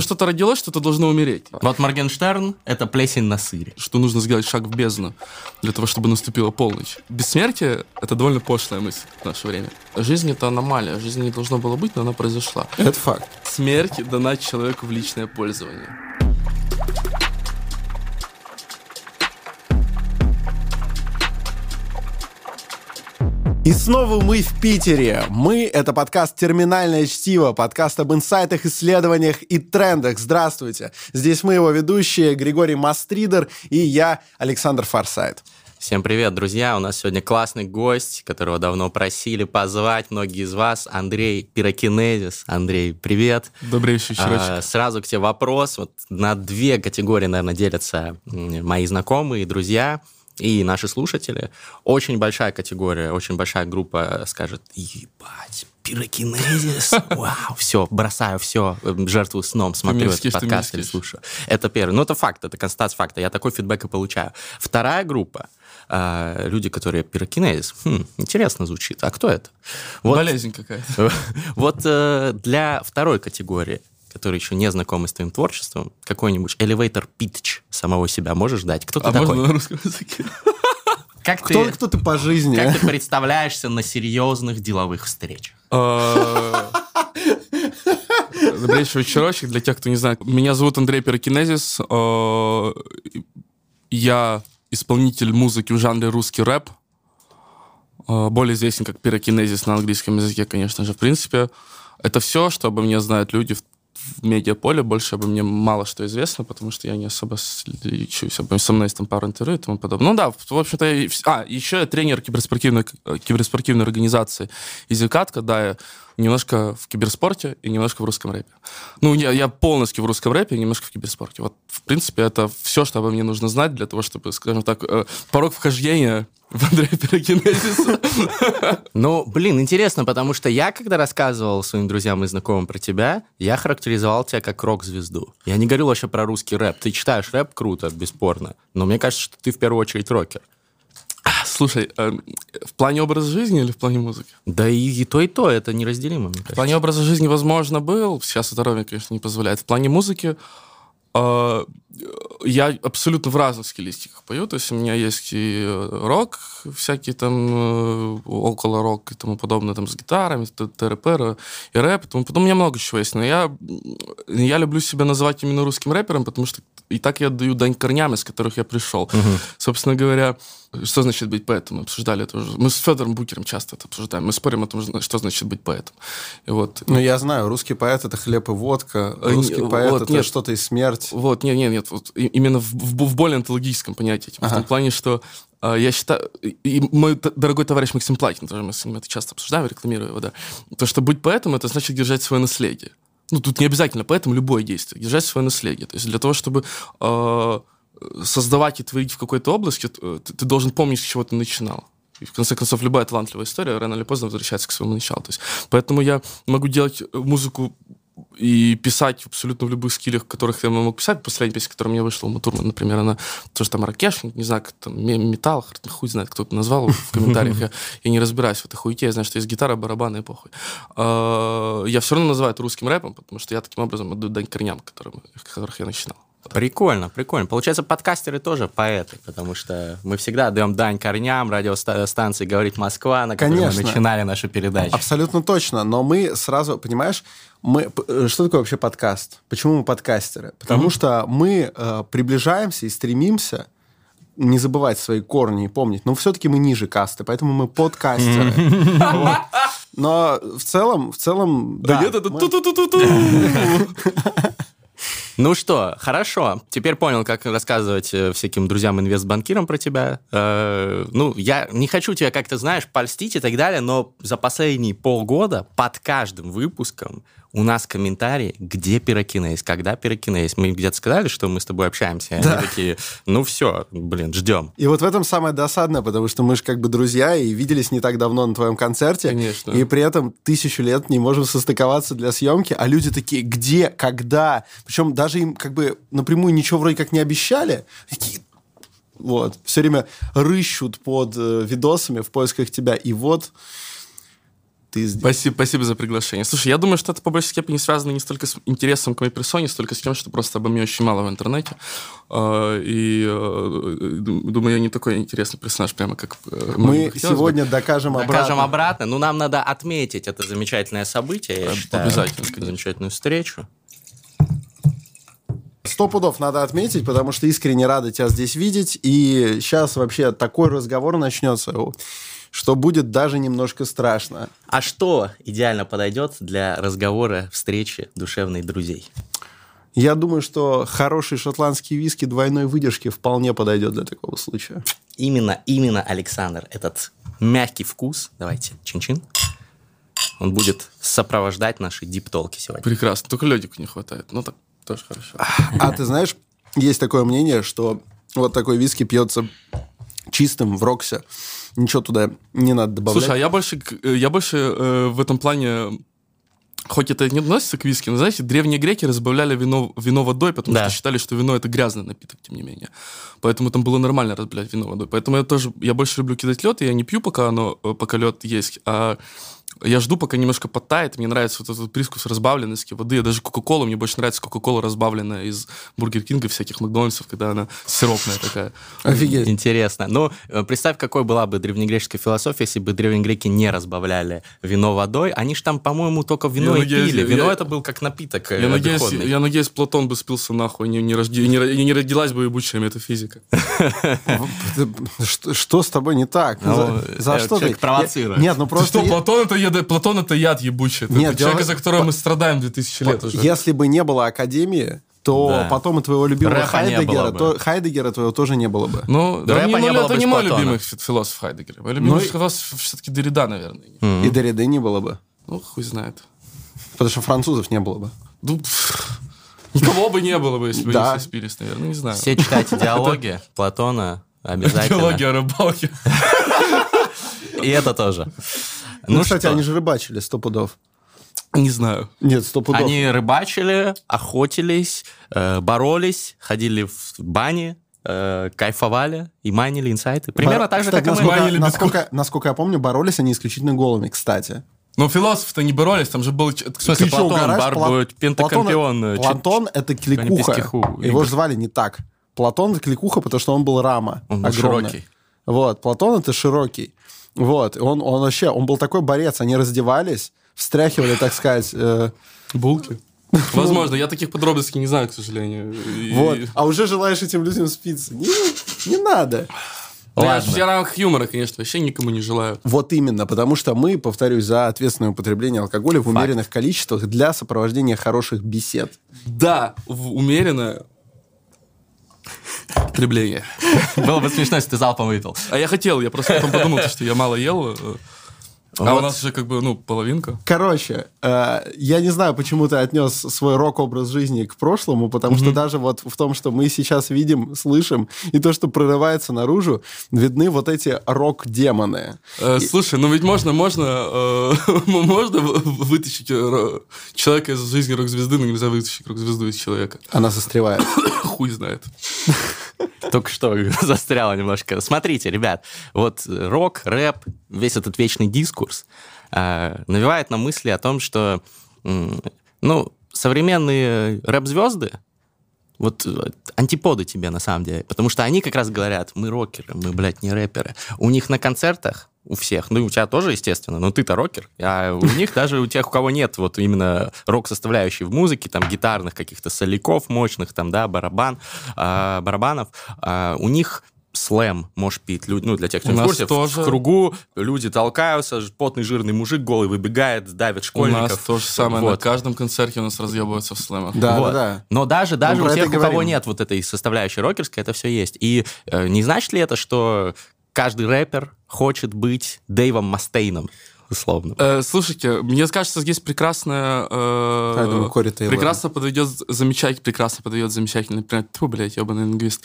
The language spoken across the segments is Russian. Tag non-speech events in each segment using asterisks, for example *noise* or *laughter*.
Что-то родилось, что-то должно умереть. Вот Моргенштерн — это плесень на сыре. Что нужно сделать шаг в бездну для того, чтобы наступила полночь. Бессмертие — это довольно пошлая мысль в наше время. Жизнь — это аномалия. Жизнь не должно было быть, но она произошла. Это факт. Смерть дана человеку в личное пользование. И снова мы в Питере. Мы — это подкаст «Терминальное чтиво», подкаст об инсайтах, исследованиях и трендах. Здравствуйте. Здесь мы, его ведущие, Григорий Мастридер и я, Александр Фарсайт. Всем привет, друзья! У нас сегодня классный гость, которого давно просили позвать многие из вас, Андрей Пирокинезис. Андрей, привет! Добрый вечер, а, Сразу к тебе вопрос. Вот на две категории, наверное, делятся мои знакомые и друзья – и наши слушатели. Очень большая категория, очень большая группа скажет, ебать, пирокинезис, *laughs* вау, все, бросаю все, жертву сном, смотрю этот подкаст или слушаю. Это первый. Ну, это факт, это констатация факта. Я такой фидбэк и получаю. Вторая группа, э, люди, которые пирокинезис. Хм, интересно звучит. А кто это? Вот, Болезнь какая-то. *laughs* Вот э, для второй категории который еще не знакомы с твоим творчеством, какой-нибудь elevator pitch самого себя можешь дать? Кто ты а такой? можно на русском языке? *laughs* Как кто, ты, кто ты по жизни? Как ты представляешься на серьезных деловых встречах? А, добрейший вечерочек. Для тех, кто не знает, меня зовут Андрей Пирокинезис. А, я исполнитель музыки в жанре русский рэп. А, более известен как пирокинезис на английском языке, конечно же, в принципе. Это все, что обо мне знают люди в в медиаполе больше обо мне мало что известно, потому что я не особо лечусь. Со мной есть там пару интервью и тому подобное. Ну да, в общем-то, я... а, еще я тренер киберспортивной, киберспортивной организации «Изюкатка», да, я немножко в киберспорте и немножко в русском рэпе. Ну, я, я полностью в русском рэпе и немножко в киберспорте. Вот, в принципе, это все, что обо мне нужно знать для того, чтобы, скажем так, э, порог вхождения *laughs* в Андрея Пирогенезиса. *laughs* Ну, блин, интересно, потому что я, когда рассказывал своим друзьям и знакомым про тебя, я характеризовал тебя как рок-звезду. Я не говорил вообще про русский рэп. Ты читаешь рэп круто, бесспорно, но мне кажется, что ты в первую очередь рокер. Слушай, э, в плане образа жизни или в плане музыки? Да и, и то, и то, это неразделимо, мне кажется. В плане образа жизни, возможно, был. Сейчас здоровье, конечно, не позволяет. В плане музыки э, я абсолютно в разных стилистиках пою. То есть у меня есть и рок, всякие там э, около рок и тому подобное, там с гитарами, ТРП, и рэп. Тому потом у меня много чего есть. Но я, я люблю себя называть именно русским рэпером, потому что и так я даю дань корням, из которых я пришел. Угу. Собственно говоря, что значит быть поэтом? Мы обсуждали это уже. Мы с Федором Букером часто это обсуждаем. Мы спорим о том, что значит быть поэтом. И вот. Ну, я знаю, русский поэт — это хлеб и водка, русский поэт вот, — это что-то и смерть. Вот, нет, нет, нет. Вот, именно в, в, в более онтологическом понятии. Типа, ага. В том плане, что э, я считаю... И мой дорогой товарищ Максим Плакин, тоже мы с ним это часто обсуждаем, рекламирую его, да. То, что быть поэтом — это значит держать свое наследие ну, тут не обязательно, поэтому любое действие, держать свое наследие. То есть для того, чтобы э, создавать и творить в какой-то области, ты, ты должен помнить, с чего ты начинал. И в конце концов, любая талантливая история рано или поздно возвращается к своему началу. То есть, поэтому я могу делать музыку и писать абсолютно в любых стилях, которых я могу писать. Последняя песня, которая меня вышла у Матурмана, например, она тоже там ракеш, не знаю, как там, металл, хуй знает, кто это назвал в *laughs* комментариях. Я, я не разбираюсь в этой хуйте, я знаю, что есть гитара, барабаны и похуй. А, я все равно называю это русским рэпом, потому что я таким образом отдаю дань корням, которым, которых я начинал. Прикольно, прикольно. Получается, подкастеры тоже поэты, потому что мы всегда отдаем дань корням радиостанции «Говорит Москва», на которой Конечно. мы начинали нашу передачу. Абсолютно точно, но мы сразу, понимаешь, мы, э, что такое вообще подкаст? Почему мы подкастеры? Потому mm-hmm. что мы э, приближаемся и стремимся не забывать свои корни и помнить, но все-таки мы ниже касты, поэтому мы подкастеры. *laughs* Но в целом, в целом, да. *laughs* Ну что, хорошо. Теперь понял, как рассказывать э, всяким друзьям-инвестбанкирам про тебя. Э, ну, я не хочу тебя как-то, знаешь, польстить и так далее, но за последние полгода под каждым выпуском у нас комментарии, где пирокинез, когда пирокинез. Мы где-то сказали, что мы с тобой общаемся, и да. они такие, ну все, блин, ждем. И вот в этом самое досадное, потому что мы же как бы друзья и виделись не так давно на твоем концерте. Конечно. И при этом тысячу лет не можем состыковаться для съемки, а люди такие, где, когда? Причем даже им как бы напрямую ничего вроде как не обещали. Такие, вот, все время рыщут под э, видосами в поисках тебя. И вот ты здесь. Спасибо, спасибо за приглашение. Слушай, я думаю, что это по большей степени связано не столько с интересом к моей персоне, столько с тем, что просто обо мне очень мало в интернете. А, и э, думаю, я не такой интересный персонаж, прямо как э, Мы сегодня бы. докажем обратно. Докажем обратно. Ну, нам надо отметить это замечательное событие, я считаю. Обязательно. Замечательную встречу. Сто пудов надо отметить, потому что искренне рады тебя здесь видеть. И сейчас вообще такой разговор начнется что будет даже немножко страшно. А что идеально подойдет для разговора, встречи душевных друзей? Я думаю, что хороший шотландский виски двойной выдержки вполне подойдет для такого случая. Именно, именно, Александр, этот мягкий вкус, давайте, чин-чин, он будет сопровождать наши диптолки сегодня. Прекрасно, только ледику не хватает, ну так тоже хорошо. А ты знаешь, есть такое мнение, что вот такой виски пьется чистым в Роксе ничего туда не надо добавлять. Слушай, а я больше, э, я больше э, в этом плане хоть это не относится к виски, но, знаете, древние греки разбавляли вино, вино водой, потому да. что считали, что вино это грязный напиток, тем не менее. Поэтому там было нормально разбавлять вино водой. Поэтому я тоже, я больше люблю кидать лед, и я не пью, пока оно, э, пока лед есть, а я жду, пока немножко подтает. Мне нравится вот этот привкус разбавленности воды. Я даже Кока-Колу, мне больше нравится Кока-Кола разбавленная из Бургер Кинга, всяких Макдональдсов, когда она сиропная такая. Офигеть. Интересно. Ну, э, представь, какой была бы древнегреческая философия, если бы древние греки не разбавляли вино водой. Они же там, по-моему, только вино я и надеюсь, пили. Вино я, это был как напиток э, я надеюсь, я надеюсь, Платон бы спился нахуй, не, не, рожди, не, не родилась бы ебучая метафизика. *laughs* Что с тобой не так? Ну, За что ты? провоцирует. Нет, ну просто... Что, Платон это Платон это яд ебучий. Это Нет, человек, за которого мы страдаем 2000 лет уже. Если бы не было Академии, то да. потом и твоего любимого Рэпа Хайдегера, то, Хайдегера твоего тоже не было бы. Ну, да, не, не это не мой любимый философ Хайдегер. Мой любимый ну, философ все-таки Derrida, наверное. Mm-hmm. И Derrida не было бы. Ну, хуй знает. Потому что французов не было бы. Ну, никого бы не было бы, если бы да. не спились, наверное. Не знаю. Все читайте диалоги Платона *laughs* обязательно. Диалоги о рыбалке. И это тоже. Ну, ну кстати, что? они же рыбачили сто пудов. Не знаю. Нет, сто пудов. Они рыбачили, охотились, э, боролись, ходили в бане, э, кайфовали и майнили инсайты. Примерно так же, кстати, как и мы. Насколько, насколько, насколько я помню, боролись они исключительно голыми, кстати. Но философы-то не боролись, там же был... В смысле, Ты Платон, бар, Пла... пентакампион. Платон, Платон — это кликуха. Его же звали не так. Платон — это кликуха, потому что он был рама. Он был широкий. Вот, Платон — это широкий. Вот, он, он вообще, он был такой борец, они раздевались, встряхивали, так сказать... Э... Булки? *laughs* Возможно, я таких подробностей не знаю, к сожалению. Вот, а уже желаешь этим людям спиться. Не, не надо. Ладно. Я в рамках юмора, конечно, вообще никому не желаю. Вот именно, потому что мы, повторюсь, за ответственное употребление алкоголя в Факт. умеренных количествах для сопровождения хороших бесед. Да, в умеренное потребление. Было бы смешно, если ты залпом выпил. А я хотел, я просто потом подумал, что я мало ел. А вот. у нас уже как бы, ну, половинка. Короче, э, я не знаю, почему ты отнес свой рок-образ жизни к прошлому, потому mm-hmm. что даже вот в том, что мы сейчас видим, слышим, и то, что прорывается наружу, видны вот эти рок-демоны. Э, и... Слушай, ну ведь можно, можно, э, *laughs* можно вытащить э, человека из жизни рок-звезды, но нельзя вытащить рок-звезду из человека. Она застревает. *coughs* Хуй знает. *laughs* Только что *laughs* застряла немножко. Смотрите, ребят, вот рок, рэп, весь этот вечный дискурс э, навевает на мысли о том, что ну, современные рэп-звезды, вот антиподы тебе на самом деле. Потому что они как раз говорят, мы рокеры, мы, блядь, не рэперы. У них на концертах у всех, ну и у тебя тоже, естественно, но ты-то рокер, а у *laughs* них даже у тех, у кого нет вот именно рок-составляющей в музыке, там гитарных каких-то соляков мощных, там, да, барабан, а, барабанов, а, у них слэм можешь пить. Ну, для тех, кто не в курсе, тоже... в кругу люди толкаются, потный жирный мужик голый выбегает, давит школьников. У нас то же самое. Вот. На каждом концерте у нас разъебываются в слэмах. Да, вот. да, да. Но даже, даже у тех, у кого нет вот этой составляющей рокерской, это все есть. И э, не значит ли это, что каждый рэпер хочет быть Дэйвом Мастейном? условно. Э, слушайте, мне кажется, здесь прекрасно... Э, Я думаю, Кори прекрасно подойдет замечательно, прекрасно подойдет замечательный например, тьфу, блядь, ебаный лингвист.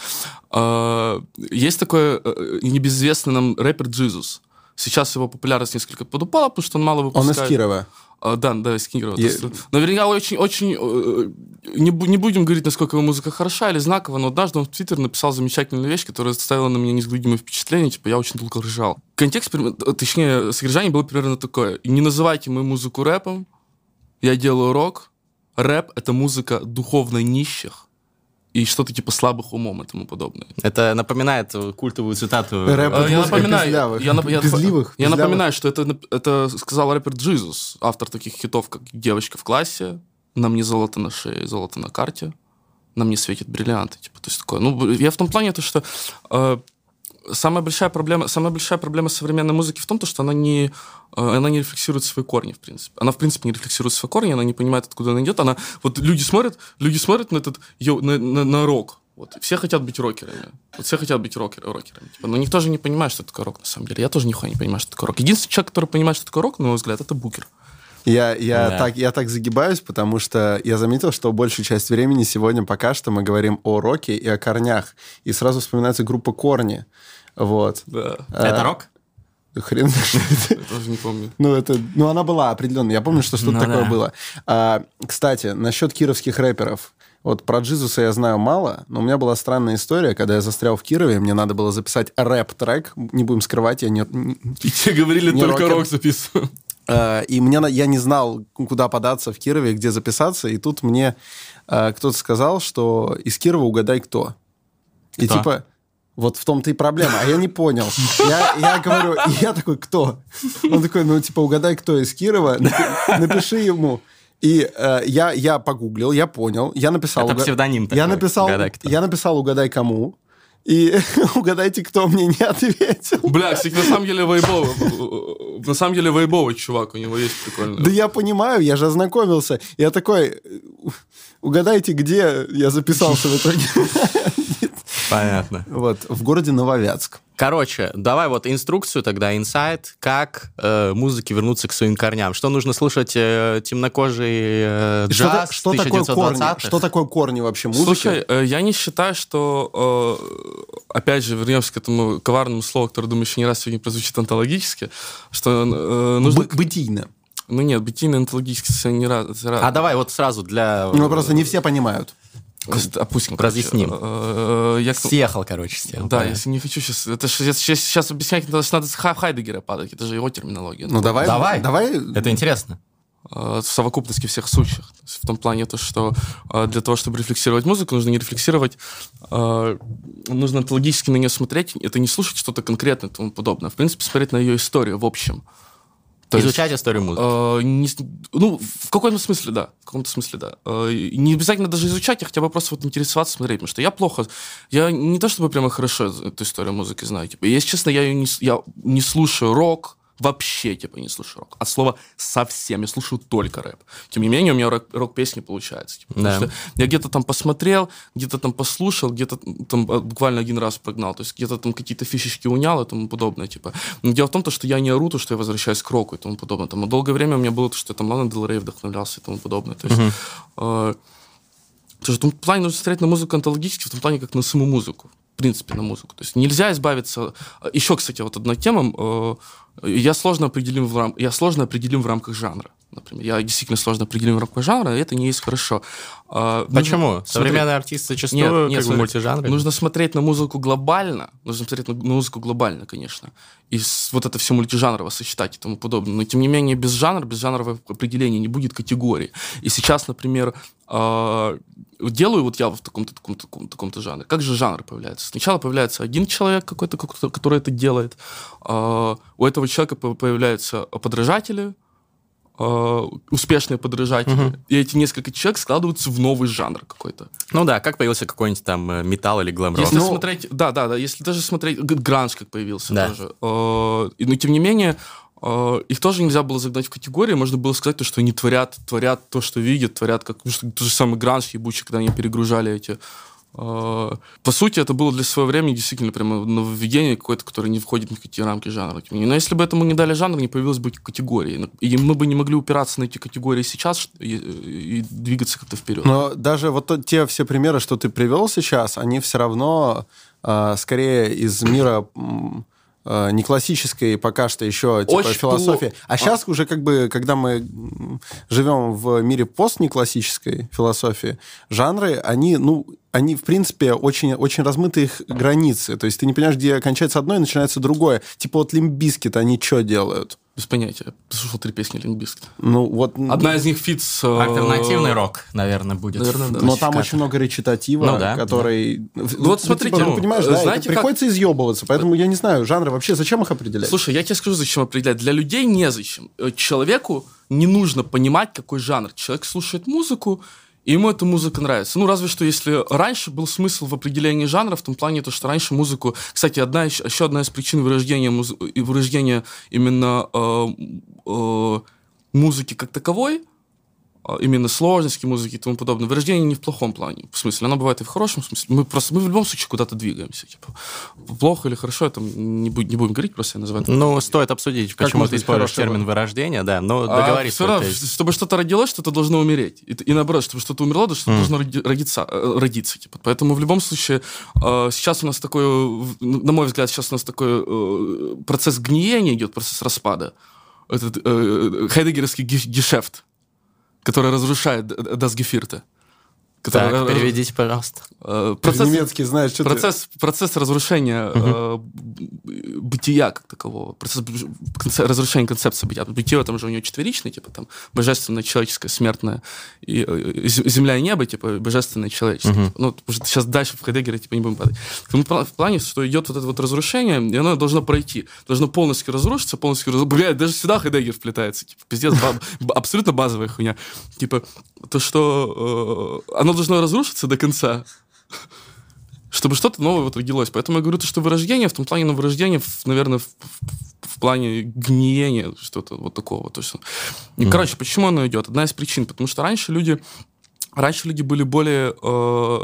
Э, есть такой э, небезызвестный нам рэпер Джизус. Сейчас его популярность несколько подупала, потому что он мало выпускает. Он из Кирова. А, да, да, Скингерова. Я... Наверняка очень, очень... Э, не, не будем говорить, насколько его музыка хороша или знаковая, но однажды он в Твиттер написал замечательную вещь, которая оставила на меня неизгладимое впечатление, типа, я очень долго ржал. Контекст, точнее, содержание было примерно такое. Не называйте мою музыку рэпом, я делаю рок. Рэп — это музыка духовно нищих, и что-то типа слабых умом и тому подобное. Это напоминает культовую цитату. Рэп это я напоминаю, я, я, безливых, я напоминаю, что это, это сказал рэпер Джизус, автор таких хитов, как «Девочка в классе», «На мне золото на шее, золото на карте», «На мне светит бриллианты». Типа, то есть такое. Ну, я в том плане, то, что э, самая большая проблема, самая большая проблема современной музыки в том, то, что она не, э, она не рефлексирует свои корни, в принципе. Она, в принципе, не рефлексирует свои корни, она не понимает, откуда она идет. Она, вот люди смотрят, люди смотрят на этот, на, на, на рок, вот. Все хотят быть рокерами. Вот все хотят быть рокер, рокерами. Типа, но никто же не понимает, что такое рок, на самом деле. Я тоже нихуя не понимаю, что такое рок. Единственный человек, который понимает, что такое рок, на мой взгляд, это Букер. Я, я, да. так, я так загибаюсь, потому что я заметил, что большую часть времени сегодня пока что мы говорим о роке и о корнях. И сразу вспоминается группа «Корни». Вот. Да. А, это рок? Хрен Я тоже не помню. Ну, это, ну, она была определенно. Я помню, что что-то ну, такое да. было. А, кстати, насчет кировских рэперов. Вот про Джизуса я знаю мало, но у меня была странная история, когда я застрял в Кирове, мне надо было записать рэп-трек, не будем скрывать, я не... И тебе говорили, не только рок записываю. А, и мне, я не знал, куда податься в Кирове, где записаться, и тут мне а, кто-то сказал, что из Кирова угадай кто. И кто? типа вот в том-то и проблема. А я не понял. Я, я говорю, и я такой, кто? Он такой, ну, типа, угадай, кто из Кирова, *laughs* напиши ему. И э, я, я погуглил, я понял, я написал... Это псевдоним такой, я написал, угадай, кто. Я написал «Угадай кому», и *laughs* угадайте, кто мне не ответил. Бля, на самом деле Вайбова. На самом деле Вайбовый чувак, у него есть прикольный. Да я понимаю, я же ознакомился. Я такой, угадайте, где я записался в итоге. Понятно. Вот, в городе Нововятск. Короче, давай вот инструкцию тогда, инсайт, как э, музыке вернуться к своим корням. Что нужно слушать э, темнокожий э, джаз что, что такое корни? Что такое корни вообще музыки? Слушай, э, я не считаю, что, э, опять же, вернемся к этому коварному слову, которое, думаю, еще не раз сегодня прозвучит онтологически, что э, нужно... Бы бытийно. Ну нет, бытийно онтологически не раз. А давай вот сразу для... Ну просто не все понимают. Опустим. Разъясним. Э, я... Съехал, короче, с Да, если не хочу сейчас... Это сейчас, сейчас объяснять, надо, надо с Хайдегера падать. Это же его терминология. Ну, давай. Давай. давай. Это интересно. Э, в совокупности всех случаев. В том плане, то, что э, для того, чтобы рефлексировать музыку, нужно не рефлексировать, нужно логически на нее смотреть, это не слушать что-то конкретное и тому подобное. В принципе, смотреть на ее историю в общем. То Изучать есть, историю музыки. Э, не, ну, в каком-то смысле, да. В каком-то смысле, да. Э, не обязательно даже изучать, а хотя бы просто вот интересоваться, смотреть. Потому что я плохо... Я не то чтобы прямо хорошо эту историю музыки знаю. Типа, если честно, я, ее не, я не слушаю рок, вообще, типа, не слушаю рок. От слова совсем. Я слушаю только рэп. Тем не менее, у меня рок-песни получается. Типа, да. Что я где-то там посмотрел, где-то там послушал, где-то там а, буквально один раз прогнал. То есть где-то там какие-то фишечки унял и тому подобное. Типа. Но дело в том, что я не ору, то, что я возвращаюсь к року и тому подобное. Там, долгое время у меня было то, что я там Лана Дел Рей вдохновлялся и тому подобное. То есть, uh-huh. э, то в том плане нужно смотреть на музыку антологически, в том плане, как на саму музыку в принципе, на музыку. То есть нельзя избавиться... Еще, кстати, вот одна тема. Э, я сложно определим в, рам... я сложно определим в рамках жанра. Например, я действительно сложно определим в рамках жанра, и это не есть хорошо. А, Почему? Нужно Современные смотреть... артисты зачастую нет, нет, как бы мультижанры. Нужно смотреть на музыку глобально, нужно смотреть на музыку глобально, конечно, и вот это все мультижанрово сочетать и тому подобное. Но, тем не менее, без жанра, без жанрового определения не будет категории. И сейчас, например, а, делаю вот я в таком-то таком-то таком, таком-то жанре. Как же жанр появляется? Сначала появляется один человек какой-то, который это делает. А, у этого человека появляются подражатели, Uh, успешные подражатели. Uh-huh. И эти несколько человек складываются в новый жанр какой-то. Ну да, как появился какой-нибудь там э, металл или глэм Если ну... смотреть, да, да, да, если даже смотреть, гранж как появился да. тоже. Uh, но тем не менее, их тоже нельзя было загнать в категории, можно было сказать то, что они творят, творят то, что видят, творят как, ну, что, тот же самый гранж ебучий, когда они перегружали эти а, по сути, это было для своего времени действительно прямо нововведение какое-то, которое не входит ни в какие рамки жанра. Но если бы этому не дали жанр, не появилось бы категории. И мы бы не могли упираться на эти категории сейчас и, двигаться как-то вперед. Но даже вот те все примеры, что ты привел сейчас, они все равно э, скорее из мира не классической пока что еще типа, Очень философии. плохо. А сейчас уже как бы, когда мы живем в мире постнеклассической философии, жанры, они, ну, они, в принципе, очень, очень размыты их границы. То есть ты не понимаешь, где кончается одно и начинается другое. Типа вот Limp Bizkit, они что делают? Без понятия. Ты слушал три песни Limp Bizkit. Ну, вот... Одна из них фит с... э, Альтернативный рок, наверное, будет. Наверное, да. Но там очень много речитатива, Ну да, который... Ну, вот смотрите, типа, ну, ну, понимаешь, э, да, знаете, как- приходится изъебываться, поэтому я не знаю, жанры вообще, зачем их определять? Слушай, я тебе скажу, зачем определять. Для людей незачем. Э, Человеку не нужно понимать, какой жанр. Человек слушает музыку, и ему эта музыка нравится. Ну, разве что, если раньше был смысл в определении жанра, в том плане, то, что раньше музыку... Кстати, одна, еще, одна из причин вырождения, муз- вырождения именно э, э, музыки как таковой, именно сложности музыки и тому подобное. Вырождение не в плохом плане. В смысле, оно бывает и в хорошем смысле. Мы просто мы в любом случае куда-то двигаемся. Типа, плохо или хорошо, это не, будь- не будем говорить, просто я называю. Ну, стоит обсудить, почему может ты используешь термин вырождение, да, но А, договорись. всё равно, чтобы что-то родилось, что-то должно умереть. И, и наоборот, чтобы что-то умерло, то что-то должно роди- родиться, э, родиться. Типа. Поэтому в любом случае э, сейчас у нас такой, э, на мой взгляд, сейчас у нас такой э, процесс гниения идет, процесс распада. Этот э, хайдеггеровский геш- гешефт, который разрушает д- das Geführte. Который, Так, э, переведите, пожалуйста. э, процесс, немецкий знаешь, что ты- процесс, процесс разрушения э, б- бытия как такового, процесс конце- разрушения концепции бытия. Бытие там же у него четверичное, типа там божественное, человеческое, смертное, и, э, з- земля и небо, типа божественное, человеческое. Типа, ну, уже сейчас дальше в Хайдеггере типа не будем падать. В пла- в плане, что идет вот это вот разрушение, и оно должно пройти, должно полностью разрушиться, полностью раз... Блядь, даже сюда Хайдеггер вплетается, типа, пиздец, абсолютно базовая хуйня. Типа, то, что э, оно должно разрушиться до конца, чтобы что-то новое вот родилось. Поэтому я говорю, то, что вырождение, в том плане, ну, вырождение, в- наверное, в, в- в плане гниения, что-то вот такого. То есть, и, короче, почему оно идет? Одна из причин, потому что раньше люди Раньше люди были более э,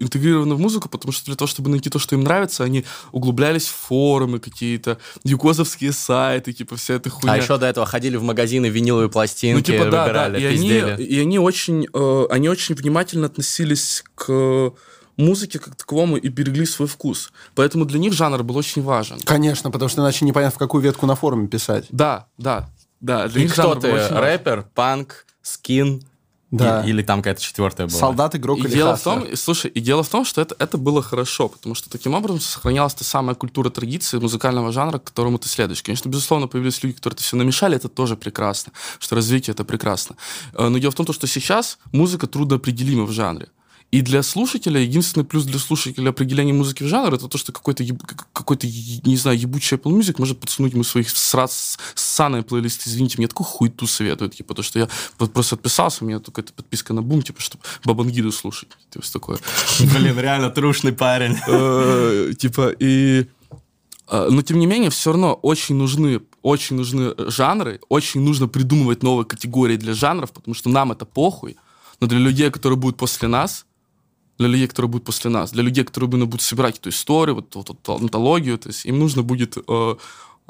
интегрированы в музыку, потому что для того, чтобы найти то, что им нравится, они углублялись в форумы какие-то, юкозовские сайты, типа вся эта хуйня. А еще до этого ходили в магазины виниловые Ну, пластинки, типа, да, да. выбирали, И они, и они очень, э, они очень внимательно относились к музыке как таковому и берегли свой вкус. Поэтому для них жанр был очень важен. Конечно, потому что иначе непонятно, в какую ветку на форуме писать. Да, да, да. Для И них кто жанр был ты? очень важен. Рэпер, панк, скин? Да. И- или там какая-то четвертая была? Солдат, игрок И или дело в том, и, слушай, и дело в том, что это, это было хорошо, потому что таким образом сохранялась та самая культура традиции музыкального жанра, к которому ты следуешь. Конечно, безусловно, появились люди, которые это все намешали, это тоже прекрасно, что развитие это прекрасно. Э, Но дело в том, что сейчас музыка трудноопределима в жанре. И для слушателя, единственный плюс для слушателя определения музыки в жанр, это то, что какой-то, какой-то не знаю, ебучий Apple Music может подсунуть ему своих срас, ссаные плейлисты. Извините, мне такую хуйту советуют, типа, то, что я просто отписался, у меня только эта подписка на бум, типа, чтобы Бабангиду слушать. То есть такое. Блин, реально трушный парень. Э, Типа, и... э, Но, тем не менее, все равно очень нужны, очень нужны жанры, очень нужно придумывать новые категории для жанров, потому что нам это похуй, но для людей, которые будут после нас, для людей, которые будут после нас, для людей, которые будут собирать эту историю, вот, вот, вот антологию, то есть им нужно будет э,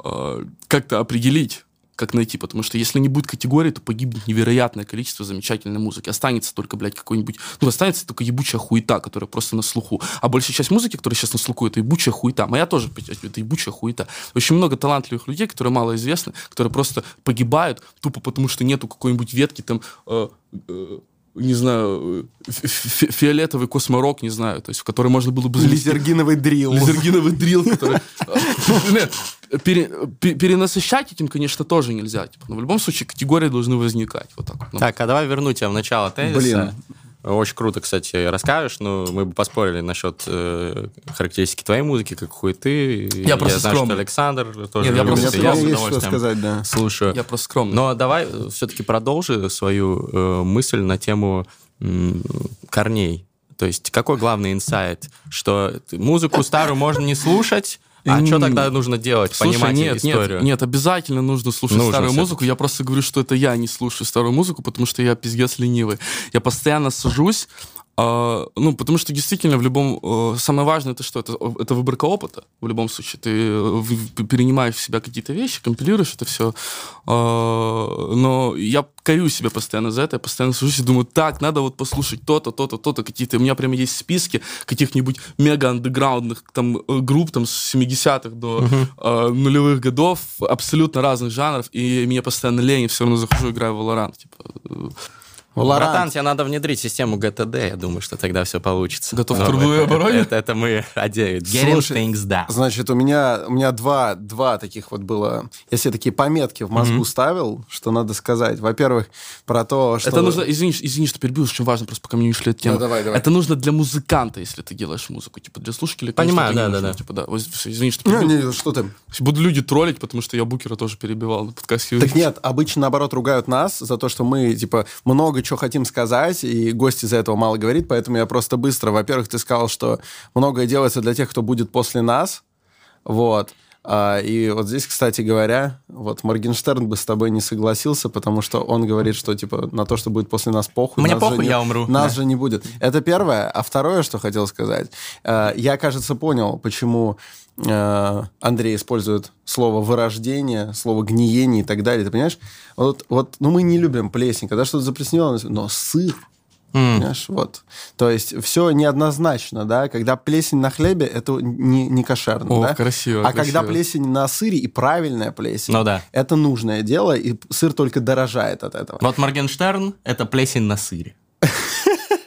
э, как-то определить, как найти, потому что если не будет категории, то погибнет невероятное количество замечательной музыки. Останется только, блядь, какой-нибудь... Ну, останется только ебучая хуета, которая просто на слуху. А большая часть музыки, которая сейчас на слуху, это ебучая хуета. Моя тоже, это ебучая хуета. Очень много талантливых людей, которые мало известны, которые просто погибают тупо потому, что нету какой-нибудь ветки там... э, э, не знаю, э, фи- фи- фиолетовый косморок, не знаю, то есть в который можно было бы Лизергиновый дрил. Лизергиновый дрил, который... *laughs* Пе- Перенасыщать этим, конечно, тоже нельзя. типа, Но в любом случае категории должны возникать. Вот так. Ну, Так, а давай верну тебя в начало тезиса. Блин. Очень круто, кстати, расскажешь. Ну, мы бы поспорили насчет э, характеристики твоей музыки, как хуй ты. Я просто знаю, что скромный. Александр тоже Нет, я просто я с есть что удовольствием сказать, да. слушаю. Я просто скромный. Но давай все-таки продолжи свою э, мысль на тему м, корней. То есть какой главный инсайт? Что музыку старую можно не слушать, а М, что тогда нужно делать? Слушай, Понимать нет, историю? нет, нет, обязательно нужно слушать Нужно старую музыку. Я просто говорю, что это я не слушаю старую музыку, потому что я пиздец ленивый. Я постоянно сажусь, ну, потому что действительно в любом... Э, самое важное это что? Это, это выборка опыта в любом случае. Ты э, перенимаешь в себя какие-то вещи, компилируешь это все. А, но я корю себя постоянно за это. Я постоянно сажусь и думаю, так, надо вот послушать то-то, то-то, то-то. Какие-то... У меня прямо есть списки каких-нибудь мега-андеграундных там, э, групп там, с 70-х до uh-huh. нулевых годов, абсолютно разных жанров, и мне постоянно лень, и все равно захожу, играю в Valorant. Типа, Valorant. Братан, тебе надо внедрить систему GTD, я думаю, что тогда все получится. Готов к труду и обороне? Это, это мы одеют. Getting Слушай, things done. Значит, у меня, у меня два, два таких вот было... Я себе такие пометки в мозгу mm-hmm. ставил, что надо сказать. Во-первых, про то, что... Это нужно... Извини, извини что перебил, очень важно, просто пока мне не ушли от темы. Да, давай, давай. Это нужно для музыканта, если ты делаешь музыку. Типа для слушателей, Понимаю, да, да, да. Типа, да. Извини, что перебил. Не, не, что ты? Буду люди троллить, потому что я Букера тоже перебивал на подкасте. Так нет, обычно, наоборот, ругают нас за то, что мы, типа, много чего хотим сказать, и гость из-за этого мало говорит, поэтому я просто быстро. Во-первых, ты сказал, что многое делается для тех, кто будет после нас, вот. А, и вот здесь, кстати говоря, вот Моргенштерн бы с тобой не согласился, потому что он говорит, что типа на то, что будет после нас похуй. Мне нас похуй, не, я умру. Нас да. же не будет. Это первое. А второе, что хотел сказать. А, я, кажется, понял, почему а, Андрей использует слово вырождение, слово гниение и так далее. Ты понимаешь? Вот, вот ну мы не любим плесень, когда что-то заплесневело, но сыр Mm. Понимаешь, вот. То есть все неоднозначно, да. Когда плесень на хлебе, это не, не кошерно, О, да? красиво. А красиво. когда плесень на сыре и правильная плесень, ну, да. это нужное дело, и сыр только дорожает от этого. Вот Моргенштерн – это плесень на сыре.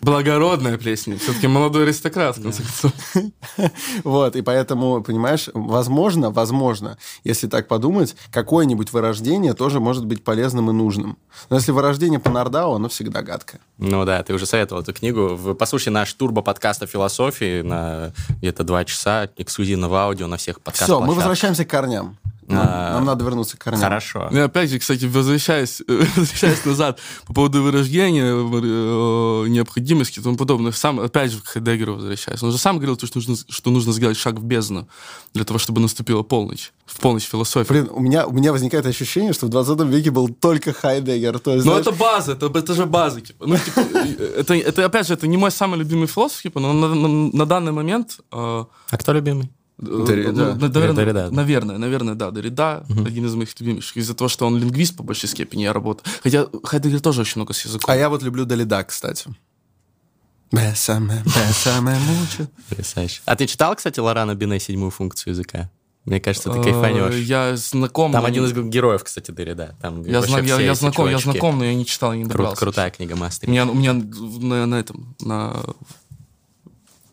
Благородная плесень. Все-таки молодой аристократ, в конце концов. *laughs* Вот, и поэтому, понимаешь, возможно, возможно, если так подумать, какое-нибудь вырождение тоже может быть полезным и нужным. Но если вырождение по Нардау, оно всегда гадкое. Ну да, ты уже советовал эту книгу. Вы послушайте наш турбо-подкаст о философии на где-то два часа, эксклюзивного аудио на всех подкастах. Все, мы возвращаемся к корням. Нам, а, нам надо вернуться к корням. Хорошо. Ну, опять же, кстати, возвращаясь, *laughs* возвращаясь назад по поводу вырождения, э, необходимости и тому подобное, сам, опять же, к Хайдеггеру возвращаясь. Он же сам говорил, что нужно, что нужно сделать шаг в бездну для того, чтобы наступила полночь. В полночь философии. Блин, у меня, у меня возникает ощущение, что в 20 веке был только Хайдеггер. То есть, но знаешь... это база, это, это же база. Типа. Ну, типа, это, это, опять же, это не мой самый любимый философ, типа, но на, на, на данный момент... Э... А кто любимый? Дорида. Ну, наверное, Дорида. наверное, наверное, да, Дорида угу. один из моих любимых. Из-за того, что он лингвист по большей степени, я работаю. Хотя Хайдегер тоже очень много с языком. А я вот люблю Долида, кстати. Бесаме, бесаме мучит. А ты читал, кстати, Лорана Бине седьмую функцию языка? Мне кажется, ты кайфанешь. Я знаком. Там один из героев, кстати, Дорида. Там я, зна- я, я знаком, я знаком, но я не читал, я не добрался. Крут, крутая книга мастер. У меня, у меня на, на этом, на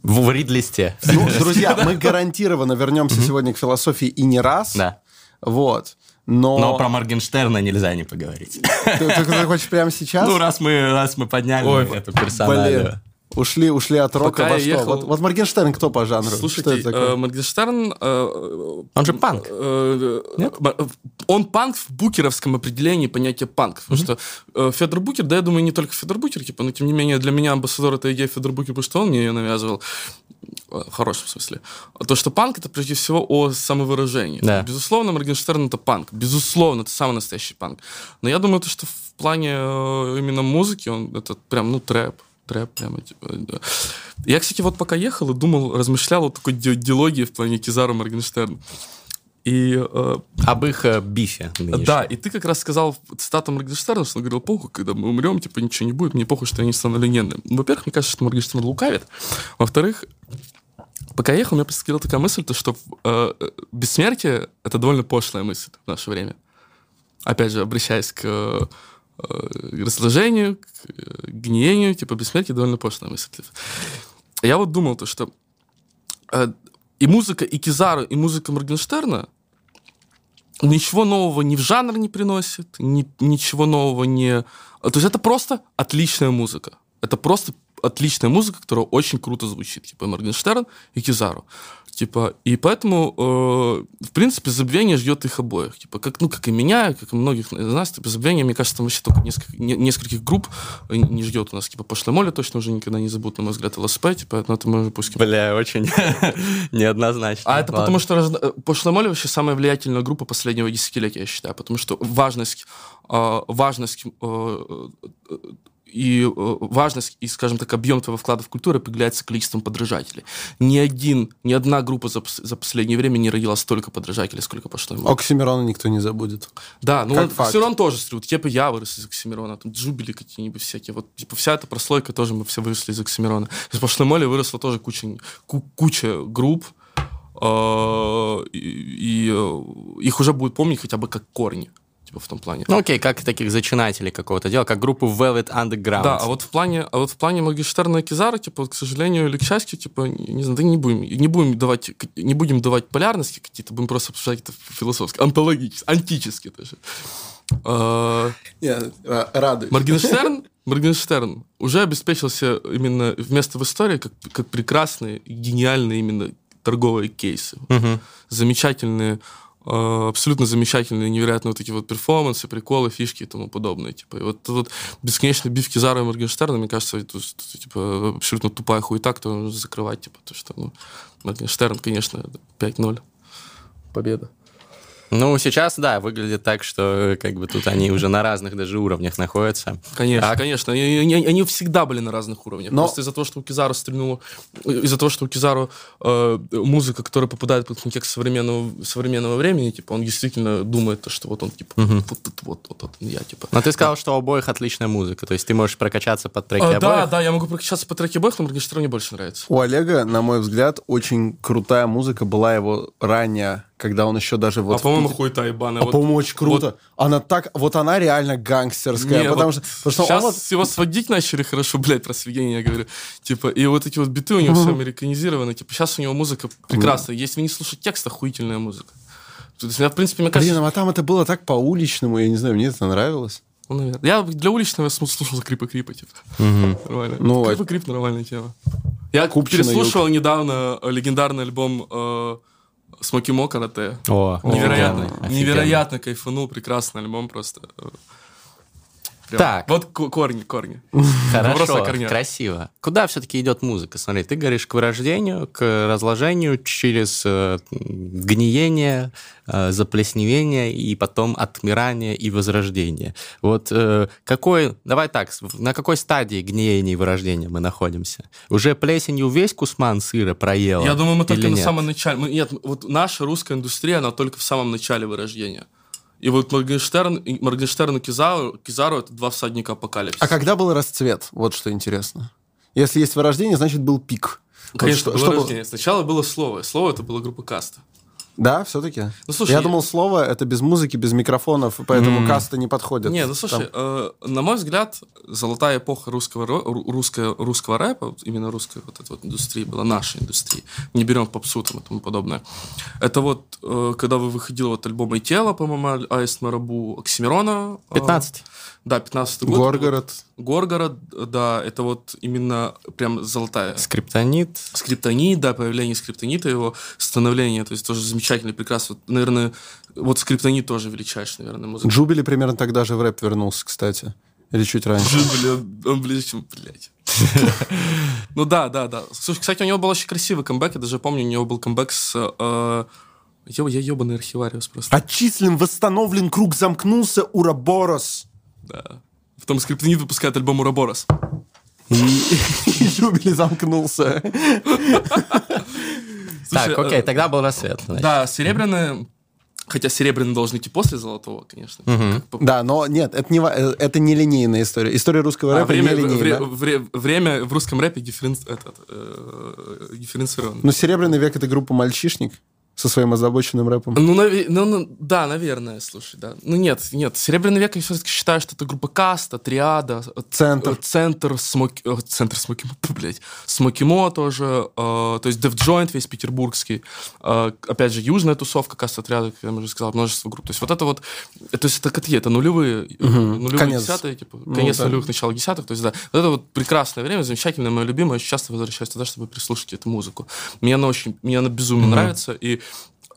в рид-листе. Ну, *laughs* друзья, мы гарантированно вернемся сегодня к философии и не раз. Да. Вот. Но... Но про Моргенштерна нельзя не поговорить. Ты, ты, ты хочешь прямо сейчас? Ну, раз мы, раз мы подняли Ой, эту персоналию. Ушли, ушли от рока Пока во что? Ехал... Вот, вот Моргенштерн кто по жанру? Слушайте, э, Моргенштерн... Э, он же панк. Э, Нет? Он панк в букеровском определении понятия панк. Потому mm-hmm. что э, Федор Букер, да, я думаю, не только Федор Букер, типа, но тем не менее для меня амбассадор этой идеи Федор Букер, потому что он мне ее навязывал. Э, в хорошем смысле. То, что панк это прежде всего о самовыражении. Да. Безусловно, Моргенштерн это панк. Безусловно, это самый настоящий панк. Но я думаю, то, что в плане э, именно музыки он это прям, ну, трэп трэп прямо. Типа. Я, кстати, вот пока ехал и думал, размышлял о такой диалогии в плане Кизару Моргенштерн. И, э, Об их э, бифе. Нынешнем. Да, и ты как раз сказал цитату Моргенштерна, что он говорил, похуй, когда мы умрем, типа, ничего не будет, мне похуй, что они станут легендами. Во-первых, мне кажется, что Моргенштерн лукавит. Во-вторых, пока ехал, у меня посетила такая мысль, то, что э, бессмертие — это довольно пошлая мысль в наше время. Опять же, обращаясь к Э, к разложению, к гниению, типа бессмертие довольно пошлая мысль. Я вот думал то, что э, и музыка и Кизара, и музыка Моргенштерна ничего нового ни в жанр не приносит, ни, ничего нового не... То есть это просто отличная музыка. Это просто отличная музыка, которая очень круто звучит. Типа Моргенштерн и Кизару. Типа, и поэтому, э, в принципе, забвение ждет их обоих. Типа, как, ну, как и меня, как и многих из нас, типа, забвение, мне кажется, там вообще только несколько, не, нескольких групп не ждет у нас. Типа, пошлая моля точно уже никогда не забудут, на мой взгляд, ЛСП, типа, но это мы уже пусть... Бля, очень *laughs* неоднозначно. А это потому, что э, пошлая моля вообще самая влиятельная группа последнего десятилетия, я считаю, потому что важность, э, важность э, и э, важность, и, скажем так, объем твоего вклада в культуру определяется количеством подражателей. Ни один, ни одна группа за, за последнее время не родила столько подражателей, сколько пошло. Оксимирона никто не забудет. Да, ну вот Оксимирон тоже стрют. Типа я вырос из Оксимирона, там джубили какие-нибудь всякие. Вот типа вся эта прослойка тоже мы все выросли из Оксимирона. Из пошлой моли выросла тоже куча, куча групп, э, и, и э, их уже будет помнить хотя бы как корни типа в том плане. Ну окей, как таких зачинателей какого-то дела, как группу Velvet Underground. Да, а вот в плане, а вот в плане Моргенштерна и Кизара, типа, к сожалению или к счастью, типа, не знаю, да не будем, не будем давать, не будем давать полярности какие-то, будем просто обсуждать это философски, антологически, антически даже. А, Нет, радует. Моргенштерн, Моргенштерн уже обеспечился именно вместо в истории как, как прекрасные, гениальные именно торговые кейсы. Угу. Замечательные абсолютно замечательные, невероятные вот такие вот перформансы, приколы, фишки и тому подобное. Типа, и вот, вот бесконечные бивки Зара и Моргенштерна, мне кажется, это, типа, абсолютно тупая хуета, кто нужно закрывать, типа, то, что, ну, Моргенштерн, конечно, 5-0. Победа. Ну, сейчас, да, выглядит так, что как бы тут они уже на разных даже уровнях находятся. Конечно, а... конечно. Они, они, они всегда были на разных уровнях. Но... Просто из-за того, что у Кизару стрельнуло, из-за того, что у Кизару э, музыка, которая попадает под контекст современного, современного времени, типа, он действительно думает, что вот он, типа, угу. вот, вот, вот, вот, вот я, типа. Но ты сказал, да. что у обоих отличная музыка, то есть ты можешь прокачаться под треки а, обоих? Да, да, я могу прокачаться под треки обоих, но Моргенштерн мне больше нравится. У Олега, на мой взгляд, очень крутая музыка была его ранняя когда он еще даже вот... А, по-моему, хуета ебаная. А, вот, по-моему, очень круто. Вот... Она так... Вот она реально гангстерская. Не, потому, вот что, потому что сейчас вот... его сводить начали хорошо, *laughs* блядь, про сведение я говорю. Типа, и вот эти вот биты у него все американизированы. Типа, сейчас у него музыка прекрасная. Если не слушаете текст, охуительная музыка. То есть, в принципе, мне кажется... Блин, а там это было так по-уличному, я не знаю, мне это нравилось. Ну, наверное. Я для уличного слушал крипа крипа, типа. Угу. Нормально. Ну, крипа крип нормальная тема. Я Купчина переслушал юг. недавно легендарный альбом э, Смоки Мо карате. О, невероятно, офигенно. невероятно кайфанул, прекрасный альбом просто. Прям. Так. Вот корни, корни. Хорошо, красиво. Куда все-таки идет музыка? Смотри, ты говоришь к вырождению, к разложению через э, гниение, э, заплесневение и потом отмирание и возрождение. Вот э, какой, давай так, на какой стадии гниения и вырождения мы находимся? Уже плесенью весь кусман сыра проела? Я думаю, мы только на самом начале. Мы, нет, вот наша русская индустрия, она только в самом начале вырождения. И вот Моргенштерн, Моргенштерн и Кизару, Кизару это два всадника апокалипсиса. А когда был расцвет? Вот что интересно. Если есть вырождение, значит был пик. Конечно, вот что, было что Сначала было слово. Слово это была группа Каста. Да, все-таки. Ну, слушай, я думал, слово это без музыки, без микрофонов, поэтому mm. каста не подходит. Не, ну слушай, э, на мой взгляд, золотая эпоха русского, русского, русского рэпа, именно русской вот этой вот индустрии, была нашей индустрии. Не берем попсу там и тому подобное. Это вот, э, когда вы выходил вот альбом «И тело», по-моему, Аист Марабу, Оксимирона. 15. Э, да, 15 год. Горгород. Вот, Горгород, да, это вот именно прям золотая. Скриптонит. Скриптонит, да, появление скриптонита, его становление, то есть тоже замечательный, прекрасный. Вот, наверное, вот скриптонит тоже величайший, наверное, музыка. Джубили примерно тогда же в рэп вернулся, кстати. Или чуть раньше. Джубили, он ближе, чем, блядь. *laughs* Ну да, да, да. Слушай, кстати, у него был очень красивый камбэк. Я даже помню, у него был камбэк с... Э, я ебаный архивариус просто. Отчислен, восстановлен, круг замкнулся, Ураборос. Да. Потом Скриптонит выпускает альбом Ураборос. И *laughs* Жубили замкнулся. *laughs* Так, окей, э, тогда был рассвет. Да, серебряная Хотя серебряный должен идти после золотого, конечно. Угу. Да, но нет, это не, э, это не линейная история. История русского а, рэпа время, не линейная. Вре, вре, время в русском рэпе дифференци, этот, э, дифференцировано. Ну, «Серебряный век» — это группа «Мальчишник» со своим озабоченным рэпом. Ну, нави- ну, ну, да, наверное, слушай, да. Ну, нет, нет, Серебряный век, я все-таки считаю, что это группа Каста, Триада, Центр. Центр, Смоки... Центр Смоки... Блядь. Смокимо тоже, э, то есть Dev Joint весь петербургский, э, опять же, южная тусовка, Каста, Триада, как я уже сказал, множество групп. То есть вот это вот, то есть это какие? Это нулевые, угу. нулевые конец. десятые, типа, ну, конец да. нулевых, начало десятых, то есть да. Вот это вот прекрасное время, замечательное, мое любимое, очень часто возвращаюсь туда, чтобы прислушать эту музыку. Мне она очень, мне она безумно угу. нравится, и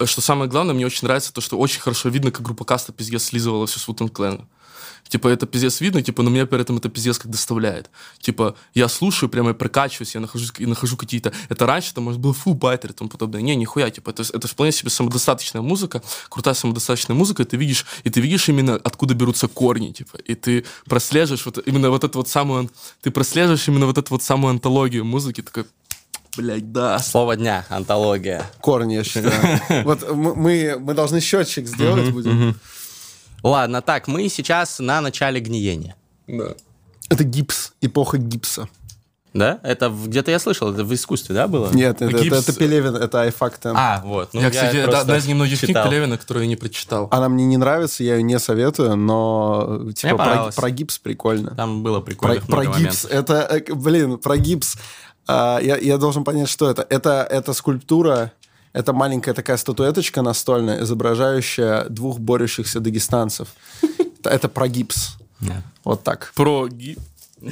что самое главное, мне очень нравится то, что очень хорошо видно, как группа Каста пиздец слизывала всю с Вутен Клэна. Типа, это пиздец видно, типа, но меня при этом это пиздец как доставляет. Типа, я слушаю, прямо я прокачиваюсь, я нахожу, и нахожу какие-то... Это раньше, это, может, был фу, байтер и тому подобное. Не, нихуя, типа, это, это вполне себе самодостаточная музыка, крутая самодостаточная музыка, и ты видишь, и ты видишь именно, откуда берутся корни, типа, и ты прослеживаешь вот именно вот эту вот самую... Ты прослеживаешь именно вот эту вот самую антологию музыки, такой, Блять, да. Слово дня, антология. Корни, я считаю. *laughs* Вот мы, мы должны счетчик сделать будем. Ладно, так, мы сейчас на начале гниения. Да. Это гипс, эпоха гипса. Да? Это где-то я слышал, это в искусстве, да, было? Нет, это, Гипс- это, это Пелевин, это айфакт. А, вот. ну, я, кстати, это просто одна из немногих книг читал. Пелевина, которую я не прочитал. Она мне не нравится, я ее не советую, но типа про, про гипс прикольно. Там было Про, прикольно. про гипс, это, э, блин, про гипс. А, я, я должен понять, что это. Это, это скульптура, это маленькая такая статуэточка настольная, изображающая двух борющихся дагестанцев. Это, про гипс. Вот так. Про ги...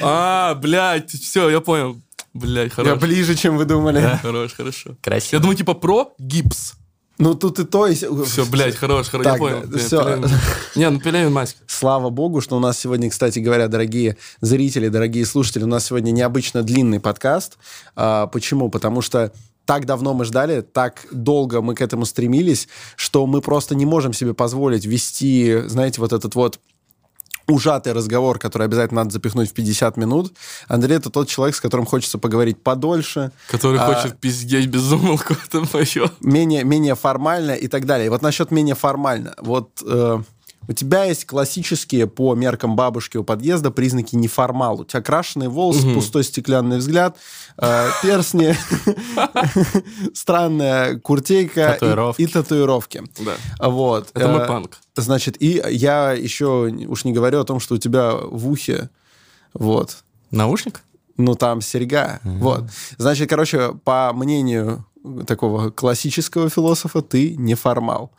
А, блядь, все, я понял. Блядь, Я хорош. ближе, чем вы думали. Хорош, хорошо. Красиво. Я думаю, типа про гипс. Ну, тут и то, и... Все, блядь, хорош, хорош, я Так, понял. да, Блин, всё. Пелевин. Не, ну Пелевин мать. Слава богу, что у нас сегодня, кстати говоря, дорогие зрители, дорогие слушатели, у нас сегодня необычно длинный подкаст. А, почему? Потому что так давно мы ждали, так долго мы к этому стремились, что мы просто не можем себе позволить вести, знаете, вот этот вот ужатый разговор, который обязательно надо запихнуть в 50 минут. Андрей — это тот человек, с которым хочется поговорить подольше, Который А, хочет пиздеть без умолку, *laughs* это мое. менее, менее формально и так далее. И вот насчет менее формально. Вот э, у тебя есть классические по меркам бабушки у подъезда признаки неформал. У тебя крашеные волосы, пустой стеклянный взгляд, э, перстни, странная куртейка и- Татуировки. и татуировки. Да. Вот. Это мой Э, панк. Значит, и я еще уж не говорю о том, что у тебя в ухе, вот, Наушник? ну, там серьга. Вот. Значит, короче, по мнению такого классического философа, ты неформал.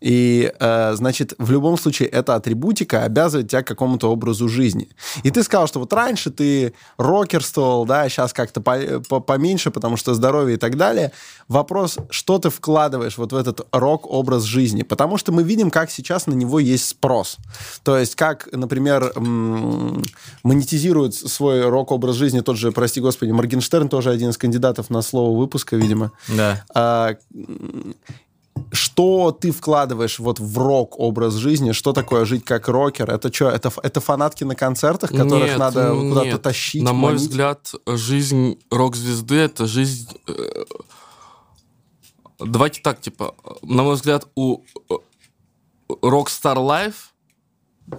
И, э, значит, в любом случае, эта атрибутика обязывает тебя к какому-то образу жизни. И ты сказал, что вот раньше ты рокерствовал, да, сейчас как-то по- по- поменьше, потому что здоровье и так далее. Вопрос, что ты вкладываешь вот в этот рок-образ жизни? Потому что мы видим, как сейчас на него есть спрос. То есть, как, например, монетизирует свой рок-образ жизни тот же, прости господи, Моргенштерн, тоже один из кандидатов на слово выпуска, видимо. Да. А, что ты вкладываешь вот в рок-образ жизни? Что такое жить как рокер? Это что, это, это фанатки на концертах, которых Нет, надо куда-то тащить, На мой манить? взгляд, жизнь рок-звезды — это жизнь... э, Давайте так, типа, на мой взгляд, у э, Rockstar Life,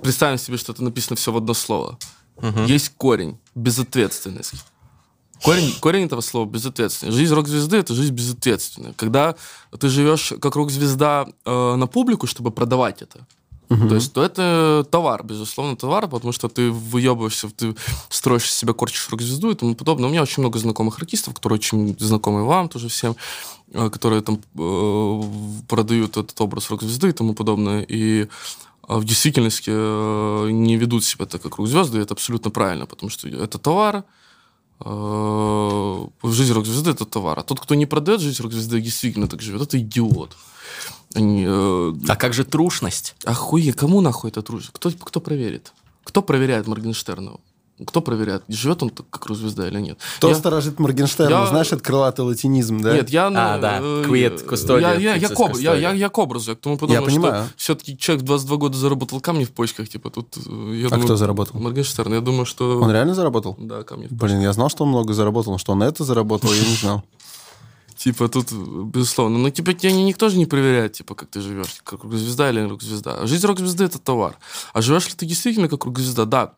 представим себе, что это написано все в одно слово, есть корень, безответственность. Корень, корень этого слова безответственность. Жизнь рок-звезды это жизнь безответственная. Когда ты живешь как рок-звезда э, на публику, чтобы продавать это, то есть, то это товар, безусловно, товар, потому что ты выебываешься, ты строишь из себя, корчишь рок-звезду и тому подобное. У меня очень много знакомых артистов, которые очень знакомы вам тоже всем, э, которые там э, продают этот образ рок-звезды и тому подобное. И э, в действительности э, не ведут себя так, как рок-звезды, и это абсолютно правильно, потому что это товар, жизнь рок-звезды это товар. А тот, кто не продает жизнь рок-звезды, действительно так живет, это идиот. Они, э, А как же трушность? Охуе, кому нахуй это трудно? Кто, кто проверит? Кто проверяет Моргенштерна? Кто проверяет, живет он как рок-звезда или нет? Кто Я- сторожит Моргенштерна? Я- Знаешь, это крылатый латинизм, да? Нет, я... А, ну, да, э, quid custodian, Я, я, я, fixes к об- я, я, я к образу, я к тому подумал, понимаю. что все-таки человек в 22 года заработал камни в почках, типа тут... э, Я А кто заработал? Моргенштерн. Я думаю, что... Он реально заработал? Да, камни в Блин, я знал, что он много заработал, но что он это заработал, я не знал. *laughs* Типа, тут, безусловно. Но типа тебя ни- никто же не проверяет, типа, как ты живешь, как рок-звезда или рок-звезда. Жизнь рок-звезды — это товар. А живешь ли ты действительно как рок-звезда? Да.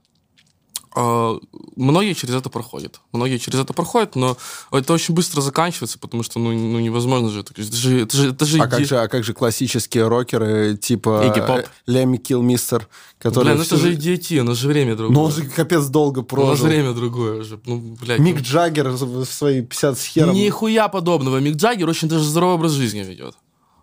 А, Многие через это проходят. Многие через это проходят, но это очень быстро заканчивается, потому что ну, ну невозможно же. Это же, это же, это же А как иде- же, а как же классические рокеры, типа э, Лемми Килмистер, которые... Бля, ну это же идиотия, но же время другое. Ну он же капец долго У нас прожил. время другое уже. Ну, блядь. Мик ну, Джаггер в в свои 50 с хером. Нихуя подобного. Мик Джаггер очень даже здоровый образ жизни ведет.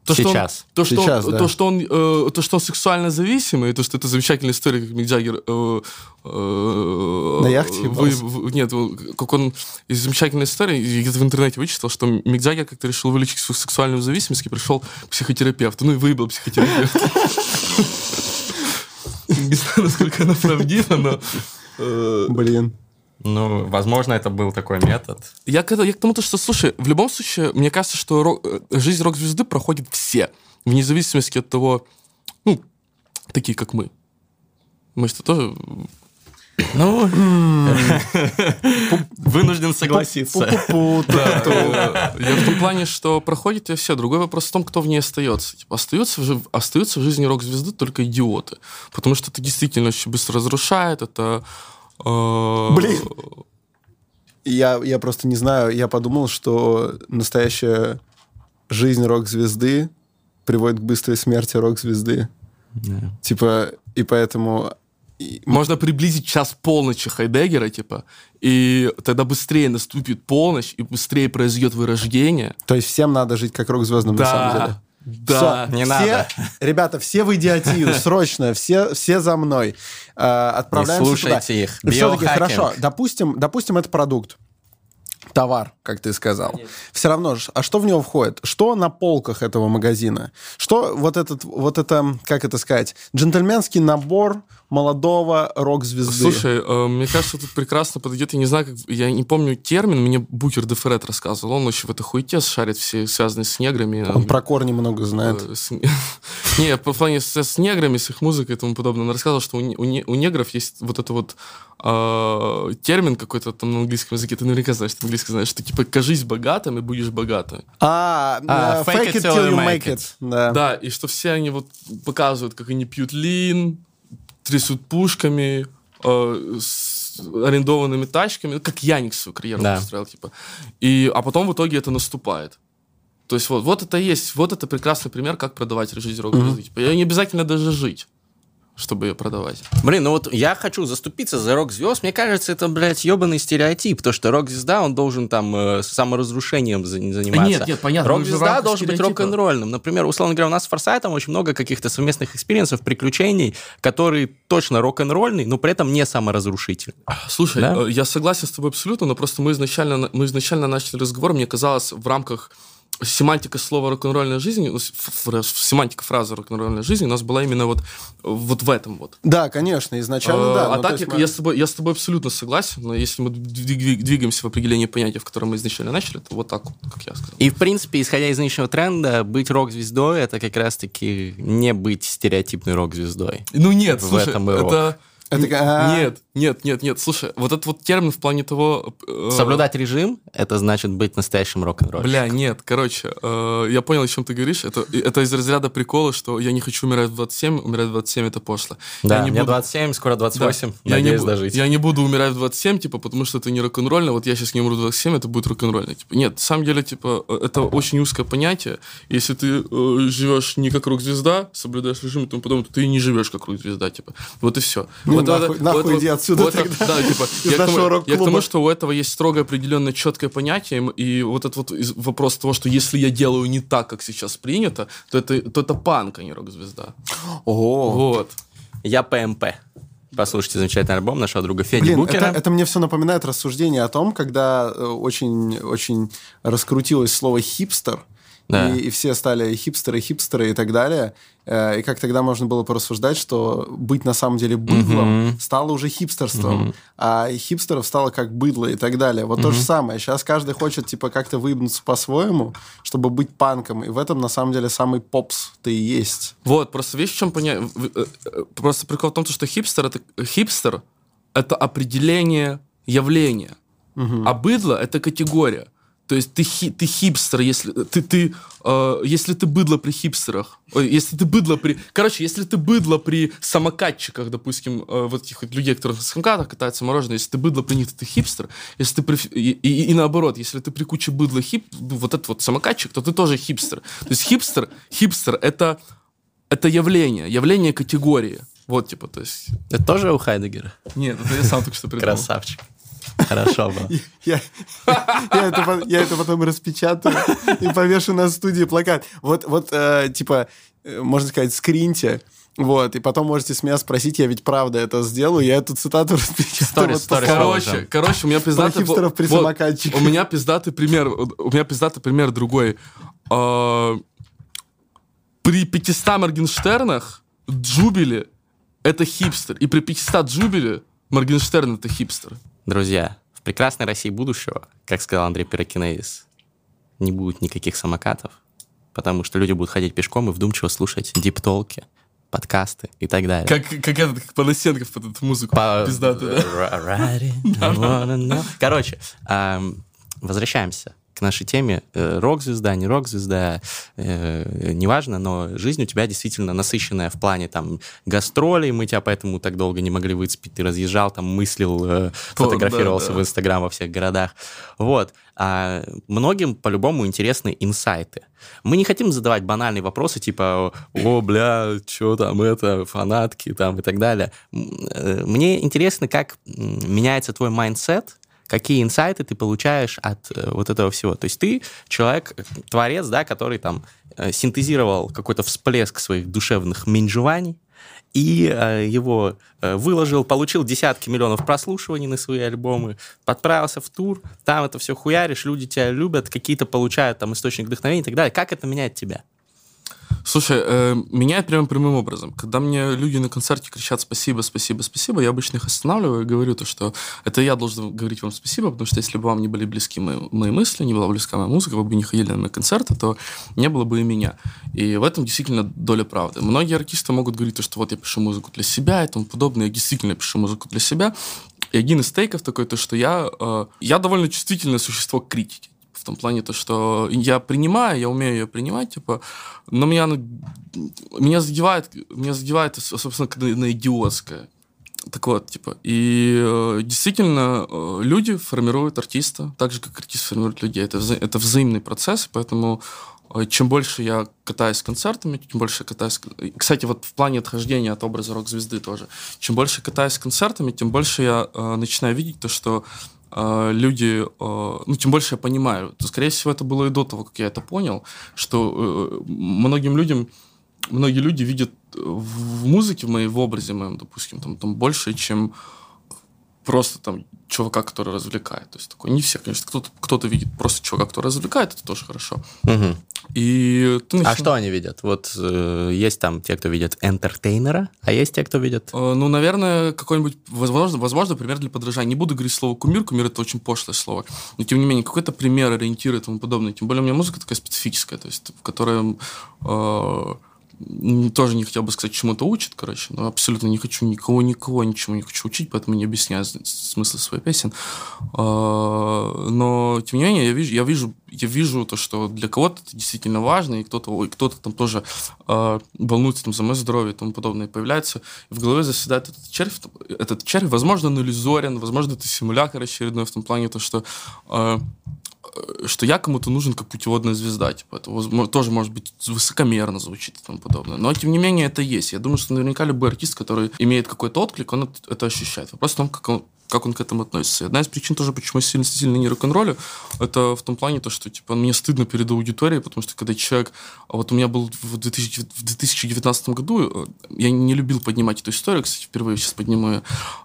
То, что он- Сейчас. то, что, Сейчас, он, да. то, что он, э, то, что он сексуально зависимый, и то, что это замечательная история, как Мик Джаггер... э, э, На яхте вы- ебался? в- Нет, как он из замечательной истории, я где-то в интернете вычитал, что Мик Джаггер как-то решил вылечить свою сексуальную зависимость и пришел к психотерапевту. Ну и выебал психотерапевта. *laughs* не знаю, насколько она правдива, но... э, Блин. Ну, возможно, это был такой метод. Я к, я к тому, что, слушай, в любом случае, мне кажется, что рок, э, жизнь рок-звезды проходит все, вне зависимости от того, ну, такие, как мы. Мы что тоже... Ну, *laughs* вынужден согласиться. Да, я в том плане, что проходит и все. Другой вопрос в том, кто в ней остается. Типа, остаются, в, остаются в жизни рок-звезды только идиоты. Потому что это действительно очень быстро разрушает, это... э, Блин. Я, я просто не знаю, я подумал, что настоящая жизнь рок-звезды приводит к быстрой смерти рок-звезды. Типа, и поэтому... Можно приблизить час полночи Хайдеггера, типа, и тогда быстрее наступит полночь, и быстрее произойдет вырождение. То есть всем надо жить как рок-звездам на самом деле. Да, Всё, не все- надо. *laughs* Ребята, все в идиотию, *laughs* срочно, все, все за мной. Э, Отправляемся Не слушайте туда. их. И всё-таки Биохакинг. хорошо, допустим, допустим, это продукт. Товар, как ты сказал. Все равно же, а что в него входит? Что на полках этого магазина? Что вот этот, вот это, как это сказать, джентльменский набор молодого рок-звезды? Слушай, э, мне кажется, тут прекрасно подойдет. Я не знаю, как, я не помню термин, мне Букер де Феррет рассказывал. Он еще в этой хуете шарит все, связанные с неграми. Он про корни много знает. Э, *laughs* Не, по плане с, неграми, с их музыкой и тому подобное. Он рассказывал, что у, не- у не- у негров есть вот это вот э, термин какой-то там на английском языке. Ты наверняка знаешь, ты английский знаешь, что типа кажись богатым и будешь богатым. А, А, э, fake it till you make it. Да. Да, и что все они вот показывают, как они пьют лин, трясут пушками, э, с арендованными тачками, как Яник свою карьеру Да. построил, типа. И, а потом в итоге это наступает. То есть вот, вот это есть, вот это прекрасный пример, как продавать жизнь рок Типа, не обязательно даже жить, чтобы ее продавать. Блин, ну вот я хочу заступиться за рок-звезд. Мне кажется, это, блядь, ебаный стереотип. То, что рок-звезда, он должен там э, саморазрушением за- заниматься. нет, нет, понятно, Рок-звезда должен быть рок-н-ролльным. Например, условно говоря, у нас с Форсайтом очень много каких-то совместных experience ов, приключений, которые точно рок-н-ролльный, но при этом не саморазрушительный. Слушай, Да? э, я согласен с тобой абсолютно, но просто мы изначально, мы изначально начали разговор, мне казалось, в рамках семантика слова рок-н-ролльная жизнь, семантика фразы рок-н-ролльная жизнь у нас была именно вот, вот в этом вот. Да, конечно, изначально А, да. а Ну, то так есть я, мы- я с тобой, я с тобой абсолютно согласен, но если мы двиг- двигаемся в определении понятия, в котором мы изначально начали, то вот так вот, как я сказал. И, в принципе, исходя из нынешнего тренда, быть рок-звездой — это как раз-таки не быть стереотипной рок-звездой. Ну нет, В слушай, этом и рок. это... Это. Нет, нет, нет, нет, слушай, вот этот вот термин в плане того... э, Соблюдать режим — это значит быть настоящим рок-н-ролльщиком. Бля, нет, короче, э, я понял, о чем ты говоришь. Это, это из разряда прикола, что я не хочу умирать в 27, умирать в 27 это пошло. Да, я не мне буду- 27, скоро Да, 28, я не, надеюсь дожить. я не буду умирать в 27, типа, потому что это не рок-н-ролльно. Вот я сейчас не умру в 27, это будет рок-н-ролльно. Типа, нет, на самом деле, типа, э, это очень узкое понятие. Если ты э, живешь не как рок-звезда, соблюдаешь режим и тому подобное, то ты и не живешь как рок-звезда, типа. Вот и все. Ну, вот нахуй- нахуй иди отсюда тогда. Да, типа, Из я, к тому, нашего я к тому, что у этого есть строго определенное четкое понятие, и вот этот вот вопрос того, что если я делаю не так, как сейчас принято, то это, то это панк, а не рок-звезда. Ого. Вот. Я ПМП. Послушайте замечательный альбом нашего друга Феди Блин, Букера. это, это мне все напоминает рассуждение о том, когда э, очень, очень раскрутилось слово хипстер, Да. и, и все стали хипстеры, хипстеры и так далее. Э, И как тогда можно было порассуждать, что быть на самом деле быдлом стало уже хипстерством, а хипстеров стало как быдло и так далее. Вот то же самое. Сейчас каждый хочет типа как-то выебнуться по-своему, чтобы быть панком. И в этом на самом деле самый попс-то и есть. Вот, просто видишь, в чем понять? Просто прикол в том, что хипстер это хипстер это определение явления, а быдло это категория. То есть ты, хи- ты хипстер, если ты, ты э, если ты быдло при хипстерах, ой, если ты быдло при, короче, если ты быдло при самокатчиках, допустим, э, вот этих вот людей, которые на самокатах катаются мороженое, если ты быдло при них, то ты хипстер. Если ты при, и, и- и наоборот, если ты при куче быдла хип, вот этот вот самокатчик, то ты тоже хипстер. То есть хипстер, хипстер это это явление, явление категории. Вот, типа, то есть... Это тоже у Хайдегера? Нет, это я сам только что придумал. Красавчик. Хорошо было. Я, я это, по- я это потом распечатаю и повешу на студии плакат. Вот, вот э, типа, э, можно сказать, скриньте. Вот, и потом можете с меня спросить, я ведь правда это сделаю, я эту цитату *laughs* распечатаю. Stories, вот Короче, короче, у меня пиздатый... хипстеров при вот. У меня пиздатый пример, у меня пиздатый пример другой. А, При 500 Моргенштернах Джубили это хипстер. И при 500 Джубиле Моргенштерн это хипстер. Друзья, в прекрасной России будущего, как сказал Андрей Пирокинезис, не будет никаких самокатов, потому что люди будут ходить пешком и вдумчиво слушать диптолки, подкасты и так далее. Как, как этот, как Панасенков под эту музыку. По... Пиздатую, да? Короче, возвращаемся нашей теме. Э, рок-звезда, не рок-звезда, э, неважно, но жизнь у тебя действительно насыщенная в плане там гастролей, мы тебя поэтому так долго не могли выцепить, ты разъезжал, там мыслил, э, фотографировался да, да. в Инстаграм во всех городах. Вот. А многим по-любому интересны инсайты. Мы не хотим задавать банальные вопросы, типа, о, бля, что там это, фанатки там и так далее. Э, мне интересно, как меняется твой mindset, какие инсайты ты получаешь от э, вот этого всего. То есть ты человек, творец, да, который там э, синтезировал какой-то всплеск своих душевных менжеваний, и э, его э, выложил, получил десятки миллионов прослушиваний на свои альбомы, отправился в тур, там это все хуяришь, люди тебя любят, какие-то получают там источник вдохновения и так далее. Как это меняет тебя? Слушай, э, меняет прямо прямым образом. Когда мне люди на концерте кричат «спасибо, спасибо, спасибо», я обычно их останавливаю и говорю то, что это я должен говорить вам спасибо, потому что если бы вам не были близки мои, мои мысли, не была близка моя музыка, вы бы не ходили на мои концерты, то не было бы и меня. И в этом действительно доля правды. Многие артисты могут говорить то, что вот я пишу музыку для себя и тому подобное. Я действительно пишу музыку для себя. И один из тейков такой, то, что я, э, я довольно чувствительное существо к критике в том плане то, что я принимаю, я умею ее принимать, типа, но меня, меня задевает, меня задевает, собственно, когда на идиотское. Так вот, типа, и э, действительно э, люди формируют артиста, так же, как артист формирует людей. Это, вза- это взаимный процесс, поэтому э, чем больше я катаюсь с концертами, тем больше я катаюсь... Кстати, вот в плане отхождения от образа рок-звезды тоже. Чем больше катаюсь с концертами, тем больше я э, начинаю видеть то, что люди, э, ну, тем больше я понимаю, то, скорее всего, это было и до того, как я это понял, что э, многим людям, многие люди видят в музыке, в моей, в образе моем, допустим, там, там больше, чем просто там чувака, который развлекает. То есть такой не все, конечно, кто-то кто видит просто чувака, который развлекает, это тоже хорошо. Угу. И ты начинаешь... А что они видят? Вот э, есть там те, кто видят энтертейнера, а есть те, кто видят... Э, ну, наверное, какой-нибудь, возможно, возможно, пример для подражания. Не буду говорить слово кумир, кумир это очень пошлое слово, но тем не менее, какой-то пример, ориентир и тому подобное. Тем более у меня музыка такая специфическая, то есть в которой... Э, тоже не хотел бы сказать, чему-то учит, короче, но абсолютно не хочу никого, никого, ничему не хочу учить, поэтому не объясняю смысл своих песен. А, но, тем не менее, я вижу, я вижу, я вижу то, что для кого-то это действительно важно, и кто-то, кто-то там тоже э, волнуется там, за мое здоровье и тому подобное. И появляется, и в голове заседает этот червь, этот червь, возможно, он иллюзорен, возможно, это симулятор очередной в том плане, то, что э, что я кому-то нужен как путеводная звезда. Типа, это тоже может быть высокомерно звучит и тому подобное. Но, тем не менее, это есть. Я думаю, что наверняка любой артист, который имеет какой-то отклик, он это ощущает. Вопрос в том, как он, как он к этому относится. И одна из причин тоже, почему я сильно, сильно не рок-н-роллю, это в том плане, то, что типа, мне стыдно перед аудиторией, потому что когда человек... А вот у меня был в, 2000, в 2019 году, э, я не любил поднимать эту историю, кстати, впервые сейчас подниму ее.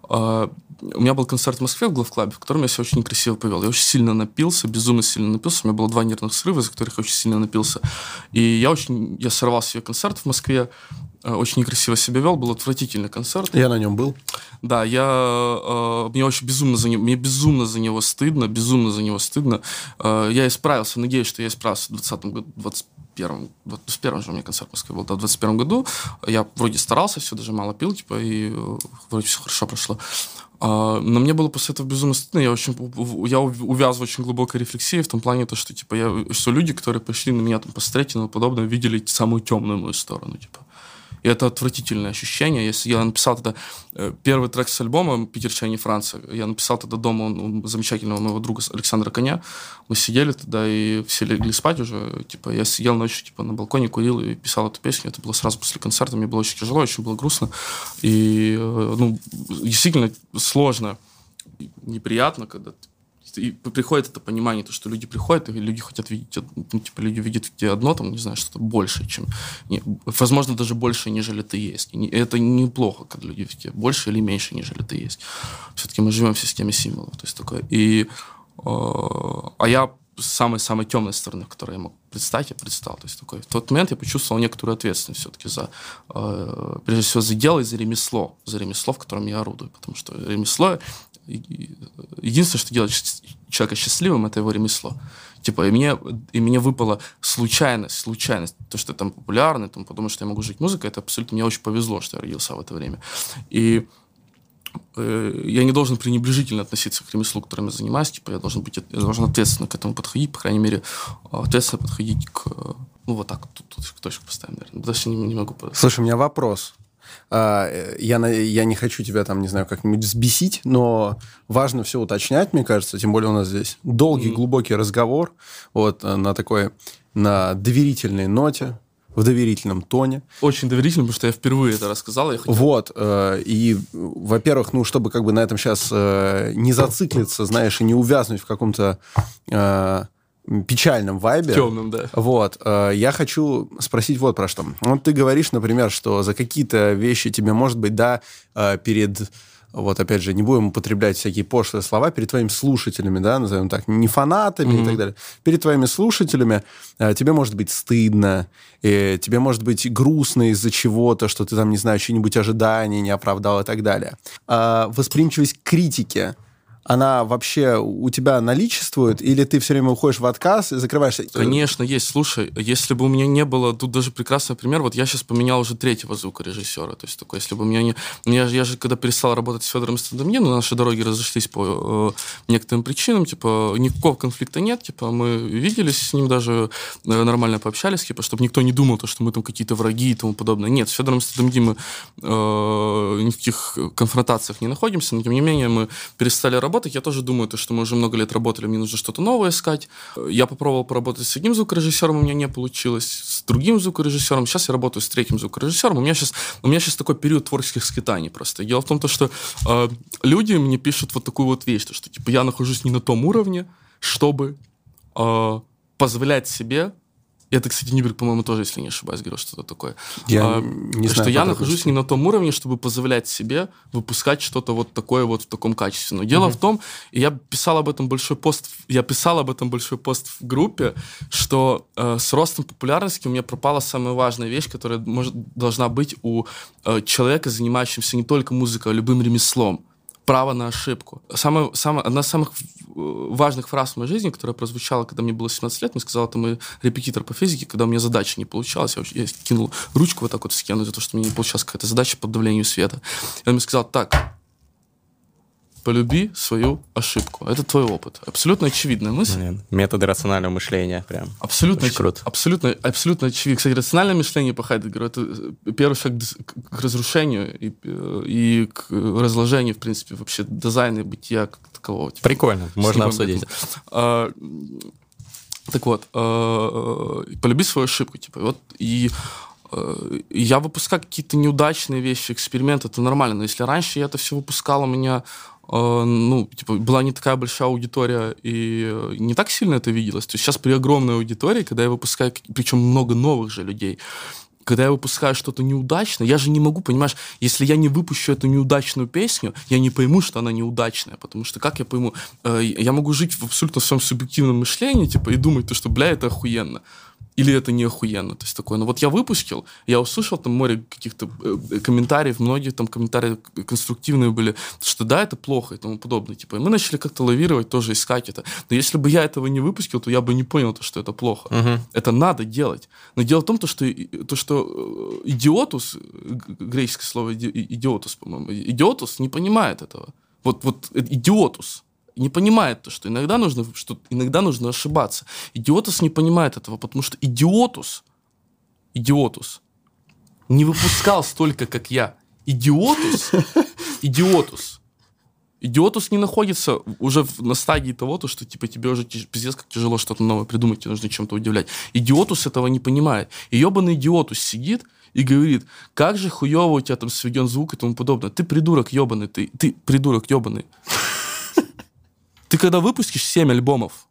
А, у меня был концерт в Москве в главклабе, в котором я себя очень некрасиво повел. Я очень сильно напился, безумно сильно напился. У меня было два нервных срыва, из которых я очень сильно напился. И я очень... Я сорвал себе концерт в Москве, э, очень некрасиво себя вел, был отвратительный концерт. Я на нем был. Да, я... Э, мне очень безумно за него... Мне безумно за него стыдно, безумно за него стыдно. Э, я исправился, надеюсь, что я исправился в 20 году, 21 вот в первом же у меня концерт в Москве был, да, в 21 году. Я вроде старался, все, даже мало пил, типа, и вроде все хорошо прошло. А, но мне было после этого безумно стыдно. Я очень я увяз в очень глубокой рефлексии в том плане, то, что типа я, что люди, которые пришли на меня там посмотреть и подобное, видели самую темную мою сторону, типа. И это отвратительное ощущение. Если я написал тогда э, первый трек с альбома «Питерчане Франция», я написал тогда дома у замечательного моего друга Александра Коня. Мы сидели тогда и все легли спать уже. Типа, я сидел ночью типа, на балконе, курил и писал эту песню. Это было сразу после концерта. Мне было очень тяжело, очень было грустно. И э, ну, действительно сложно неприятно, когда и приходит это понимание, то, что люди приходят, и люди хотят видеть, ну, типа, люди видят тебе одно, там, не знаю, что-то больше, чем, не, возможно, даже больше, нежели ты есть. И это неплохо, когда люди тебе больше или меньше, нежели ты есть. Все-таки мы живем в системе символов, то есть такое. И, э, а я самой-самой темной стороны, которую я мог представить, я предстал. То есть такой, в тот момент я почувствовал некоторую ответственность все-таки за, э, прежде всего, за дело и за ремесло, за ремесло, в котором я орудую. Потому что ремесло, единственное, что делает человека счастливым, это его ремесло. Типа, и мне, и мне выпала случайность, случайность, то, что я там популярный, там, потому что я могу жить музыкой, это абсолютно, мне очень повезло, что я родился в это время. И э, я не должен пренебрежительно относиться к ремеслу, которым я занимаюсь, типа, я должен быть, я должен ответственно к этому подходить, по крайней мере, ответственно подходить к, ну, вот так, тут, тут точку поставим, наверное, даже не, не могу... Слушай, у меня вопрос. А, я, я не хочу тебя там, не знаю, как-нибудь взбесить, но важно все уточнять, мне кажется, тем более у нас здесь долгий, mm-hmm. глубокий разговор, вот на такой, на доверительной ноте, в доверительном тоне. Очень доверительно, потому что я впервые это рассказал. Я хотел... Вот. Э, и, во-первых, ну, чтобы как бы на этом сейчас э, не зациклиться, знаешь, и не увязнуть в каком-то э, печальном вайбе. Темном, да. Вот. Э, я хочу спросить вот про что. Вот ты говоришь, например, что за какие-то вещи тебе, может быть, да, э, перед вот опять же, не будем употреблять всякие пошлые слова перед твоими слушателями, да, назовем так, не фанатами mm-hmm. и так далее. Перед твоими слушателями э, тебе может быть стыдно, и тебе может быть грустно из-за чего-то, что ты там, не знаю, чьи-нибудь ожидания не оправдал и так далее. А восприимчивость к критике – она вообще у тебя наличествует, или ты все время уходишь в отказ и закрываешься? Конечно, есть. Слушай, если бы у меня не было, тут даже прекрасный пример, вот я сейчас поменял уже третьего звукорежиссера, то есть такой, если бы у меня не... Я, я же когда перестал работать с Федором Стендамье, ну, наши дороги разошлись по э, некоторым причинам, типа, никакого конфликта нет, типа, мы виделись с ним даже, э, нормально пообщались, типа, чтобы никто не думал, то, что мы там какие-то враги и тому подобное. Нет, с Федором Стендамье мы э, никаких конфронтациях не находимся, но тем не менее мы перестали работать, работать, я тоже думаю, то, что мы уже много лет работали, мне нужно что-то новое искать. Я попробовал поработать с одним звукорежиссером, у меня не получилось, с другим звукорежиссером. Сейчас я работаю с третьим звукорежиссером. У меня сейчас, у меня сейчас такой период творческих скитаний просто. Дело в том, то, что э, люди мне пишут вот такую вот вещь, то, что типа я нахожусь не на том уровне, чтобы э, позволять себе это, кстати, Нибель, по-моему, тоже, если не ошибаюсь, говорил что-то такое. Я а, не знаю, что я нахожусь не на том уровне, чтобы позволять себе выпускать что-то вот такое вот в таком качестве. Но дело угу. в том, и я писал об этом большой пост, я писал об этом большой пост в группе, что э, с ростом популярности у меня пропала самая важная вещь, которая может, должна быть у э, человека, занимающегося не только музыкой, а любым ремеслом право на ошибку. Самое, самое, одна из самых важных фраз в моей жизни, которая прозвучала, когда мне было 17 лет, мне сказал это мой репетитор по физике, когда у меня задача не получалась, я, я кинул ручку вот так вот в стену за то, что мне не получалась какая-то задача под давлением света. И он мне сказал, так, полюби свою ошибку. Это твой опыт. Абсолютно очевидная мысль. Блин, методы рационального мышления прям. Абсолютно, Очень круто. Абсолютно, абсолютно очевидно. Кстати, рациональное мышление по Хайдегеру это первый шаг к разрушению и, и к разложению, в принципе, вообще дизайна и бытия как такового. Типа, Прикольно, можно обсудить. А, так вот, а, полюби свою ошибку. Типа, вот, и я выпускаю какие-то неудачные вещи, эксперименты, это нормально. Но если раньше я это все выпускал, у меня Э, ну, типа, была не такая большая аудитория, и э, не так сильно это виделось. То есть сейчас при огромной аудитории, когда я выпускаю, причем много новых же людей, когда я выпускаю что-то неудачное, я же не могу, понимаешь, если я не выпущу эту неудачную песню, я не пойму, что она неудачная, потому что как я пойму, э, я могу жить в абсолютно своем субъективном мышлении, типа, и думать, то, что, бля, это охуенно или это не охуенно. То есть такое, ну вот я выпустил, я услышал там море каких-то э, комментариев, многие там комментарии конструктивные были, что да, это плохо и тому подобное. Типа, и мы начали как-то лавировать, тоже искать это. Но если бы я этого не выпустил, то я бы не понял, то, что это плохо. Uh-huh. Это надо делать. Но дело в том, то, что, то, что э, идиотус, греческое слово идиотус, по-моему, идиотус не понимает этого. Вот, вот э, идиотус не понимает то, что иногда нужно, что иногда нужно ошибаться. Идиотус не понимает этого, потому что идиотус, идиотус, не выпускал столько, как я. Идиотус, идиотус. Идиотус не находится уже на стадии того, то, что типа тебе уже пиздец как тяжело что-то новое придумать, тебе нужно чем-то удивлять. Идиотус этого не понимает. И ебаный идиотус сидит и говорит, как же хуево у тебя там сведен звук и тому подобное. Ты придурок ебаный, ты, ты придурок ебаный. Ты когда выпустишь 7 альбомов,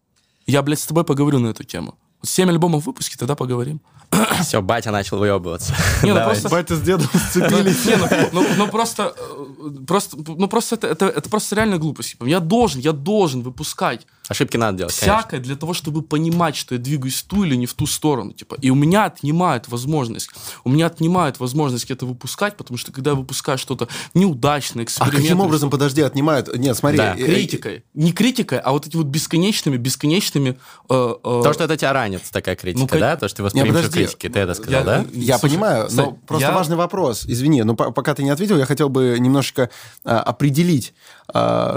я, блядь, с тобой поговорю на эту тему. Вот 7 альбомов выпусти, тогда поговорим. *coughs* Все, батя начал выебываться. *laughs* Не, ну просто... Батя с дедом сцепились. Не, ну, ну, ну просто, э, просто, ну просто это, это, это просто реально глупость. Я должен, я должен выпускать Ошибки надо делать, всякое конечно. для того, чтобы понимать, что я двигаюсь в ту или не в ту сторону. Типа. И у меня отнимает возможность. У меня отнимает возможность это выпускать, потому что когда я выпускаю что-то неудачное, А экспериментное... каким образом, подожди, отнимают? Нет, смотри. Да. э, э, Критикой. Не критикой, а вот эти вот бесконечными, бесконечными... э, э, То, что это тебя ранит, такая критика, Ну, да? То, что ты воспринимаешь критики, ты это сказал, Я- да? Я Слушай, понимаю, но Сань, просто я- важный вопрос. Извини, но по- пока ты не ответил, я хотел бы немножечко а, определить, а,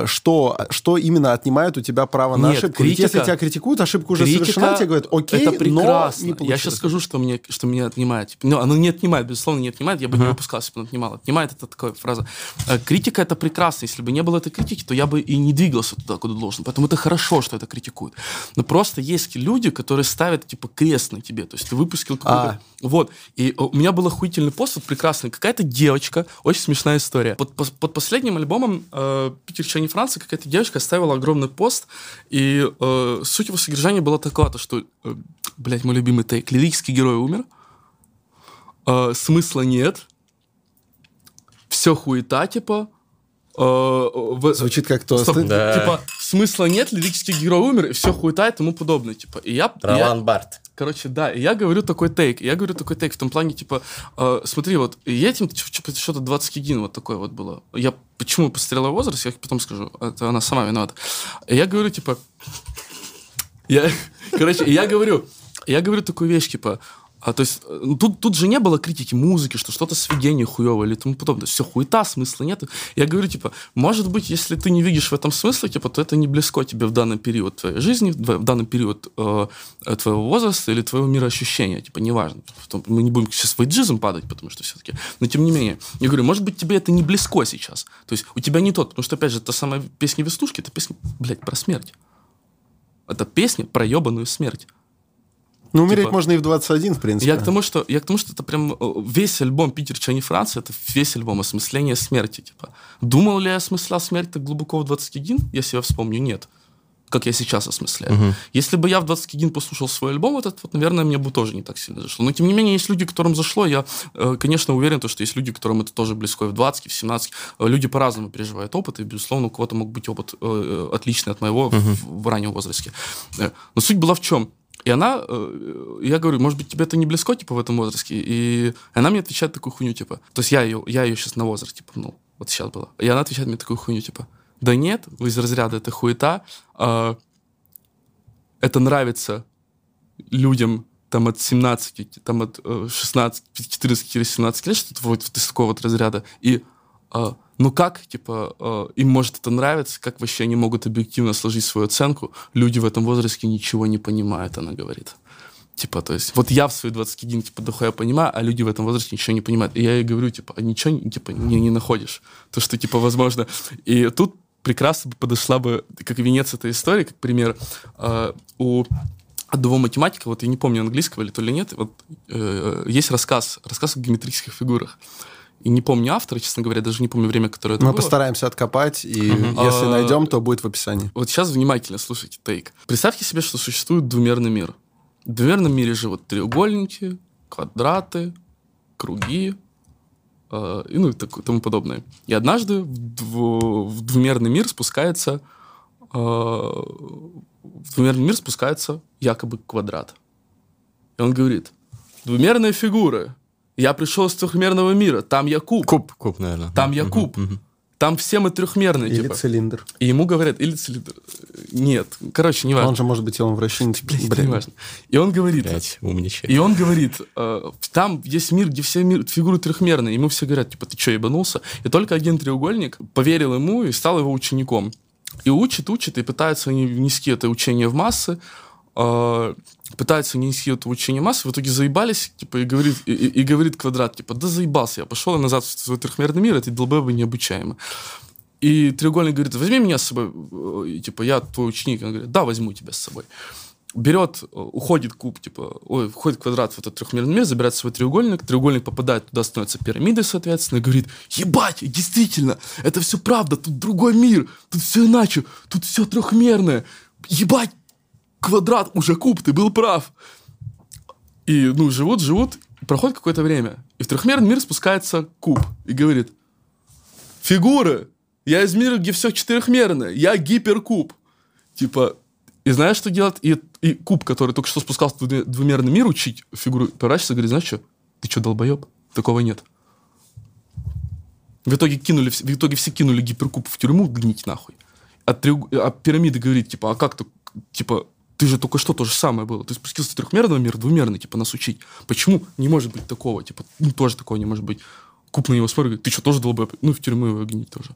что, что именно отнимает у тебя право на Нет, ошибку. Ведь критика- если тебя критикуют, ошибка уже Критика совершена, тебе говорят, окей, это но прекрасно. не я сейчас скажу, что мне, что меня отнимает. Типа, Ну, оно не отнимает, безусловно, не отнимает. Я бы не выпускал, если бы оно отнимало. Отнимает это такая фраза. Э, Критика это прекрасно. Если бы не было этой критики, то я бы и не двигался туда, куда должен. Поэтому это хорошо, что это критикуют. Но просто есть люди, которые ставят типа крест на тебе. То есть ты выпустил какой-то. А. Вот. И э, у меня был охуительный пост, вот прекрасный. Какая-то девочка, очень смешная история. Под, под последним альбомом э, Питер Чайни Франция какая-то девочка оставила огромный пост, и э, суть его содержания была такова, то, что, э, блядь, мой любимый тейк, лирический герой умер, э, смысла нет, все хуета, типа, э, в- Звучит как тост. Стоп, Да. Типа, смысла нет, лирический герой умер, и все хуета и тому подобное. Типа, и я, я- Ролан Барт. Короче, да, и я говорю такой тейк. Я говорю такой тейк в том плане, типа, э, смотри, вот, этим что-то 20 гигин вот такое вот было. Я почему пострелил возраст, я потом скажу. Это она сама виновата. Я говорю, типа, я, *laughs* короче, я говорю, я говорю такую вещь, типа, а, то есть э, ну, тут, тут же не было критики музыки, что что-то сведение хуевое или тому подобное. Все хуета, смысла нет. Я говорю, типа, может быть, если ты не видишь в этом смысла, типа, то это не близко тебе в данный период твоей жизни, в данный период э, э, твоего возраста или твоего мироощущения. Типа, неважно. Потом Мы не будем сейчас в эйджизм падать, потому что все-таки... Но тем не менее. Я говорю, может быть, тебе это не близко сейчас. То есть у тебя не тот. Потому что, опять же, та самая песня «Вестушки» — это песня, блядь, про смерть. Это песня про ебаную смерть. Ну, умереть типа- можно и в 21, в принципе. Я к тому, что я к тому, что это прям э, весь альбом Питер Чайни Франция, это весь альбом осмысления смерти. Типа. Думал ли я осмыслял смерть так глубоко в 20 гигин? Я себя вспомню, нет. Как я сейчас осмысляю. Если бы я в 20 гигин послушал свой альбом, вот этот, вот, наверное, мне бы тоже не так сильно зашло. Но, тем не менее, есть люди, которым зашло. Я, э, конечно, уверен, то, что есть люди, которым это тоже близко в 20, и в 17. Э, Люди по-разному переживают опыт, и, безусловно, у кого-то мог быть опыт отличный от моего в, в раннем возрасте. Но суть была в чем? И она, э, я говорю, может быть, тебе это не близко, типа, в этом возрасте? И она мне отвечает такую хуйню, типа, то есть я ее, я ее сейчас на возраст, типа, ну, вот сейчас было. И она отвечает мне такую хуйню, типа, да нет, из разряда это хуета, а, это нравится людям там от 17, там от э, 16, 14 или 17 лет, что-то вот из такого вот разряда. И а, ну как, типа, э, им может это нравиться, как вообще они могут объективно сложить свою оценку? Люди в этом возрасте ничего не понимают, она говорит. Типа, то есть, вот я в свои 21, типа, дохуя понимаю, а люди в этом возрасте ничего не понимают. И я ей говорю, типа, а ничего, типа, не, не находишь. То, что, типа, возможно. И тут прекрасно подошла бы, как венец этой истории, как пример, э, у одного математика, вот я не помню английского или то ли нет, вот э, есть рассказ, рассказ о геометрических фигурах. И не помню автора, честно говоря, даже не помню время, которое это Мы было. постараемся откопать, и если А, найдем, то будет в описании. Вот сейчас внимательно слушайте тейк. Представьте себе, что существует двумерный мир. В двумерном мире живут треугольники, квадраты, круги э, и ну и так- тому подобное. И однажды в, дво- в двумерный мир спускается э, в двумерный мир спускается якобы квадрат. И он говорит, двумерная фигура. Я пришел из трехмерного мира, там я куб, Куб, куб, наверное. там я куб, там все мы трехмерные. Или типа. цилиндр. И ему говорят, или цилиндр. Нет, короче, не важно. Он же может быть телом вращения. *laughs* Блядь, это Блин. не важно. И он говорит, Блять, умничай. и он говорит, э, там есть мир, где все мир, фигуры трехмерные. Ему все говорят, типа, ты что, ебанулся? И только один треугольник поверил ему и стал его учеником. И учит, учит, и пытается не внести это учение в массы, э, пытается внести это учение массы, в итоге заебались, типа, и говорит, и, и- говорит квадрат, типа, да заебался я, пошел назад в свой трехмерный мир, это долбоебы необучаемо. И треугольник говорит, возьми меня с собой, э, и, типа, я твой ученик. Он говорит, да, возьму тебя с собой. Берет, э, уходит куб, типа, ой, входит квадрат в этот трехмерный мир, забирает свой треугольник, треугольник попадает туда, становится пирамидой, соответственно, и говорит, ебать, действительно, это все правда, тут другой мир, тут все иначе, тут все трехмерное, ебать, квадрат, уже куб, ты был прав. И, ну, живут, живут, проходит какое-то время, и в трехмерный мир спускается куб и говорит, фигуры. Я из мира, где все четырехмерное. Я гиперкуб. Типа, И знаешь, что делать? И, и куб, который только что спускался в двумерный мир учить фигуру, поворачивается и говорит, знаешь что, ты что, долбоеб? Такого нет. В итоге, кинули, в итоге все кинули гиперкуб в тюрьму, гнить нахуй. А, треуг... а пирамида говорит, типа, а как ты, типа, ты же только что то же самое было. Ты спустился с трехмерного мира двумерный, типа, нас учить. Почему не может быть такого? Типа, ну, тоже такого не может быть. Куб на него смотрит, ты что, тоже долбоеб? Ну, в тюрьму его гнить тоже.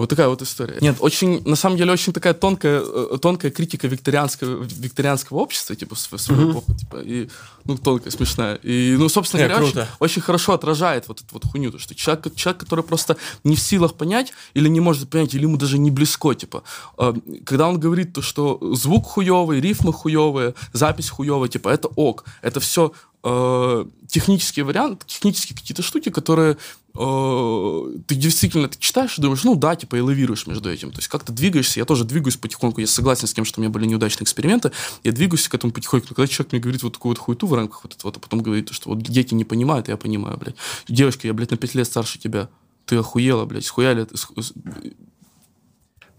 Вот такая вот история. Нет, очень, на самом деле, очень такая тонкая, э, тонкая критика викторианского, викторианского общества, типа, в свою mm-hmm. эпоху, типа, и, ну, тонкая, смешная. И, ну, собственно Нет, говоря, очень, очень хорошо отражает вот эту вот хуйню, то, что человек, человек, который просто не в силах понять, или не может понять, или ему даже не близко, типа, э, когда он говорит то, что звук хуевый, рифмы хуевые, запись хуевая, типа, это ок, это все э, технические варианты, технические какие-то штуки, которые э, ты действительно ты читаешь и думаешь, ну да, типа и лавируешь между этим. То есть как-то двигаешься, я тоже двигаюсь потихоньку, я согласен с тем, что у меня были неудачные эксперименты, я двигаюсь к этому потихоньку. Но когда человек мне говорит вот такую вот хуету в рамках вот этого, а потом говорит, что вот дети не понимают, я понимаю, блядь. Девочка, я, блядь, на 5 лет старше тебя. Ты охуела, блядь, схуяли.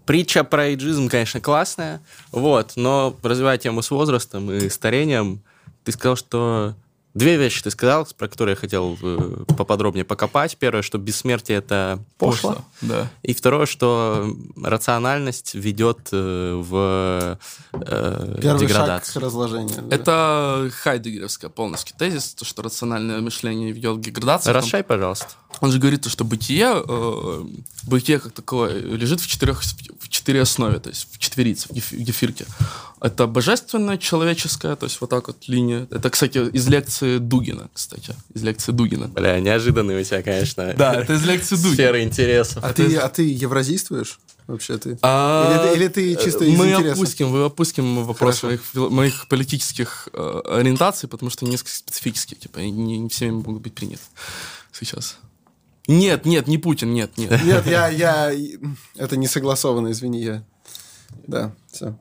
Притча про эйджизм, конечно, классная, вот, но развивая тему с возрастом и старением, ты сказал, что Две вещи ты сказал, про которые я хотел э, поподробнее покопать. Первое, что бессмертие это пошло. пошло да. И второе, что рациональность ведет э, в э, Первый деградацию. шаг к разложению. Да. Это хайдегеровская полностью тезис, то, что рациональное мышление ведет к деградации. Расшай, пожалуйста. Он же говорит, что бытие, э, бытие как такое лежит в четырех, в четыре основе, то есть в четверице, в гефирке. Это божественное, человеческое, то есть вот так вот линия. Это, кстати, из лекции Дугина, кстати. Из лекции Дугина. Бля, неожиданный у тебя, конечно. Да, это из лекции Дугина. Сфера интересов. А ты, а ты евразийствуешь? Вообще ты? А, или, или ты чисто из мы интереса? опустим, мы опустим вопрос моих, моих политических э, ориентаций, потому что они несколько специфические, типа, не, не всеми могут быть приняты сейчас. Нет, нет, не Путин, нет, нет. *laughs* Нет, я, я, это не согласовано, извини, я, да, все.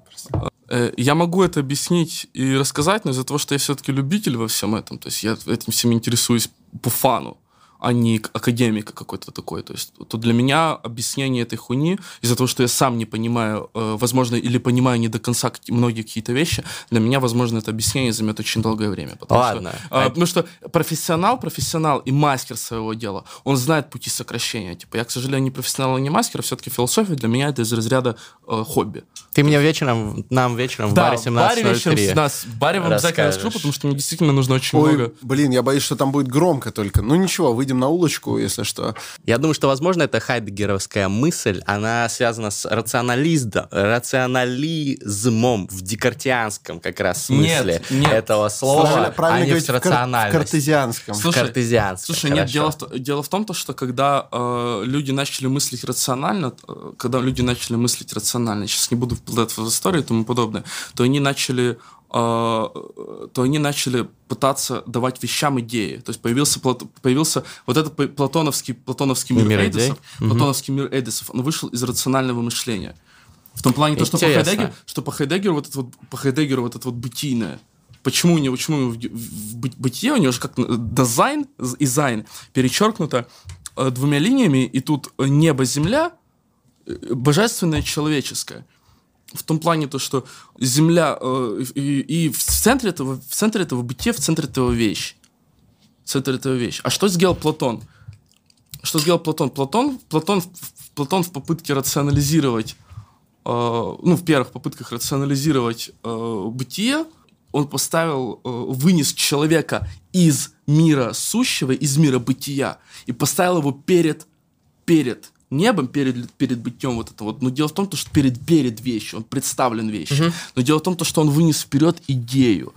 Э, я могу это объяснить и рассказать, но из-за того, что я все-таки любитель во всем этом, то есть я этим всем интересуюсь по фану, а не академика какой-то такой. То есть то для меня объяснение этой хуйни, из-за того, что я сам не понимаю, э, возможно, или понимаю не до конца многие какие-то вещи, для меня, возможно, это объяснение займет очень долгое время. Потому Ладно. Что, э, потому что профессионал, профессионал и мастер своего дела, он знает пути сокращения. Типа, я, к сожалению, не профессионал и не мастер, а все-таки философия для меня это из разряда э, хобби. Ты мне вечером, нам вечером да, в баре 17 баре вечером 17. В баре вам обязательно расскажу, потому что мне действительно нужно очень Ой, много. Блин, я боюсь, что там будет громко только. Ну ничего, выйдем на улочку, если что. Я думаю, что, возможно, эта хайдегеровская мысль, она связана с рационализмом, рационализмом в декартианском как раз смысле нет, нет. этого слова, Слушай, правильно а не с рациональностью. В картезианском. Слушай, в картезианском. Слушай, хорошо. нет, дело в, дело в том, то, что когда э, люди начали мыслить рационально, э, когда люди начали мыслить рационально, сейчас не буду вплывать в историю и тому подобное, то они начали то они начали пытаться давать вещам идеи. То есть появился, появился вот этот платоновский, платоновский мир, мир Эдисов. Платоновский мир Эдисов, он вышел из рационального мышления. В том плане, то, что по Хайдегеру, что по Хайдегеру вот это вот, по Хайдегеру вот это вот бытийное, почему у него, почему в, в бытие у него же как Dasein и Sein перечеркнуто э, двумя линиями, и тут небо-земля, э, божественное человеческое в том плане то, что Земля э, и, и в центре этого, в центре этого бытия, в центре этого вещь, в центре этого вещь. А что сделал Платон? Что сделал Платон? Платон, Платон, Платон в попытке рационализировать, э, ну, в первых попытках рационализировать э, бытие, он поставил, э, вынес человека из мира сущего, из мира бытия, и поставил его перед, перед небом перед, перед бытием вот это вот. Но дело в том, что перед, перед вещью, он представлен вещью. Угу. Но дело в том, что он вынес вперед идею.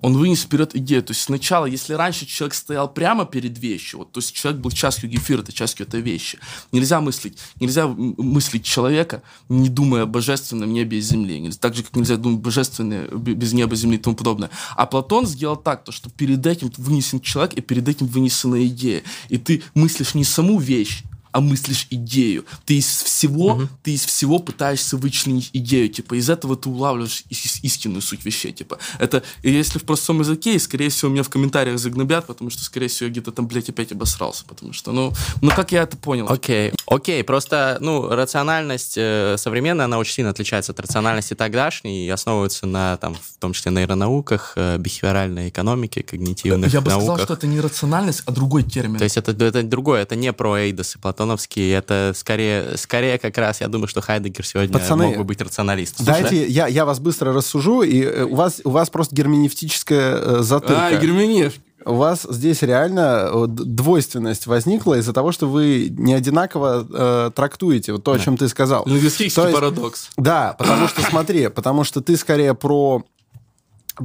Он вынес вперед идею. То есть сначала, если раньше человек стоял прямо перед вещью, вот, то есть человек был частью гефира, это частью этой вещи. Нельзя мыслить, нельзя мыслить человека, не думая о божественном небе и земле. Так же, как нельзя думать божественное без неба, земли и тому подобное. А Платон сделал так, то, что перед этим вынесен человек, и перед этим вынесена идея. И ты мыслишь не саму вещь, а мыслишь идею. Ты из всего, угу. ты из всего пытаешься вычленить идею, типа, из этого ты улавливаешь истинную суть вещей, типа. Это, и если в простом языке, скорее всего, меня в комментариях загнобят, потому что, скорее всего, я где-то там, блядь, опять обосрался, потому что, ну, ну как я это понял? Окей, okay. окей, okay. просто, ну, рациональность э, современная, она очень сильно отличается от рациональности тогдашней и основывается на, там, в том числе, нейронауках, э, бихевиоральной экономике, когнитивных я бы науках. сказал, что это не рациональность, а другой термин. То есть это, это другое, это не про Эйдос и Платоновский, это скорее, скорее как раз, я думаю, что Хайдегер сегодня Пацаны, мог бы быть рационалистом. Дайте, я, я вас быстро рассужу, и э, у вас, у вас просто герменевтическая э, затылка. А, герменевтика у вас здесь реально э, двойственность возникла из-за того, что вы не одинаково э, трактуете вот то, о чем ты сказал. Лингвистический есть, парадокс. Да, потому что, смотри, потому что ты скорее про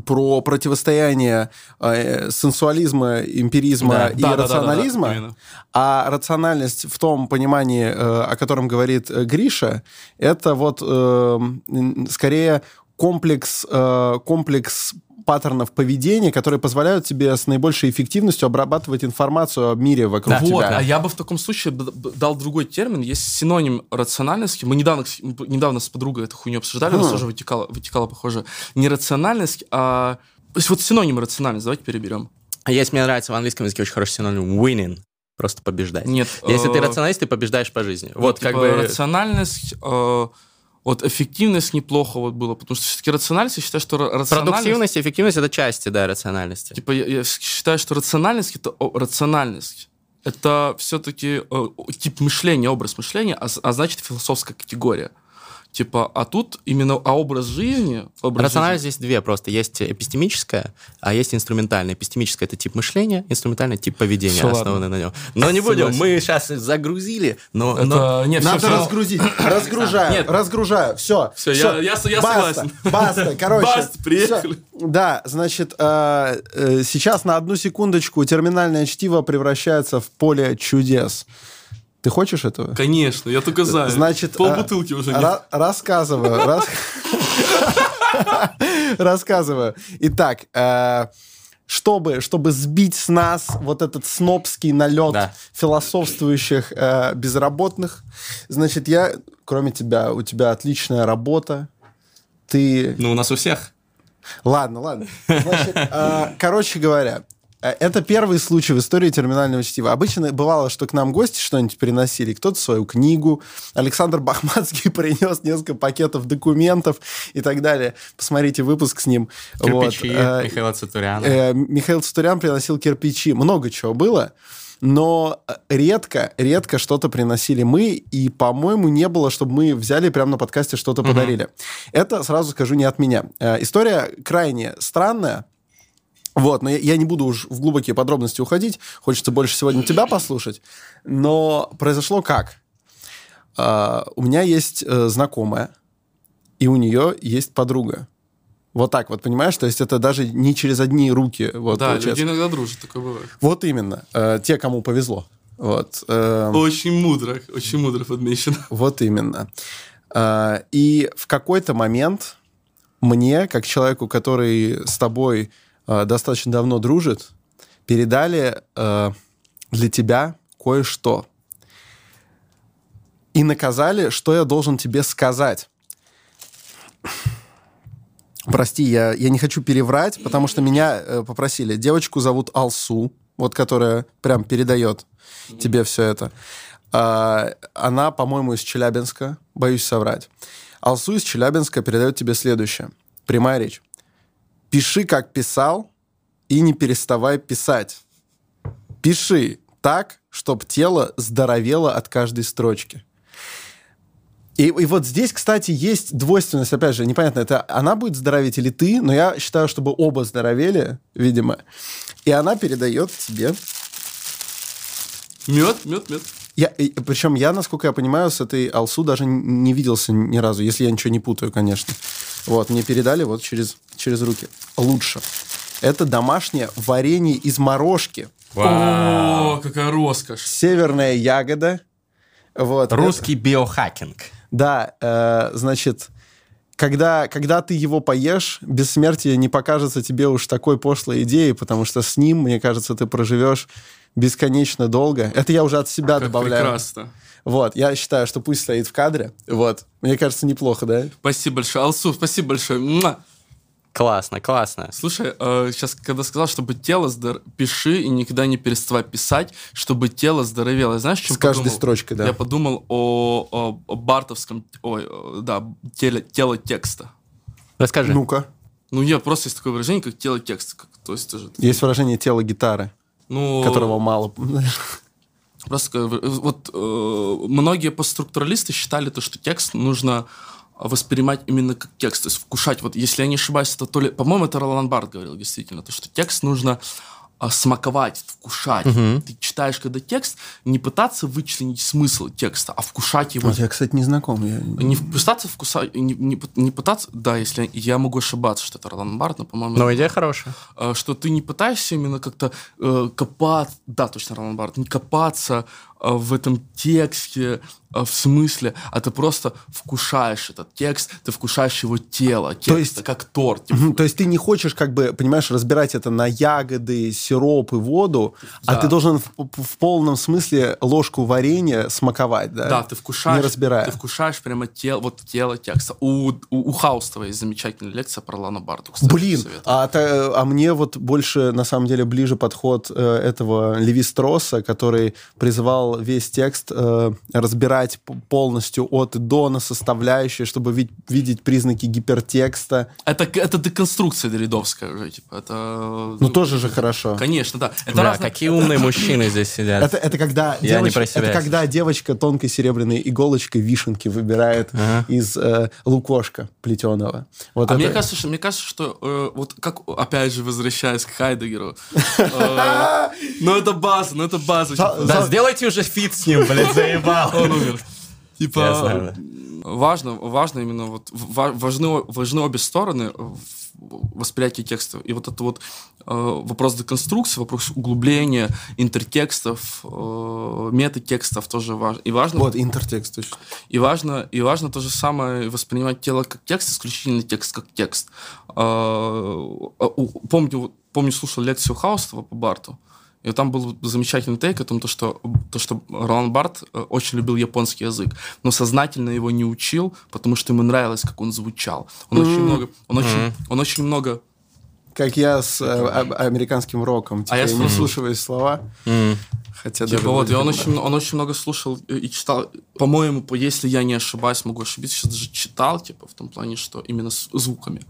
про противостояние э, сенсуализма, эмпиризма да, и да, рационализма, да, да, да, а рациональность в том понимании, э, о котором говорит э, Гриша, это вот э, скорее комплекс, э, комплекс паттернов поведения, которые позволяют тебе с наибольшей эффективностью обрабатывать информацию о мире вокруг да. тебя. Вот, а я бы в таком случае дал другой термин. Есть синоним рациональности. Мы недавно, недавно с подругой эту хуйню обсуждали, у нас тоже вытекало, вытекало, похоже, не рациональность, а... То есть вот синоним рациональность, давайте переберем. А есть, мне нравится в английском языке очень хороший синоним winning. Просто побеждать. Нет. Если ты э, рационалист, ты побеждаешь по жизни. Вот, типа, как бы... Рациональность... Э, вот эффективность неплохо вот было, потому что все-таки рациональность, я считаю, что рациональность... Продуктивность и эффективность — это части, да, рациональности. Типа я, я считаю, что рациональность — это рациональность. Это все-таки э, тип мышления, образ мышления, а, а значит философская категория. Типа, а тут именно а образ жизни... Образ Рациональность здесь две просто. Есть эпистемическая, а есть инструментальная. Эпистемическая — это тип мышления, инструментальный — тип поведения, все основанный ладно. на нем. Но не будем, мы сейчас загрузили, но... Это... но... Нет, Надо все, разгрузить. *coughs* Разгружаю, Нет. разгружаю. Все, все, все. Я, я, я баста, согласен. Баста, короче. *laughs* Баста, приехали. Все. Да, значит, э, э, сейчас на одну секундочку терминальное чтиво превращается в поле чудес. Ты хочешь этого? Конечно, я только за. Значит, пол бутылки уже нет. Рассказываю. Рассказываю. Итак, э, чтобы, чтобы сбить с нас вот этот снобский налет да. философствующих э, безработных, значит, я, кроме тебя, у тебя отличная работа, ты... Ну, у нас у всех. Ладно, ладно. Значит, э, короче говоря, это первый случай в истории терминального чтива. Обычно бывало, что к нам гости что-нибудь приносили, кто-то свою книгу, Александр Бахматский *laughs* принес несколько пакетов документов и так далее. Посмотрите выпуск с ним. Кирпичи вот. Э, Михаила Цатуряна. Э, Михаил Цатурян приносил кирпичи. Много чего было. Но редко, редко что-то приносили мы, и, по-моему, не было, чтобы мы взяли прямо на подкасте что-то угу. подарили. Это, сразу скажу, не от меня. История крайне странная, вот, но я, не буду уж в глубокие подробности уходить. Хочется больше сегодня тебя послушать. Но произошло как? Uh, у меня есть uh, знакомая, и у нее есть подруга. Вот так вот, понимаешь? То есть это даже не через одни руки. Вот, да, получается. люди иногда дружат, такое бывает. Вот именно. Uh, те, кому повезло. Вот. Uh, очень мудро, очень мудро подмечено. Вот именно. Uh, и в какой-то момент мне, как человеку, который с тобой э, достаточно давно дружит, передали э, для тебя кое-что. И наказали, что я должен тебе сказать. Прости, я, я не хочу переврать, потому что меня э, попросили. Девочку зовут Алсу, вот которая прям передает тебе все это. Э, она, по-моему, из Челябинска, боюсь соврать. Алсу из Челябинска передает тебе следующее. Прямая речь. Пиши, как писал, и не переставай писать. Пиши так, чтобы тело здоровело от каждой строчки. И, и вот здесь, кстати, есть двойственность, опять же, непонятно, это она будет здороветь или ты, но я считаю, чтобы оба здоровели, видимо. И она передает тебе... Мед, мед, мед. Я, и, причем я, насколько я понимаю, с этой Алсу даже не виделся ни разу, если я ничего не путаю, конечно. Вот, мне передали вот через, через руки. Лучше. Это домашнее варенье из морожки. Вау. О, какая роскошь. Северная ягода. Вот. Русский это... биохакинг. Да, э, значит, когда, когда ты его поешь, бессмертие не покажется тебе уж такой пошлой идеей, потому что с ним, мне кажется, ты проживешь бесконечно долго. Это я уже от себя Как добавляю. прекрасно. Вот, я считаю, что пусть стоит в кадре. Вот, мне кажется, неплохо, да? Спасибо большое. Алсу, спасибо большое. Муа! Классно, классно. Слушай, сейчас, когда сказал, чтобы тело здор... пиши и никогда не переставай писать, чтобы тело здоровело. Знаешь, чем С каждой подумал? строчкой, да. Я подумал о, о- о бартовском, ой, э, да, теле, тело текста. Расскажи. Ну-ка. Ну, я просто есть такое выражение, как тело текста. Как, то есть тоже. Есть выражение тела гитары, Ну, которого мало. Просто вот э, многие постструктуралисты считали то, что текст нужно воспринимать именно как текст, то есть вкушать. Вот если я не ошибаюсь, это то ли, по-моему, это Ролан Барт говорил действительно, то что текст нужно смаковать, вкушать. Ты читаешь, когда текст, не пытаться вычленить смысл текста, а вкушать его. Вот я, кстати, не знаком. я- Не пытаться вкусать, не, не не пытаться, да, если я могу ошибаться, что это Ролан Барт, но, по-моему, Но идея хорошая. э, что ты не пытаешься именно как-то э, копать, да, точно, Ролан Барт, не копаться в этом тексте, э, в смысле, а ты просто вкушаешь этот текст, ты вкушаешь его тело, текст, есть- как торт. типа, То есть ты не хочешь, как бы, понимаешь, разбирать это на ягоды, сироп и воду, а Да. ты должен в, в полном смысле ложку варенья смаковать, да? Да, ты вкушаешь, Не разбирая. ты вкушаешь прямо тело, вот тело текста. У, у, у Хаустова есть замечательная лекция про Лана Барту, кстати, Блин, а, та- а мне вот больше, на самом деле, ближе подход э, этого Леви Стросса, который призывал весь текст э, разбирать полностью от и до на составляющие, чтобы ви- видеть признаки гипертекста. Это, это деконструкция деридовская уже, типа, это... Ну, тоже же хорошо. Конечно, да. Это Да, разные- какие умные *laughs* мужчины здесь сидят. Это, это когда Я не девоч- про себя это когда девочка тонкой серебряной иголочкой вишенки выбирает из э, лукошка плетеного. Вот А это- мне кажется, что, мне кажется, что э, вот как, опять же, возвращаясь к Хайдеггеру, *laughs* э, ну это база, ну это база. За- Да, сделайте уже фит с ним, блин, заебал. Он умер. Типа, Я знаю. важно, важно именно вот, ва- важны, важны обе стороны в восприятии текста. И вот это вот э, вопрос деконструкции, вопрос углубления интертекстов, э, метатекстов тоже важно. И важно, Вот, интертекст точно. и важно, и важно то же самое воспринимать тело как текст, исключительно текст как текст. А, у- Помню, помню, слушал лекцию Хаустова по Барту, и там был замечательный тейк о том, то, что, то, что Ролан Барт э, очень любил японский язык, но сознательно его не учил, потому что ему нравилось, как он звучал. Он очень много, он очень, он очень много Как я с э, а- американским роком. Типа, А я я с не слушаю слова. Хотя Типа вот, и он очень, он очень много слушал и читал. По-моему, по- если я не ошибаюсь, могу ошибиться, сейчас даже читал, типа, в том плане, что именно с звуками.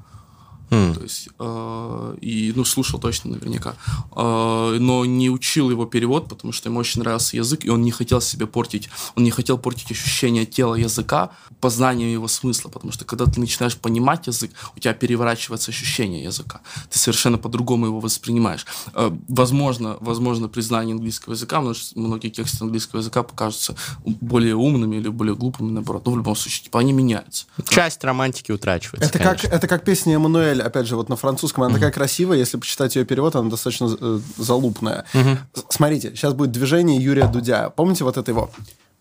Хм. То есть, э, и, ну, слушал точно наверняка. Э, но не учил его перевод, потому что ему очень нравился язык, и он не хотел себе портить, он не хотел портить ощущение тела языка, познание его смысла, потому что когда ты начинаешь понимать язык, у тебя переворачивается ощущение языка. Ты совершенно по-другому его воспринимаешь. Э, возможно, возможно, признание английского языка, потому что многие тексты английского языка покажутся более умными или более глупыми, наоборот. Но в любом случае, типа, они меняются. Часть романтики утрачивается, Это как, конечно. это как песня Эммануэль, опять же, вот на французском. Она такая красивая, если почитать ее перевод, она достаточно э, залупная. С- Смотрите, сейчас будет движение Юрия Дудя. Помните вот это его?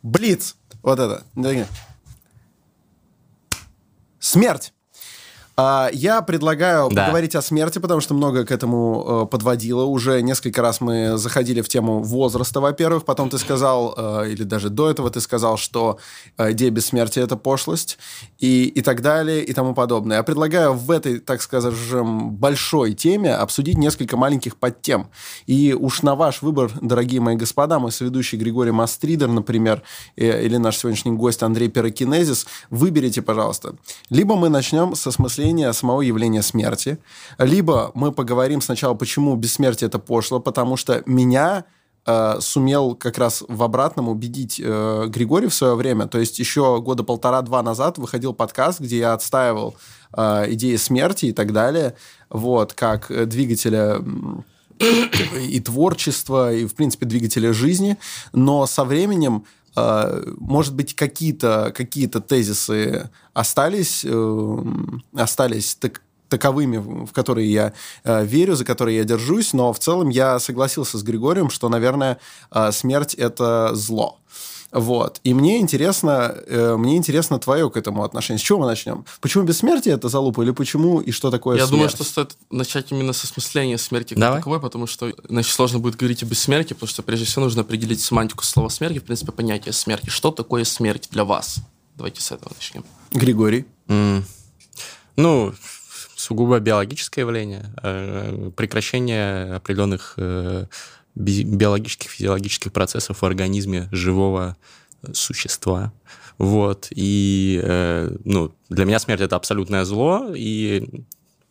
Блиц! Вот это. Смерть! А, Я предлагаю Да. поговорить о смерти, потому что много к этому э, подводило. Уже несколько раз мы заходили в тему возраста, во-первых. Потом ты сказал, э, или даже до этого ты сказал, что э, идея бессмертия – это пошлость, и, и так далее, и тому подобное. Я предлагаю в этой, так скажем, большой теме обсудить несколько маленьких подтем. И уж на ваш выбор, дорогие мои господа, мой соведущий Григорий Мастридер, например, или наш сегодняшний гость Андрей Пирокинезис, выберите, пожалуйста. Либо мы начнем с осмысления самого явления смерти, либо мы поговорим сначала, почему бессмертие это пошло, потому что меня э, сумел как раз в обратном убедить э, Григорий в свое время. То есть еще года полтора-два назад выходил подкаст, где я отстаивал э, идеи смерти и так далее, вот, как двигателя и творчества, и, в принципе, двигателя жизни. Но со временем может быть, какие-то какие тезисы остались, э, остались так, таковыми, в которые я э, верю, за которые я держусь, но в целом я согласился с Григорием, что, наверное, э, смерть — это зло. Вот. И мне интересно, э, мне интересно твое к этому отношение. С чего мы начнем? Почему бессмертие это залупа или почему и что такое Я смерть? думаю, что стоит начать именно с осмысления смерти как Давай. таковой, потому что иначе сложно будет говорить о бессмертии, потому что прежде всего нужно определить семантику слова смерти, в принципе, понятие смерти. Что такое смерть для вас? Давайте с этого начнем. Григорий. М, Ну, сугубо биологическое явление, э, прекращение определенных э, би- биологических, физиологических процессов в организме живого э, существа. Вот. И э, ну, для меня смерть это абсолютное зло, и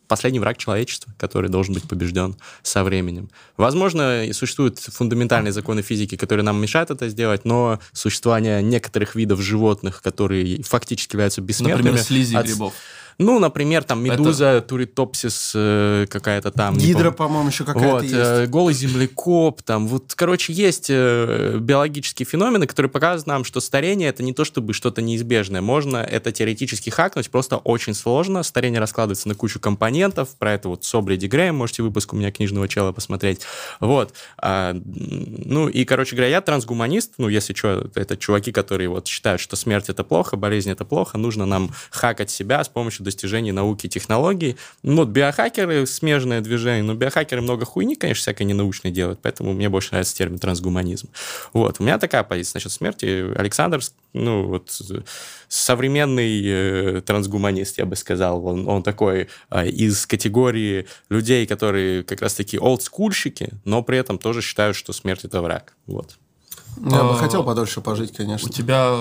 последний враг человечества, который должен быть побежден со временем. Возможно, и существуют фундаментальные законы физики, которые нам мешают это сделать, но существование некоторых видов животных, которые фактически являются бессмертными... Например, слизи от- грибов. Ну, например, там медуза, туритопсис э, какая-то там. Гидра, по-моему, еще какая-то Вот, есть. э, голый землекоп, там, вот, короче, есть э, биологические феномены, которые показывают нам, что старение это не то чтобы что-то неизбежное. Можно это теоретически хакнуть, просто очень сложно. Старение раскладывается на кучу компонентов. Про это вот Собри Дегреем можете выпуск у меня книжного чела посмотреть. Вот. А, ну, и, короче говоря, я трансгуманист. Ну, если что, это чуваки, которые вот считают, что смерть это плохо, болезнь это плохо, нужно нам хакать себя с помощью достижений науки и технологий. Ну, вот биохакеры, смежное движение, но биохакеры много хуйни, конечно, всякой ненаучной делают, поэтому мне больше нравится термин трансгуманизм. Вот, у меня такая позиция насчет смерти. Александр, ну, вот, современный э, трансгуманист, я бы сказал, он, он такой э, из категории людей, которые как раз-таки олдскульщики, но при этом тоже считают, что смерть это враг. Вот. Я бы А, хотел подольше пожить, конечно. У тебя...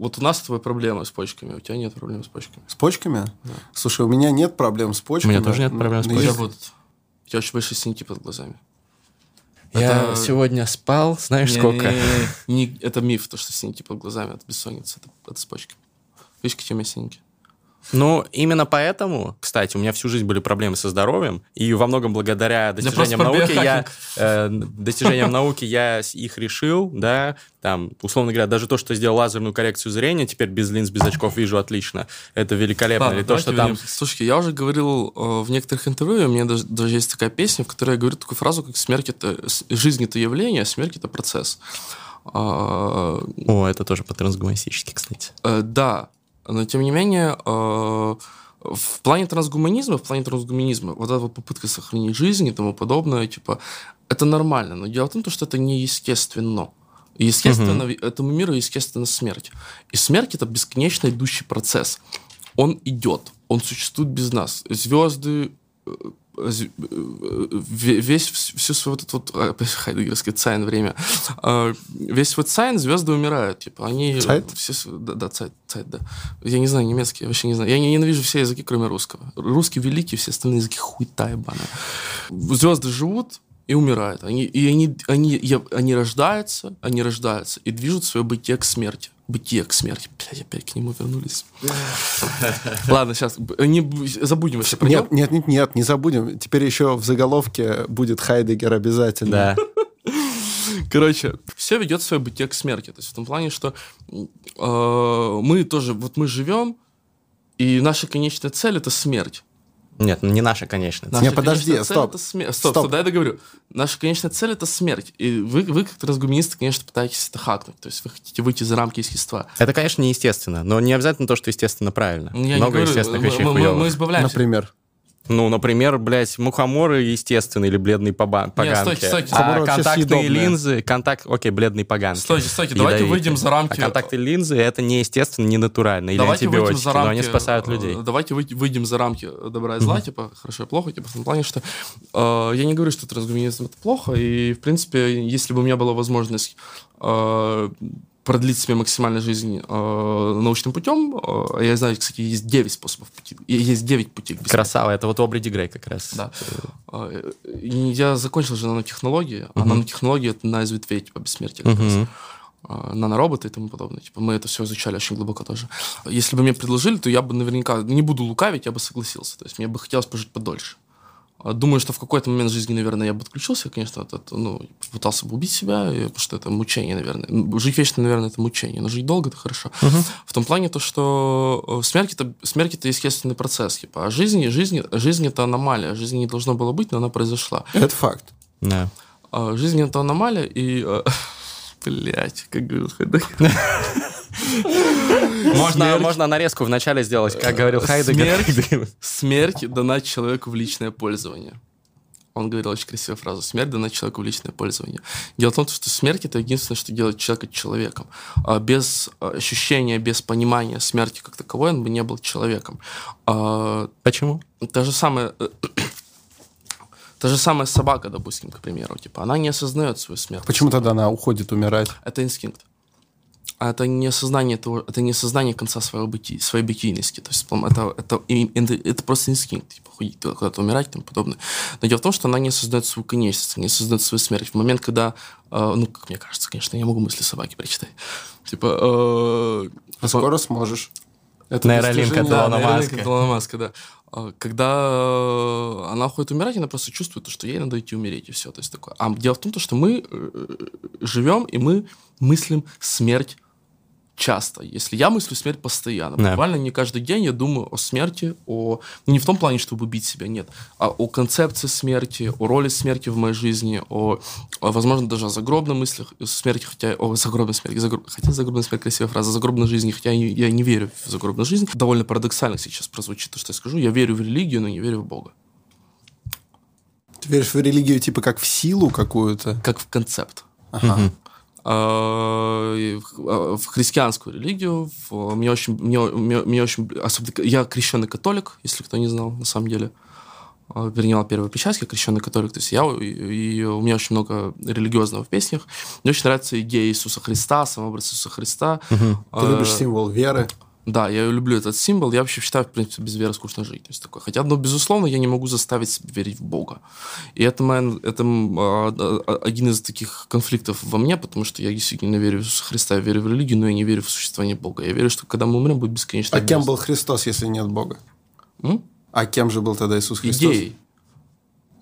Вот у нас с тобой проблемы с почками, у тебя нет проблем с почками. С почками? Слушай, у меня нет проблем с почками. У меня тоже нет проблем с тебя есть- будут... У тебя очень большие синяки под глазами. Я Это- сегодня спал, знаешь, сколько? Не, не- это миф, то, что синяки под глазами от бессонницы, это, это с почками. Видишь, какие у меня синяки? Ну, именно поэтому, кстати, у меня всю жизнь были проблемы со здоровьем, и во многом благодаря достижениям науки я *laughs* э, достижениям науки я их решил, да, там, условно говоря, даже то, что сделал лазерную коррекцию зрения, теперь без линз, без очков вижу отлично, это великолепно. Ладно, Или то, что там... Слушайте, я уже говорил э, в некоторых интервью, у меня даже, даже есть такая песня, в которой я говорю такую фразу, как смерть это жизнь это явление, а смерть это процесс. А, О, это тоже по-трансгуманистически, кстати. Э, да, но тем не менее, э, в плане трансгуманизма, в плане трансгуманизма, вот эта вот попытка сохранить жизнь и тому подобное, типа, это нормально. Но дело в том, что это неестественно. Естественно, этому миру естественно смерть. И смерть это бесконечно идущий процесс. Он идет, он существует без нас. Звезды, э, весь вс- всю свою вот эту вот а, опять хайдеггерский цайн время, а, весь вот цайн звезды умирают, типа они Zeit? все да, да цайт, цайт, да. Я не знаю немецкий, я вообще не знаю. Я не- ненавижу все языки, кроме русского. Русский великий, все остальные языки хуйта ебаная. Звезды живут и умирают. Они, и они, они, я- они рождаются, они рождаются и движут свое бытие к смерти. Бытие к смерти. Блядь, опять к нему вернулись. Ладно, сейчас не забудем вообще про него. Нет, нет, нет, нет, не забудем. Теперь еще в заголовке будет Хайдегер обязательно. Да. Короче, все ведет свое бытие к смерти. То есть в том плане, что э, мы тоже, вот мы живем, и наша конечная цель это смерть. Нет, ну не наша, конечно. Наша Не, подожди, конечная цель стоп. это смерть. Стоп, Стоп. стоп, я договорю. Наша конечная цель это смерть. И вы, вы как трансгуманисты, конечно, пытаетесь это хакнуть. То есть вы хотите выйти за рамки естества. Это, конечно, неестественно, но не обязательно то, что естественно правильно. Ну, Я Много не говорю, естественных мы, вещей мы- мы- мы избавляемся. Например. Ну, например, блядь, мухоморы естественные или бледные поба- поганки. стойте, стойте. А контактные линзы, контакт, окей, бледные поганки. Стойте, стойте, давайте Ядовитые. выйдем за рамки. А контактные линзы это неестественно, не натурально. Или давайте выйдем антибиотики, за рамки, но они спасают э, людей. Давайте выйдем, выйдем за рамки добра и зла, типа, хорошо и плохо, типа, в том плане, что э, я не говорю, что трансгуманизм это плохо, и, в принципе, если бы у меня была возможность э, продлить себе максимально жизнь э, научным путем, э, я знаю, кстати, есть 9 способов пути, есть 9 путей. Красава, это вот Обри Дигрей как раз. Да. Э, Я закончил же нанотехнологии, а нанотехнологии это одна из ветвей, типа, бессмертия как раз. Мгм. а, нанороботы и тому подобное. Типа, мы это все изучали очень глубоко тоже. Если бы мне предложили, то я бы наверняка, не буду лукавить, я бы согласился. То есть мне бы хотелось пожить подольше. Думаю, что в какой-то момент жизни, наверное, я бы отключился, конечно, от этого, ну, пытался бы убить себя, потому что это мучение, наверное. Жить вечно, наверное, это мучение, но жить долго это хорошо. В том плане то, что э, смерть это, смерть это естественный процесс, типа, а жизнь, жизнь, жизнь это аномалия, жизни не должно было быть, но она произошла. Это факт. Да. А, Жизнь это аномалия, и э, *laughs* Блять, как говорил *laughs* Можно, можно нарезку вначале сделать, как говорил Хайдегер. Смерть, *laughs* смерть дана человеку в личное пользование. Он говорил очень красивую фразу. Смерть дана человеку в личное пользование. Дело в том, что смерть это единственное, что делает человека человеком. А без ощущения, без понимания смерти как таковой он бы не был человеком. А, Почему? Та же самая *clears throat* Та же самая собака, допустим, к примеру, типа, она не осознает свою смерть. Почему тогда она уходит умирать? Это инстинкт. А это не осознание того, это не осознание конца своего бытия, своей бытийности. То есть это, это, это, это просто инстинкт, типа, куда-то умирать и тому подобное. Но дело в том, что она не осознает свою конечность, не осознает свою смерть. В момент, когда, э, ну, как мне кажется, конечно, я могу мысли собаки прочитать. Типа... Э, а скоро сможешь. Это Нейролинка Илона Маска. Илона Маска, да. А, когда э, она уходит умирать, она просто чувствует, что ей надо идти умереть, и все. То есть такое. А дело в том, что мы э, живем, и мы мыслим смерть часто. Если я мыслю смерть постоянно, да. буквально не каждый день я думаю о смерти, о не в том плане, чтобы убить себя, нет, а о концепции смерти, о роли смерти в моей жизни, о, о возможно, даже о загробной мыслях смерти, хотя о загробной смерти, загроб, хотя загробная смерть красивая фраза, загробной жизни, хотя я, я не верю в загробную жизнь. Довольно парадоксально сейчас прозвучит то, что я скажу. Я верю в религию, но не верю в Бога. Ты веришь в религию типа как в силу какую-то? Как в концепт. Ага. Угу. А, в христианскую религию. Мне очень, мне, мне, мне очень, особенно, я крещенный католик, если кто не знал, на самом деле. А, принял первую печать, я крещенный католик, то есть я, и, и у меня очень много религиозного в песнях. Мне очень нравится идея Иисуса Христа, самообраз Иисуса Христа. Угу. Ты любишь символ веры? Да, я люблю этот символ. Я вообще считаю, в принципе, без веры скучно жить. То есть такое. Хотя, ну, безусловно, я не могу заставить себя верить в Бога. И это, моя, это а, один из таких конфликтов во мне, потому что я действительно верю в Иисуса Христа, я верю в религию, но я не верю в существование Бога. Я верю, что когда мы умрем, будет бесконечно. А кем был Христос, если нет Бога? М? А кем же был тогда Иисус Христос? Идеей.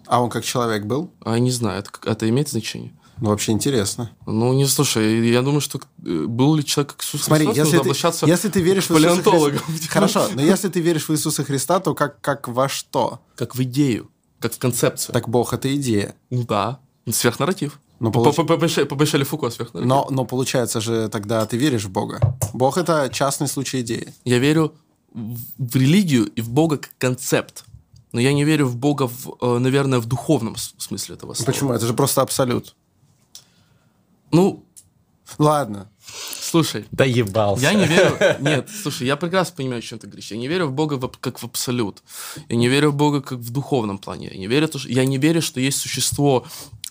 А он как человек был? А, не знаю, это, это имеет значение? Ну, вообще интересно. Ну, не слушай, я думаю, что э, был ли человек как Иисус Смотри, Христос, если ты, если ты веришь в Иисуса Христа... *laughs* Хорошо, но если ты веришь в Иисуса Христа, то как, как во что? Как в идею, как в концепцию. Так Бог — это идея. Ну да, сверхнарратив. Но получ... по, по, по, по Бешеле Фуко сверхнарратив. Но, но получается же тогда ты веришь в Бога. Бог — это частный случай идеи. Я верю в религию и в Бога как концепт. Но я не верю в Бога, в, э, наверное, в духовном смысле этого слова. Почему? Это же просто абсолют. Ну, ладно. Слушай. Да ебался. Я не верю... *laughs* Нет, слушай, я прекрасно понимаю, о чем ты говоришь. Я не верю в Бога как в абсолют. Я не верю в Бога как в духовном плане. Я не верю, что... я не верю, что есть существо,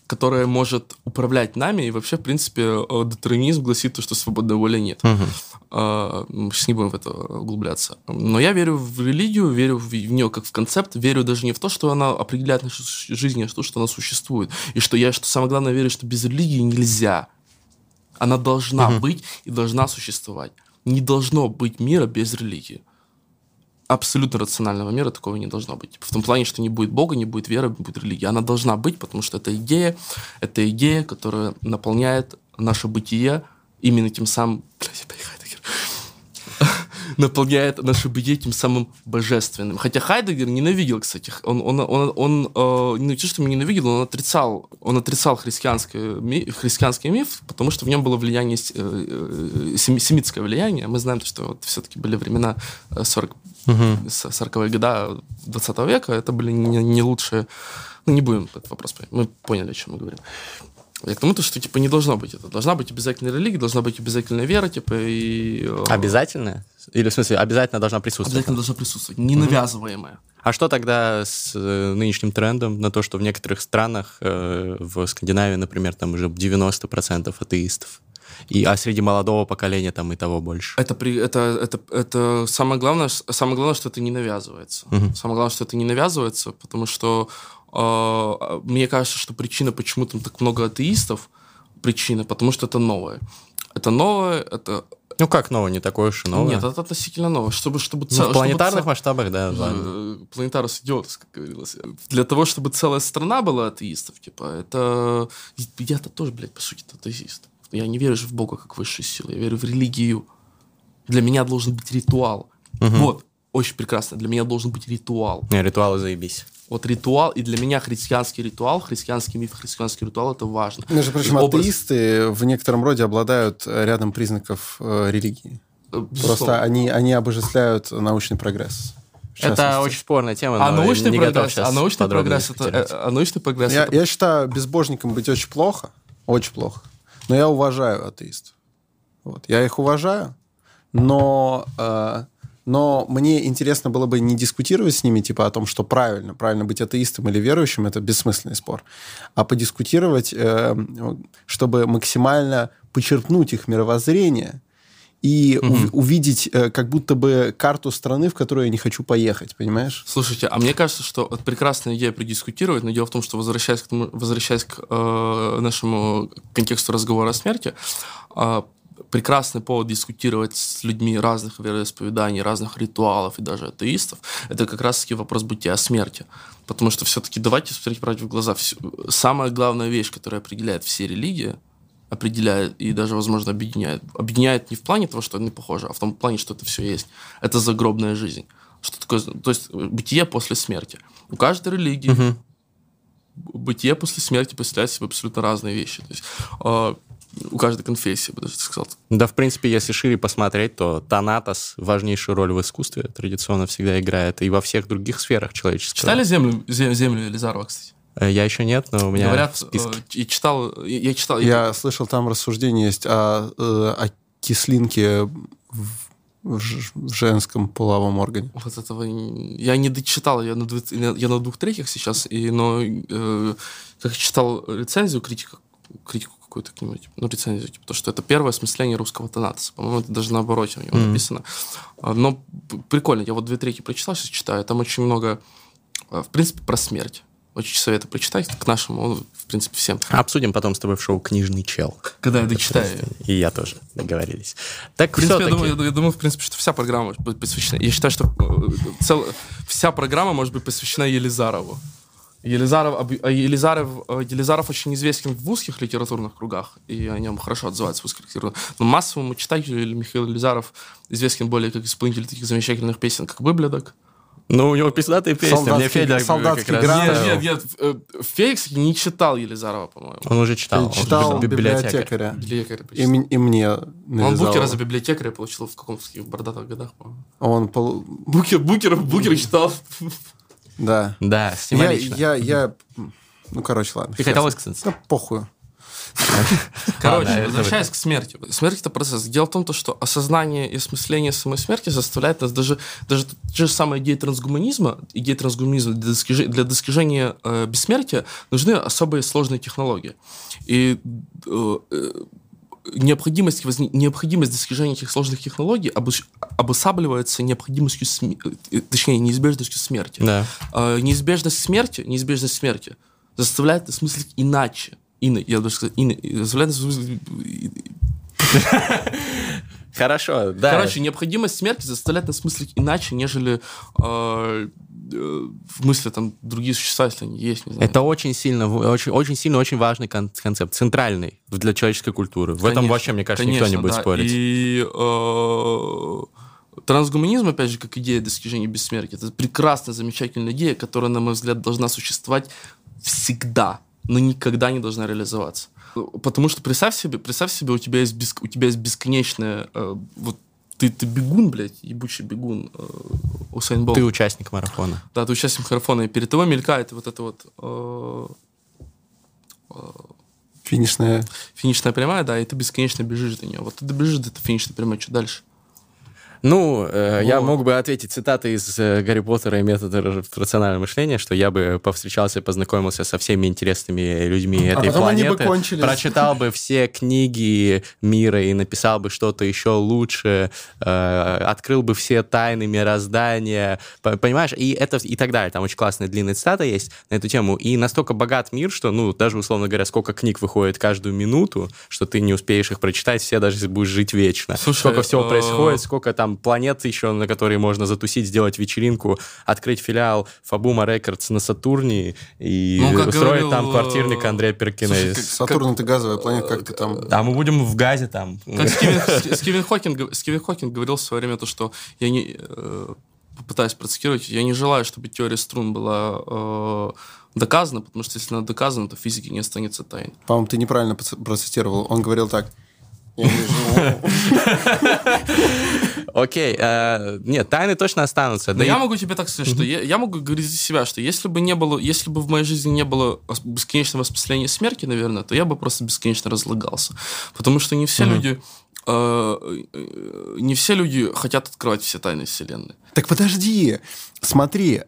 которое может управлять нами. И вообще, в принципе, э, детерминизм гласит, что свободной воли нет. Угу. Мы сейчас не будем в это углубляться. Но я верю в религию, верю в нее как в концепт, верю даже не в то, что она определяет нашу жизнь, а в то, что она существует. И что я, что самое главное, верю, что без религии нельзя. Она должна угу. быть и должна существовать. Не должно быть мира без религии абсолютно рационального мира такого не должно быть. В том плане, что не будет Бога, не будет веры, не будет религии. Она должна быть, потому что это идея, это идея, которая наполняет наше бытие именно тем самым... Блядь, *laughs* наполняет наше бытие тем самым божественным. Хотя Хайдегер ненавидел, кстати, он, он, он, он э, не то, что ненавидел, он отрицал, он отрицал христианский, христианский миф, потому что в нем было влияние, э, э, семитское влияние. Мы знаем, что вот все-таки были времена 40, угу. 40-е года 20 века, это были не, не лучшие... Ну, не будем этот вопрос, мы поняли, о чем мы говорим. Я к тому, то, что типа не должно быть это. Должна быть обязательная религия, должна быть обязательная вера, типа и. Э, обязательная? Или в смысле обязательно должна присутствовать? Обязательно должна присутствовать, не навязываемая. А что тогда с э, нынешним трендом на то, что в некоторых странах, э, в Скандинавии, например, там уже 90% атеистов? И, а среди молодого поколения там и того больше. Это, при, это, это, это самое, главное, самое главное, что это не навязывается. Угу. Самое главное, что это не навязывается, потому что мне кажется, что причина, почему там так много атеистов, причина, потому что это новое. Это новое, это ну как новое, не такое уж и новое. Нет, это относительно новое. Чтобы, чтобы ну, в планетарных чтобы масштабах, да. Э, планетарус идиотус, как говорилось. Для того, чтобы целая страна была атеистов, типа, это... Я-то тоже, блядь, по сути, атеист. Я не верю же в Бога как высшую силу, я верю в религию. Для меня должен быть ритуал. Угу. Вот, очень прекрасно. Для меня должен быть ритуал. Не, ритуалы заебись. Вот ритуал, и для меня христианский ритуал, христианский миф, христианский ритуал это важно. Между прочим, Образ- атеисты в некотором роде обладают э, рядом признаков э, религии. э, Просто безусловно. они, они обожествляют научный прогресс. Это очень спорная тема, А но научный прогресс, сейчас а научный прогресс, это, э, а научный прогресс Я, это я считаю, безбожником быть очень плохо. Очень плохо. Но я уважаю атеистов. Вот. Я их уважаю, но, э, но мне интересно было бы не дискутировать с ними, типа, о том, что правильно, правильно быть атеистом или верующим, это бессмысленный спор, а подискутировать, э, чтобы максимально почерпнуть их мировоззрение и ув- увидеть э, как будто бы карту страны, в которую я не хочу поехать, понимаешь? Слушайте, а мне кажется, что это прекрасная идея предискутировать, но дело в том, что возвращаясь к, тому- возвращаясь к э, нашему контексту разговора о смерти, э, прекрасный повод дискутировать с людьми разных вероисповеданий, разных ритуалов и даже атеистов, это как раз-таки вопрос бытия смерти. Потому что все-таки давайте смотреть правде в глаза. Самая главная вещь, которая определяет все религии, определяет и даже, возможно, объединяет. Объединяет не в плане того, что они похожи, а в том плане, что это все есть. Это загробная жизнь. Что такое, то есть э, бытие после смерти. У каждой религии бытие после смерти представляет себе абсолютно разные вещи. То есть э, у каждой конфессии, бы даже так сказал. Да, в принципе, если шире посмотреть, то Танатос важнейшую роль в искусстве традиционно всегда играет и во всех других сферах человеческого. Читали землю, Зе- землю Елизарова, кстати? Э, Я еще нет, но у меня Говорят, в списке. э, и читал, я, я читал, Я слышал, там рассуждение есть о, э, о кислинке в, в женском половом органе. Вот этого я не дочитал, я на, две- я на двух третьих сейчас, и, но э, как читал рецензию, критика, критику какую-то к нему, типа, ну, рецензию, типа, то, что это первое осмысление русского тонатоса. По-моему, это даже наоборот у него Мгм. написано. А, Но прикольно, я вот две трети прочитал, сейчас читаю, там очень много, э, в принципе, про смерть. Очень советую прочитать к нашему, в принципе, всем. Обсудим потом с тобой в шоу «Книжный чел». Когда я дочитаю. И я тоже, договорились. Так, В принципе, я думаю, я, я думаю, в принципе, что вся программа может быть посвящена. Я считаю, что э, цел- вся программа может быть посвящена Елизарову. Елизаров, а Елизаров, э, Елизаров очень известен в узких литературных кругах, и о нем хорошо отзываются в узких литературных. Но массовому читателю Михаил Елизаров известен более как исполнитель таких замечательных песен, как «Выблядок». Ну, у него пиздатые песни. Мне Солдатский- Федя солдатский как раз. Нет, нет, нет, э, Феликс не читал Елизарова, по-моему. Он уже читал. он Читал библиотекарь. библиотекаря. Библиотекарь И, и мне Он навязал. Букера за библиотекаря получил в каком-то таких бородатых годах, по-моему. Он пол- Букер, Букер, Букер читал. Да. Да, Я, символично. я, я... Ну, короче, ладно. Ты хотел высказаться? Да похую. *laughs* Короче, Ладно, это возвращаясь к смерти. Смерть это процесс. Дело в том, то, что осознание и осмысление самой смерти заставляет нас даже, даже те же самые идеи трансгуманизма, идеи трансгуманизма для достижения, для достижения э, бессмертия нужны особые сложные технологии. И э, э, необходимость, возни- необходимость достижения этих сложных технологий обуславливается необходимостью, сме- э, точнее, неизбежностью смерти. Да. Э, неизбежность смерти, неизбежность смерти заставляет нас мыслить иначе. Ино, я даже сказать, ино, заставляет нас мыслить- Хорошо, да. Короче, необходимость смерти заставляет нас мыслить иначе, нежели э, э, в мысли там другие существа, если они есть, не знаю. Это очень сильно, очень, очень сильно, очень важный кон- концепт, центральный для человеческой культуры. В этом Конечно, вообще, мне кажется, никто не конечно, будет да. спорить. И э, трансгуманизм, опять же, как идея достижения бессмертия, это прекрасная, замечательная идея, которая, на мой взгляд, должна существовать всегда, но никогда не должна реализоваться. Потому что представь себе, представь себе, у тебя есть, бес- у тебя есть бесконечная... э, вот ты, ты бегун, блядь, ебучий бегун э, Усейн Болт. Ты участник марафона. Да, ты участник марафона, и перед тобой мелькает вот эта вот э, Финишная... финишная прямая, да, и ты бесконечно бежишь до нее. Вот ты добежишь до этой финишной прямой, что дальше? Ну, э, я мог бы ответить цитатой из э, Гарри Поттера и метода ра- рационального мышления, что я бы повстречался, познакомился со всеми интересными людьми этой потом они бы планеты, кончились. прочитал бы все книги мира и написал бы что-то еще лучше, э, открыл бы все тайны мироздания, по- понимаешь? И это и так далее. Там очень классная длинная цитата есть на эту тему. И настолько богат мир, что, ну, даже условно говоря, сколько книг выходит каждую минуту, что ты не успеешь их прочитать все, даже если будешь жить вечно. Слушай, сколько всего э, происходит, сколько там планет еще, на которые можно затусить, сделать вечеринку, открыть филиал Фабума Рекордс на Сатурне и Ну, устроить говорил, там э, квартирник Андрея Перкина. слушай, из- как- Сатурн — это газовая планета, как ты там... А мы будем в газе там. Как Стивен, С- Стивен, Хокинг, Стивен Хокинг говорил в свое время то, что я не... э, попытаюсь процитировать, я не желаю, чтобы теория струн была э, доказана, потому что если она доказана, то физики не останется тайной. По-моему, ты неправильно процитировал. Он говорил так. Окей. Э, нет, тайны точно останутся. Но я могу тебе так сказать, что я могу говорить за себя, что если бы не было, если бы в моей жизни не было бесконечного воспоминания смерти, наверное, то я бы просто бесконечно разлагался. Потому что не все люди э, э, не все люди хотят открывать все тайны Вселенной. Так подожди, смотри,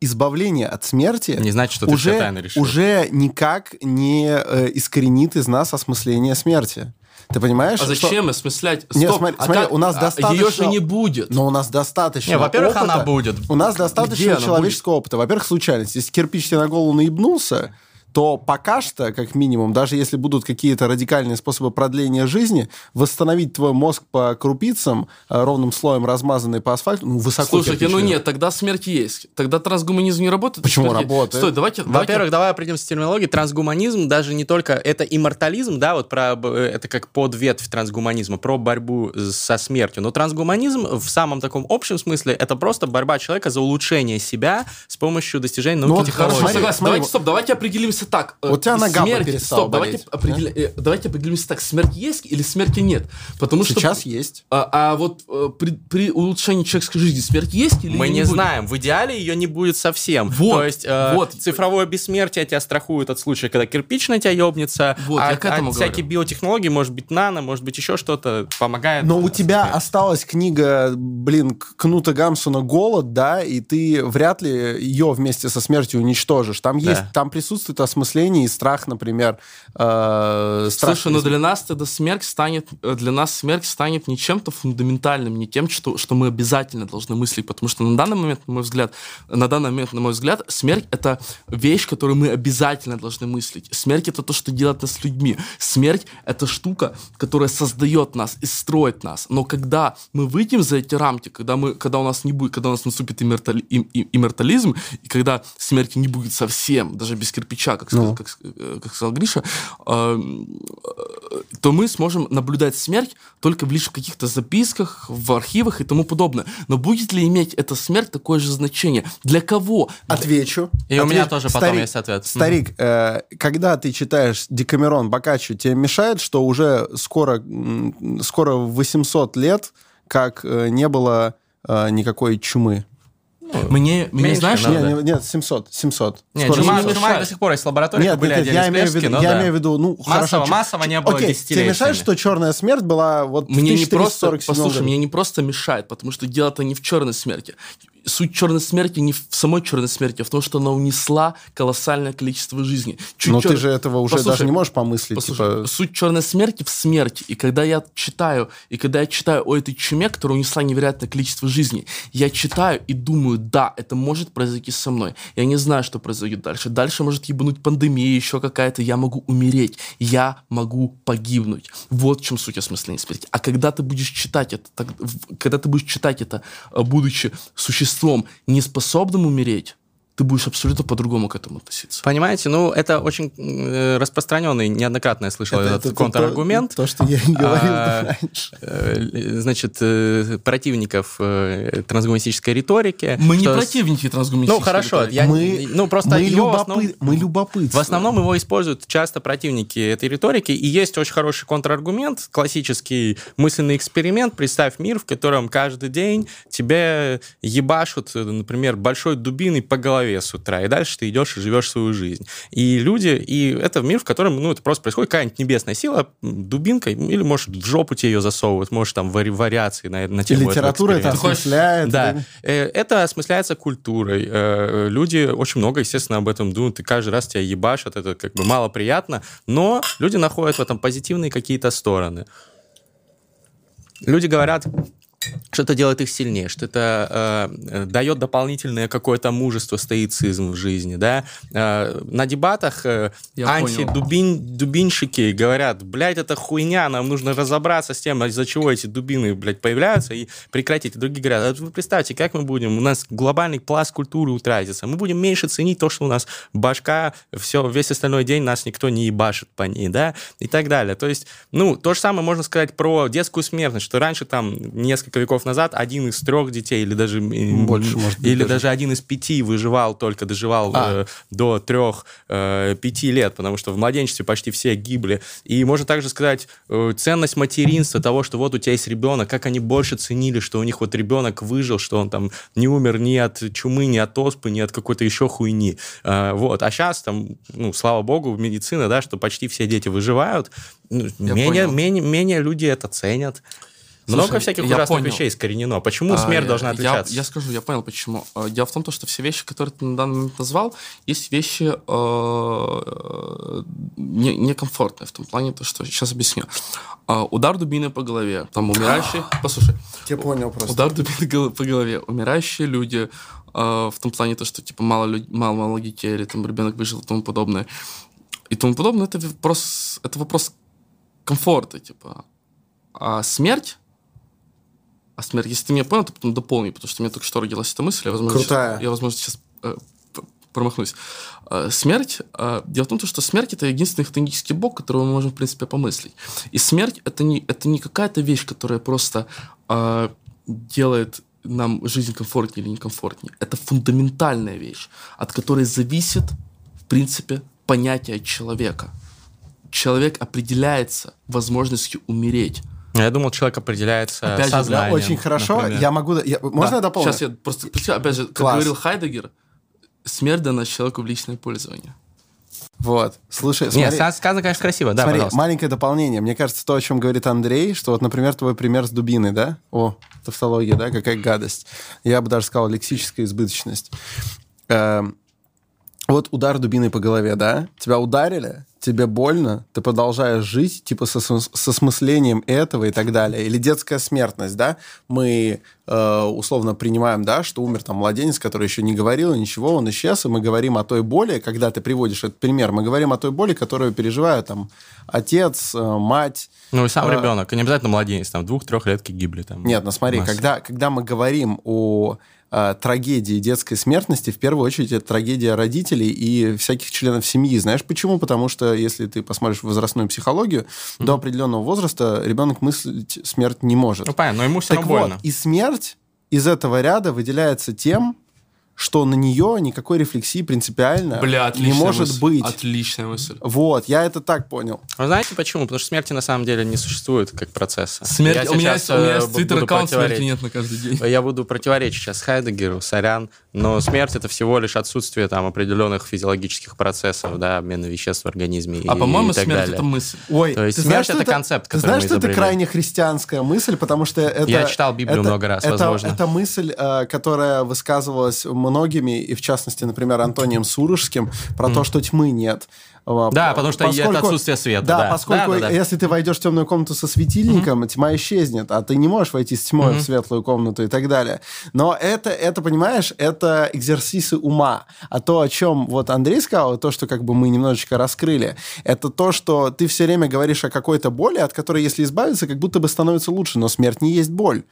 избавление от смерти не значит, что уже, ты все тайны решил. уже никак не искоренит из нас осмысление смерти. Ты понимаешь? А зачем что... осмыслять? Стоп, Нет, смотри, а смотри как... у нас достаточно... Ее же не будет. Но у нас достаточно Не, во-первых, опыта. она будет. У нас достаточно человеческого будет? опыта. Во-первых, случайность. Если кирпич тебе на голову наебнулся, то пока что, как минимум, даже если будут какие-то радикальные способы продления жизни, восстановить твой мозг по крупицам, э, ровным слоем размазанный по асфальту, ну, высоко Слушайте, ну нет, тогда смерть есть. Тогда трансгуманизм не работает. Почему смерти... работает? Стой, давайте... Во-первых, давайте... давай определимся с терминологией. Трансгуманизм даже не только... Это иммортализм, да, вот про... Э, это как подветвь трансгуманизма, про борьбу со смертью. Но трансгуманизм в самом таком общем смысле это просто борьба человека за улучшение себя с помощью достижения науки ну, вот Хорошо, согласен. Давайте, стоп, давайте определимся так. Э, У тебя нога смерть, стоп, давайте, определя... да? Э, давайте определимся так, смерть есть или смерти нет? Потому Сейчас что... есть. А, а вот э, при, при улучшении человеческой жизни смерть есть или Мы не, не знаем. В идеале ее не будет совсем. Вот, То есть э, вот. цифровое бессмертие тебя страхует от случая, когда кирпич на тебя ебнется, вот, а, я к этому а всякие говорю. биотехнологии, может быть, нано, может быть, еще что-то помогает. Но у тебя осталась книга, блин, Кнута Гамсона «Голод», да, и ты вряд ли ее вместе со смертью уничтожишь. Там есть, да. там присутствует осмысление и страх, например. Э, страх Слушай, но для нас тогда смерть станет, для нас смерть станет не чем-то фундаментальным, не тем, что, что мы обязательно должны мыслить, потому что на данный момент, на мой взгляд, на данный момент, на мой взгляд, смерть это вещь, которую мы обязательно должны мыслить. Смерть это то, что делает нас людьми. Смерть это штука, которая создает нас и строит нас. Но когда мы выйдем за эти рамки, когда мы, когда у нас не будет, когда у нас наступит иммертали, им, иммертализм, и когда смерти не будет совсем, даже без кирпича, как, ну. как, э, как сказал Гриша, э, то мы сможем наблюдать смерть только лишь в каких-то записках, в архивах и тому подобное. Но будет ли иметь эта смерть такое же значение? Для кого? Отвечу. И Ответ... у меня тоже потом старик, есть ответ. Старик, э, когда ты читаешь Декамерон Бокаччо, тебе мешает, что уже скоро, скоро 800 лет, как э, не было э, никакой чумы? Ну, мне, мне знаешь, надо. Нет, нет, 700, 700. Нет, чума до сих пор есть лаборатории, нет, были нет, я, имею в виду, я да. имею в виду, ну, хорошо. Массово не было Окей, тебе мешает, что черная смерть была вот мне не просто, Послушай, мне не просто мешает, потому что дело-то не в черной смерти суть черной смерти не в самой черной смерти, а в том, что она унесла колоссальное количество жизней. Чуть Но чер... ты же этого уже послушай, даже не можешь помыслить. Послушай, типа... Суть черной смерти в смерти. И когда я читаю, и когда я читаю о этой чуме, которая унесла невероятное количество жизней, я читаю и думаю, да, это может произойти со мной. Я не знаю, что произойдет дальше. Дальше может ебануть пандемия, еще какая-то. Я могу умереть. Я могу погибнуть. Вот в чем суть осмысления смерти. А когда ты будешь читать это, так, когда ты будешь читать это, э, будучи существом, существом, не умереть, ты будешь абсолютно по-другому к этому относиться. Понимаете, ну, это очень э, распространенный, неоднократно я слышал это, этот это, контраргумент. То, то, что я и говорил а, раньше. Э, значит, э, противников трансгуманистической риторики. Мы что... не противники трансгуманистической Ну, хорошо. Риторики. Я, мы, ну, просто мы, любопы... основном, мы любопытствуем. В основном его используют часто противники этой риторики, и есть очень хороший контраргумент, классический мысленный эксперимент. Представь мир, в котором каждый день тебе ебашут, например, большой дубиной по голове голове с утра, и дальше ты идешь и живешь свою жизнь. И люди, и это мир, в котором, ну, это просто происходит какая-нибудь небесная сила дубинкой, или, может, в жопу тебе ее засовывают, может, там вари вариации на, на тему Литература это осмысляет. Да. да. Э, это осмысляется культурой. Э, люди очень много, естественно, об этом думают, и каждый раз тебя ебашат, это как бы мало приятно, но люди находят в этом позитивные какие-то стороны. Люди говорят, что это делает их сильнее, что это э, дает дополнительное какое-то мужество, стоицизм в жизни, да. Э, на дебатах э, антидубинщики говорят, блядь, это хуйня, нам нужно разобраться с тем, из-за чего эти дубины, блядь, появляются, и прекратить. Другие говорят, а вы представьте, как мы будем, у нас глобальный пласт культуры утратится, мы будем меньше ценить то, что у нас башка, все, весь остальной день нас никто не ебашит по ней, да, и так далее. То есть, ну, то же самое можно сказать про детскую смертность, что раньше там несколько несколько веков назад один из трех детей или даже больше, может быть, или даже. даже один из пяти выживал только доживал а. э, до трех э, пяти лет, потому что в младенчестве почти все гибли. И можно также сказать э, ценность материнства того, что вот у тебя есть ребенок, как они больше ценили, что у них вот ребенок выжил, что он там не умер ни от чумы, ни от оспы, ни от какой-то еще хуйни. Э, вот. А сейчас там, ну, слава богу, медицина, да, что почти все дети выживают. Ну, менее, менее, менее люди это ценят. Слушай, Много всяких ужасных понял. вещей искоренено. Почему а, смерть должна отличаться? Я, я скажу, я понял, почему. А, дело в том, что все вещи, которые ты на данный момент назвал, есть вещи э, не, некомфортные в том плане, то, что сейчас объясню. Э, удар дубины по голове, там умирающие... *gasps* Послушай. Я понял просто. Удар дубины *laughs* по голове, умирающие люди, э, в том плане то, что типа мало, люд... мало, мало детей, или там ребенок выжил и тому подобное. И тому подобное, это вопрос, это вопрос комфорта, типа. А смерть а смерть, если ты меня понял, то потом дополни, потому что у меня только что родилась эта мысль. Я, возможно, Крутая. Сейчас, я, возможно, сейчас э, промахнусь. Э, смерть, э, дело в том, что смерть это единственный хтонический бог, которого мы можем, в принципе, помыслить. И смерть это не, это не какая-то вещь, которая просто э, делает нам жизнь комфортнее или некомфортнее. Это фундаментальная вещь, от которой зависит, в принципе, понятие человека. Человек определяется возможностью умереть. Я думал, человек определяется опять сознанием. Же, очень хорошо. Например. Я могу... Я, можно да. я дополню? Сейчас я просто... Опять же, как Класс. говорил Хайдегер, смерть дана человеку в личное пользование. Вот, слушай, смотри. Нет, сказано, конечно, красиво, да, Смотри, пожалуйста. маленькое дополнение. Мне кажется, то, о чем говорит Андрей, что вот, например, твой пример с дубиной, да? О, тавтология, да, какая гадость. Я бы даже сказал, лексическая избыточность. Эм, вот удар дубиной по голове, да? Тебя ударили, тебе больно, ты продолжаешь жить, типа со, со смыслением этого и так далее. Или детская смертность, да? Мы э, условно принимаем, да, что умер там младенец, который еще не говорил ничего, он исчез, и мы говорим о той боли, когда ты приводишь этот пример, мы говорим о той боли, которую переживают там отец, э, мать. Ну и сам э, ребенок, и не обязательно младенец, там двух-трехлетки гибли. Там, Нет, ну смотри, когда, когда мы говорим о э, трагедии детской смертности, в первую очередь, это трагедия родителей и всяких членов семьи. Знаешь почему? Потому что, если ты посмотришь возрастную психологию, mm-hmm. до определенного возраста ребенок мыслить смерть не может. Ну, понятно, но ему все равно больно. Вот, и смерть из этого ряда выделяется тем, что на нее никакой рефлексии принципиально Бля, не может мысль. быть. Отличная мысль. Вот, я это так понял. Вы знаете почему? Потому что смерти на самом деле не существует как процесса. Смерть, я у меня есть, у меня есть твиттер-аккаунт смерти нет на каждый день. Я буду противоречить сейчас Хайдегеру, сорян, но смерть это всего лишь отсутствие там определенных физиологических процессов, да, обмена веществ в организме А и, по-моему, и так смерть далее. это мысль. Ой, То есть смерть знаешь, это, это концепт, который Ты знаешь, что это крайне христианская мысль, потому что это... Я читал Библию это, много раз, это, возможно. Это мысль, э, которая высказывалась многими, и в частности, например, Антонием Сурожским, про mm. то, что тьмы нет. Да, потому что поскольку, это отсутствие света. Да, да. поскольку да, да, да. если ты войдешь в темную комнату со светильником, mm-hmm. тьма исчезнет, а ты не можешь войти с тьмой mm-hmm. в светлую комнату и так далее. Но это, это, понимаешь, это экзерсисы ума. А то, о чем вот Андрей сказал, то, что как бы мы немножечко раскрыли, это то, что ты все время говоришь о какой-то боли, от которой, если избавиться, как будто бы становится лучше, но смерть не есть боль.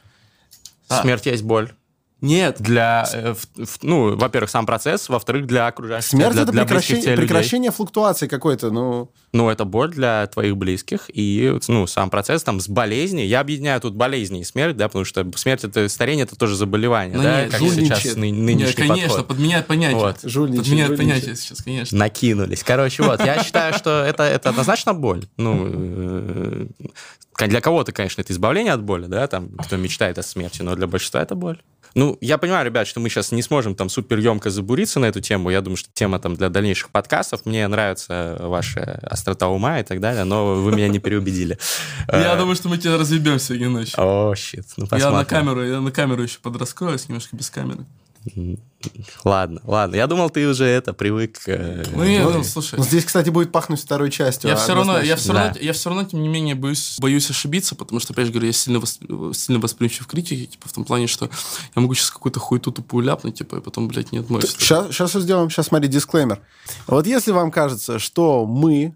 Смерть а. есть боль. Нет. Для, э, ну, во-первых, сам процесс, во-вторых, для окружающих. Смерть для, это для прекращение, прекращение флуктуации какой-то, ну... Ну, это боль для твоих близких, и, ну, сам процесс там с болезнью. Я объединяю тут болезни и смерть, да, потому что смерть, это старение, это тоже заболевание, ну, да, нет, как сейчас ны, нынешний нет, конечно, подход. подменяет понятие. Вот. Жульничает, подменяет жульничает. понятие сейчас, конечно. Накинулись. Короче, вот, я считаю, что это, это однозначно боль. Ну, э, для кого-то, конечно, это избавление от боли, да, там, кто мечтает о смерти, но для большинства это боль. Ну, я понимаю, ребят, что мы сейчас не сможем там супер емко забуриться на эту тему. Я думаю, что тема там для дальнейших подкастов. Мне нравится ваша острота ума и так далее, но вы меня не переубедили. *laughs* Я э, думаю, что мы тебя разъебем сегодня ночью. О, щит. Ну, я на камеру, я на камеру еще подраскроюсь, немножко без камеры. Ладно, ладно. Я думал, ты уже это привык. Э, ну, нет, ну, слушай. Здесь, кстати, будет пахнуть второй частью. Я все равно, я все равно, я все равно, тем не менее, боюсь, боюсь ошибиться, потому что, опять же говорю, я сильно, восп... сильно восприимчив к критике, типа, в том плане, что я могу сейчас какую-то хуету тупую ляпнуть, типа, и потом, блядь, не отмоюсь. Сейчас, сейчас сделаем, сейчас смотри, дисклеймер. Вот если вам кажется, что мы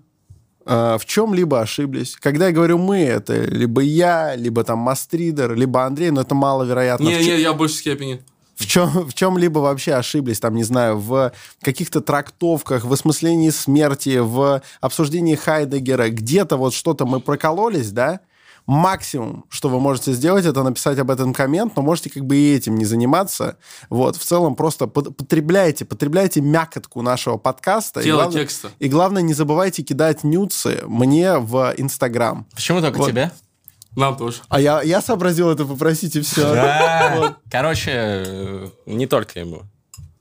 э, в чем-либо ошиблись. Когда я говорю мы, это либо я, либо там Мастридер, либо Андрей, но это маловероятно. Не, не, я больше степени в, чем, в чем-либо вообще ошиблись, там, не знаю, в каких-то трактовках, в осмыслении смерти, в обсуждении Хайдегера, где-то вот что-то мы прокололись, да, максимум, что вы можете сделать, это написать об этом коммент, но можете как бы и этим не заниматься. Вот, в целом просто потребляйте, потребляйте мякотку нашего подкаста. Тело и главное, текста. И главное, не забывайте кидать нюцы мне в Инстаграм. Почему только Вот. тебе? Нам тоже. А я, я сообразил это попросить, и все. Да. Короче, э, не только ему.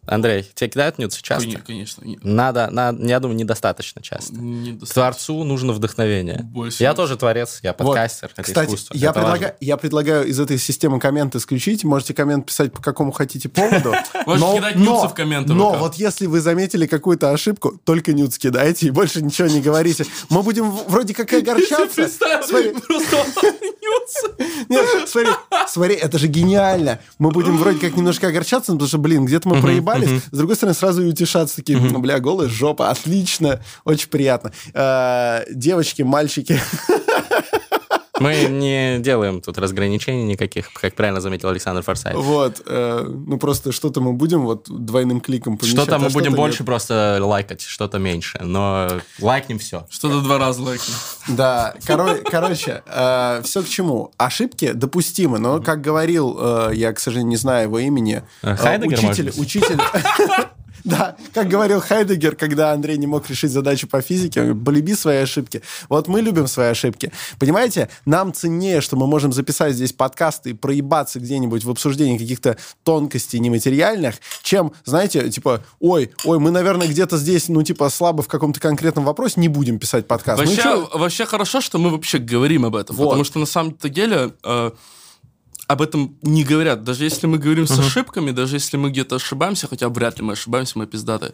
Андрей, тебе кидают нюцы часто? Кони- Конечно. не- Надо, надо, я думаю, недостаточно часто. недостаточно. Творцу нужно вдохновение. Больше. Я тоже творец, я Вот. подкастер, это Кстати, искусство. я, это предлагаю, я предлагаю из этой системы коммент исключить. Можете коммент писать по какому хотите поводу. *laughs* Можете кидать нюцы в комменты Но вот если вы заметили какую-то ошибку, только нюц кидайте и больше ничего не говорите. Мы будем вроде как огорчаться. Смотри, *laughs* нет, смотри, смотри, это же гениально. Мы будем вроде как немножко огорчаться, потому что, блин, где-то мы проебались. С другой стороны, сразу и утешаться такие, ну, бля, голая жопа, отлично, очень приятно. Э, Девочки, мальчики, *laughs* Мы не делаем тут разграничений никаких, как правильно заметил Александр Форсайт. Вот, э, ну просто что-то мы будем вот двойным кликом помещать. Что-то а мы будем что-то больше нет. просто лайкать, что-то меньше. Но лайкнем все. Что-то два раза лайкнул. Да, коро- короче, все к чему. Ошибки допустимы, но, как говорил, э, я, к сожалению, не знаю его имени, Э, э, учитель, учитель... *laughs* Да, как говорил Хайдегер, когда Андрей не мог решить задачу по физике, он говорит, полюби свои ошибки. Вот мы любим свои ошибки. Понимаете, нам ценнее, что мы можем записать здесь подкасты и проебаться где-нибудь в обсуждении каких-то тонкостей нематериальных, чем, знаете, типа, ой, ой, мы, наверное, где-то здесь, ну, типа, слабо в каком-то конкретном вопросе, не будем писать подкаст. Ну, Вообще, чё? вообще хорошо, что мы вообще говорим об этом, Вот. потому что на самом-то деле э, об этом не говорят. Даже если мы говорим с ошибками, даже если мы где-то ошибаемся, хотя вряд ли мы ошибаемся, мы пиздатые.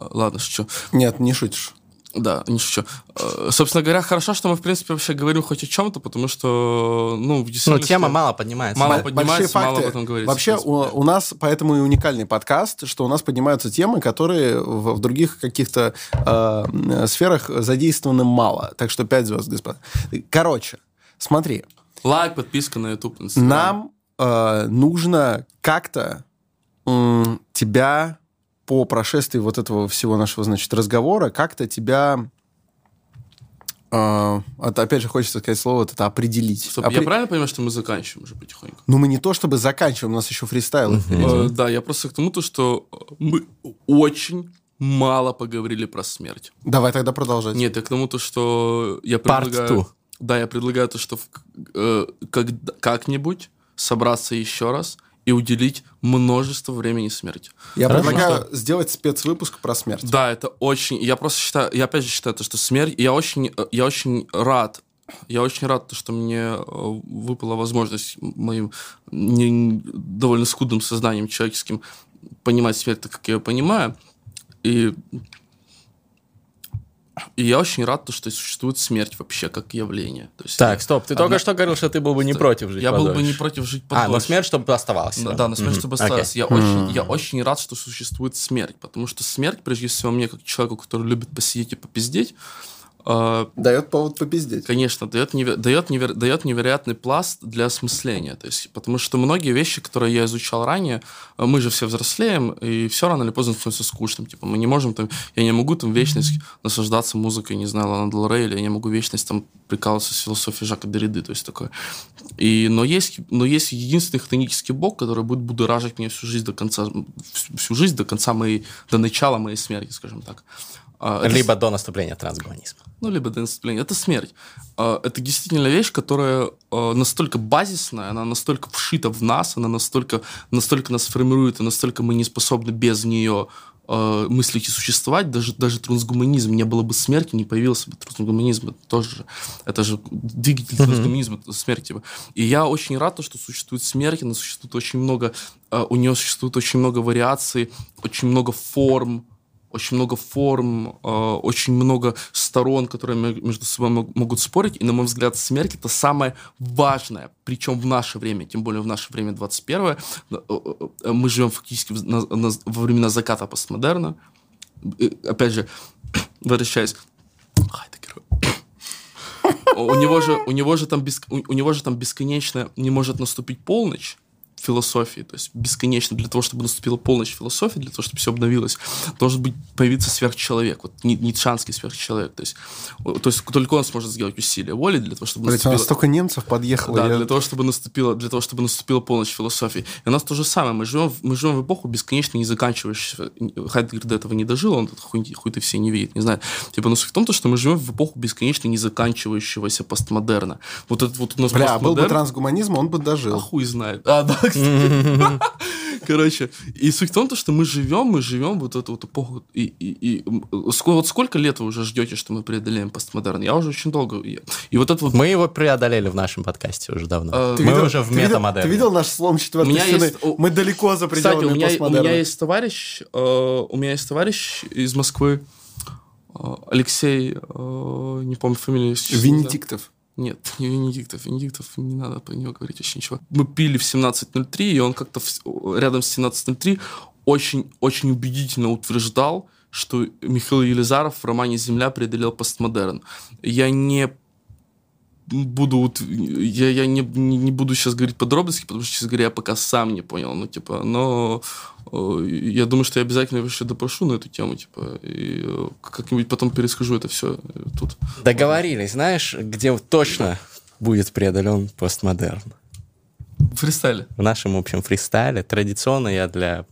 Э, Ладно, шучу. Нет, не шутишь. Да, не шучу. Э, Собственно говоря, хорошо, что мы, в принципе, вообще говорим хоть о чем-то, потому что, ну, в Ну, тема мало поднимается. Мало Бо- поднимается, мало об этом говорится, Вообще, у, у нас поэтому и уникальный подкаст, что у нас поднимаются темы, которые в, в других каких-то э, сферах задействованы мало. Так что 5 звезд, господа. Короче, смотри, Лайк, подписка на YouTube, Instagram. нам э, нужно как-то м, тебя по прошествии вот этого всего нашего, значит, разговора, как-то тебя... э, это, опять же, хочется сказать слово, вот это определить. Стоп, Опре- Я правильно понимаю, что мы заканчиваем уже потихоньку? Ну, мы не то чтобы заканчиваем, у нас еще фристайл впереди. Э, Да, я просто к тому, то, что э, мы очень мало поговорили про смерть. Давай тогда продолжать. Нет, я к тому, то, что я Part предлагаю... two. Да, я предлагаю то, что э, как, как-нибудь собраться еще раз и уделить множество времени смерти. Я Хорошо. предлагаю сделать спецвыпуск про смерть. Да, это очень... Я просто считаю... Я опять же считаю, то, что смерть... Я очень, э, я очень рад я очень рад, то, что мне э, выпала возможность моим не- довольно скудным сознанием человеческим понимать смерть так, как я ее понимаю. И, и я очень рад, то, что существует смерть вообще как явление. То есть Так, стоп, ты Одна- только что говорил, что ты был бы не против жить я был бы подольше. не против жить А, но подольше. смерть, чтобы оставалась. Да, да, на смерть, чтобы Окей. осталось. Я, очень, я очень рад, что существует смерть, потому что смерть, прежде всего, мне, как человеку, который любит посидеть и попиздеть, э, Дает повод попиздеть. конечно, дает, неве- дает, невер- дает невероятный пласт для осмысления. То есть, потому что многие вещи, которые я изучал ранее, э, мы же все взрослеем, и все рано или поздно становится скучным. Типа, мы не можем там, я не могу там вечность наслаждаться музыкой, не знаю, Лана Рей, или я не могу вечность там прикалываться с философией Жака Derrida, то есть такое. И, но, есть, но есть единственный хтонический бог, который будет будоражить меня всю жизнь до конца, всю жизнь до конца моей, до начала моей смерти, скажем так. А, это Либо до наступления трансгуманизма. ну, либо до наступления. Это смерть. А, Это действительно вещь, которая а, настолько базисная, она настолько вшита в нас, она настолько, настолько нас формирует, и настолько мы не способны без нее мыслить и существовать. Даже, даже трансгуманизм, не было бы смерти, не появился бы трансгуманизм. Это тоже же, это же двигатель трансгуманизма, это смерть. его. И я очень рад, то, что существует смерть, она существует очень много, у нее существует очень много вариаций, очень много форм, очень много форм, э, очень много сторон, которые ме- между собой мог- могут спорить. И, на мой взгляд, смерть это самое важное. Причем в наше время, тем более в наше время 21 э, э, Мы живем фактически во времена заката постмодерна. Э, Опять же, *coughs* возвращаясь. *coughs* У него же, у него же там бес- у у него же там бесконечно не может наступить полночь. Философии, то есть бесконечно для того, чтобы наступила полночь философии, для того, чтобы все обновилось, должен быть появиться сверхчеловек, вот ницшанский сверхчеловек, то есть, то есть только он сможет сделать усилия воли для того, чтобы Блять, наступила... у нас столько немцев подъехало. Да, я... для того, чтобы наступила, для того, чтобы наступила полночь философии. И у нас то же самое, мы живем, мы живем в эпоху бесконечно не заканчивающейся. Хайдгер до этого не дожил, он хуй, хуй ты все не видит, не знаю. Типа, но суть в том, что мы живем в эпоху бесконечно не заканчивающегося постмодерна. Вот это вот у нас Бля, постмодерн... был бы трансгуманизм, он бы дожил. А хуй знает. А, да, *laughs* кстати. *laughs* Короче, и суть в том, что мы живем, мы живем вот эту вот эпоху. И, и, и вот сколько лет вы уже ждете, что мы преодолеем постмодерн? Я уже очень долго. И вот это вот... Мы его преодолели в нашем подкасте уже давно. А, мы видел, уже в метамодели. Ты видел наш слом четвертой стены? Есть... Мы далеко за пределами Кстати, у меня, у меня есть товарищ, э, у меня есть товарищ из Москвы, э, Алексей, э, не помню фамилию. Венедиктов. Нет, *laughs* не Венедиктов. Венедиктов, не надо про него говорить вообще ничего. Мы пили в 17.03, и он как-то в, рядом с 17.03 очень, очень убедительно утверждал, что Михаил Елизаров в романе «Земля» преодолел постмодерн. Я не буду я, я не, не буду сейчас говорить подробности, потому что, честно говоря, я пока сам не понял, ну, типа, но я думаю, что я обязательно его еще допрошу на эту тему, типа, и э, как-нибудь потом перескажу это все э, тут. Договорились, знаешь, где точно будет преодолен постмодерн? Фристайле. В нашем общем фристайле. Традиционно я для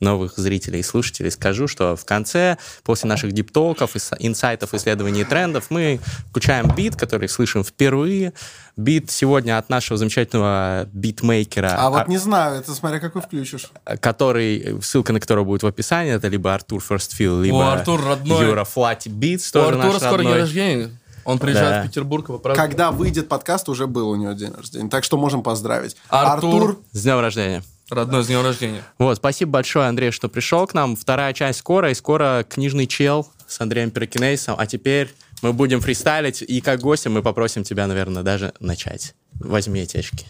новых зрителей и слушателей скажу, что в конце, после наших deep talk ов, инсайтов, исследований и трендов, мы включаем бит, который слышим впервые. Бит сегодня от нашего замечательного битмейкера. А вот не знаю, это смотря какой включишь. Который, ссылка на которого будет в описании, это либо Артур Ферстфилл, либо О, Артур родной. Юра Flaty Beats, тоже У Артура скоро день рождения. Он приезжает да. в Петербург и Когда выйдет подкаст, уже был у него день рождения. Так что можем поздравить. Артур, Артур с днем рождения. Родной, с днем рождения. Вот, спасибо большое, Андрей, что пришел к нам. Вторая часть скоро, и скоро книжный чел с Андреем Перекинейсом. А теперь мы будем фристайлить, и как гостя мы попросим тебя, наверное, даже начать. Возьми эти очки.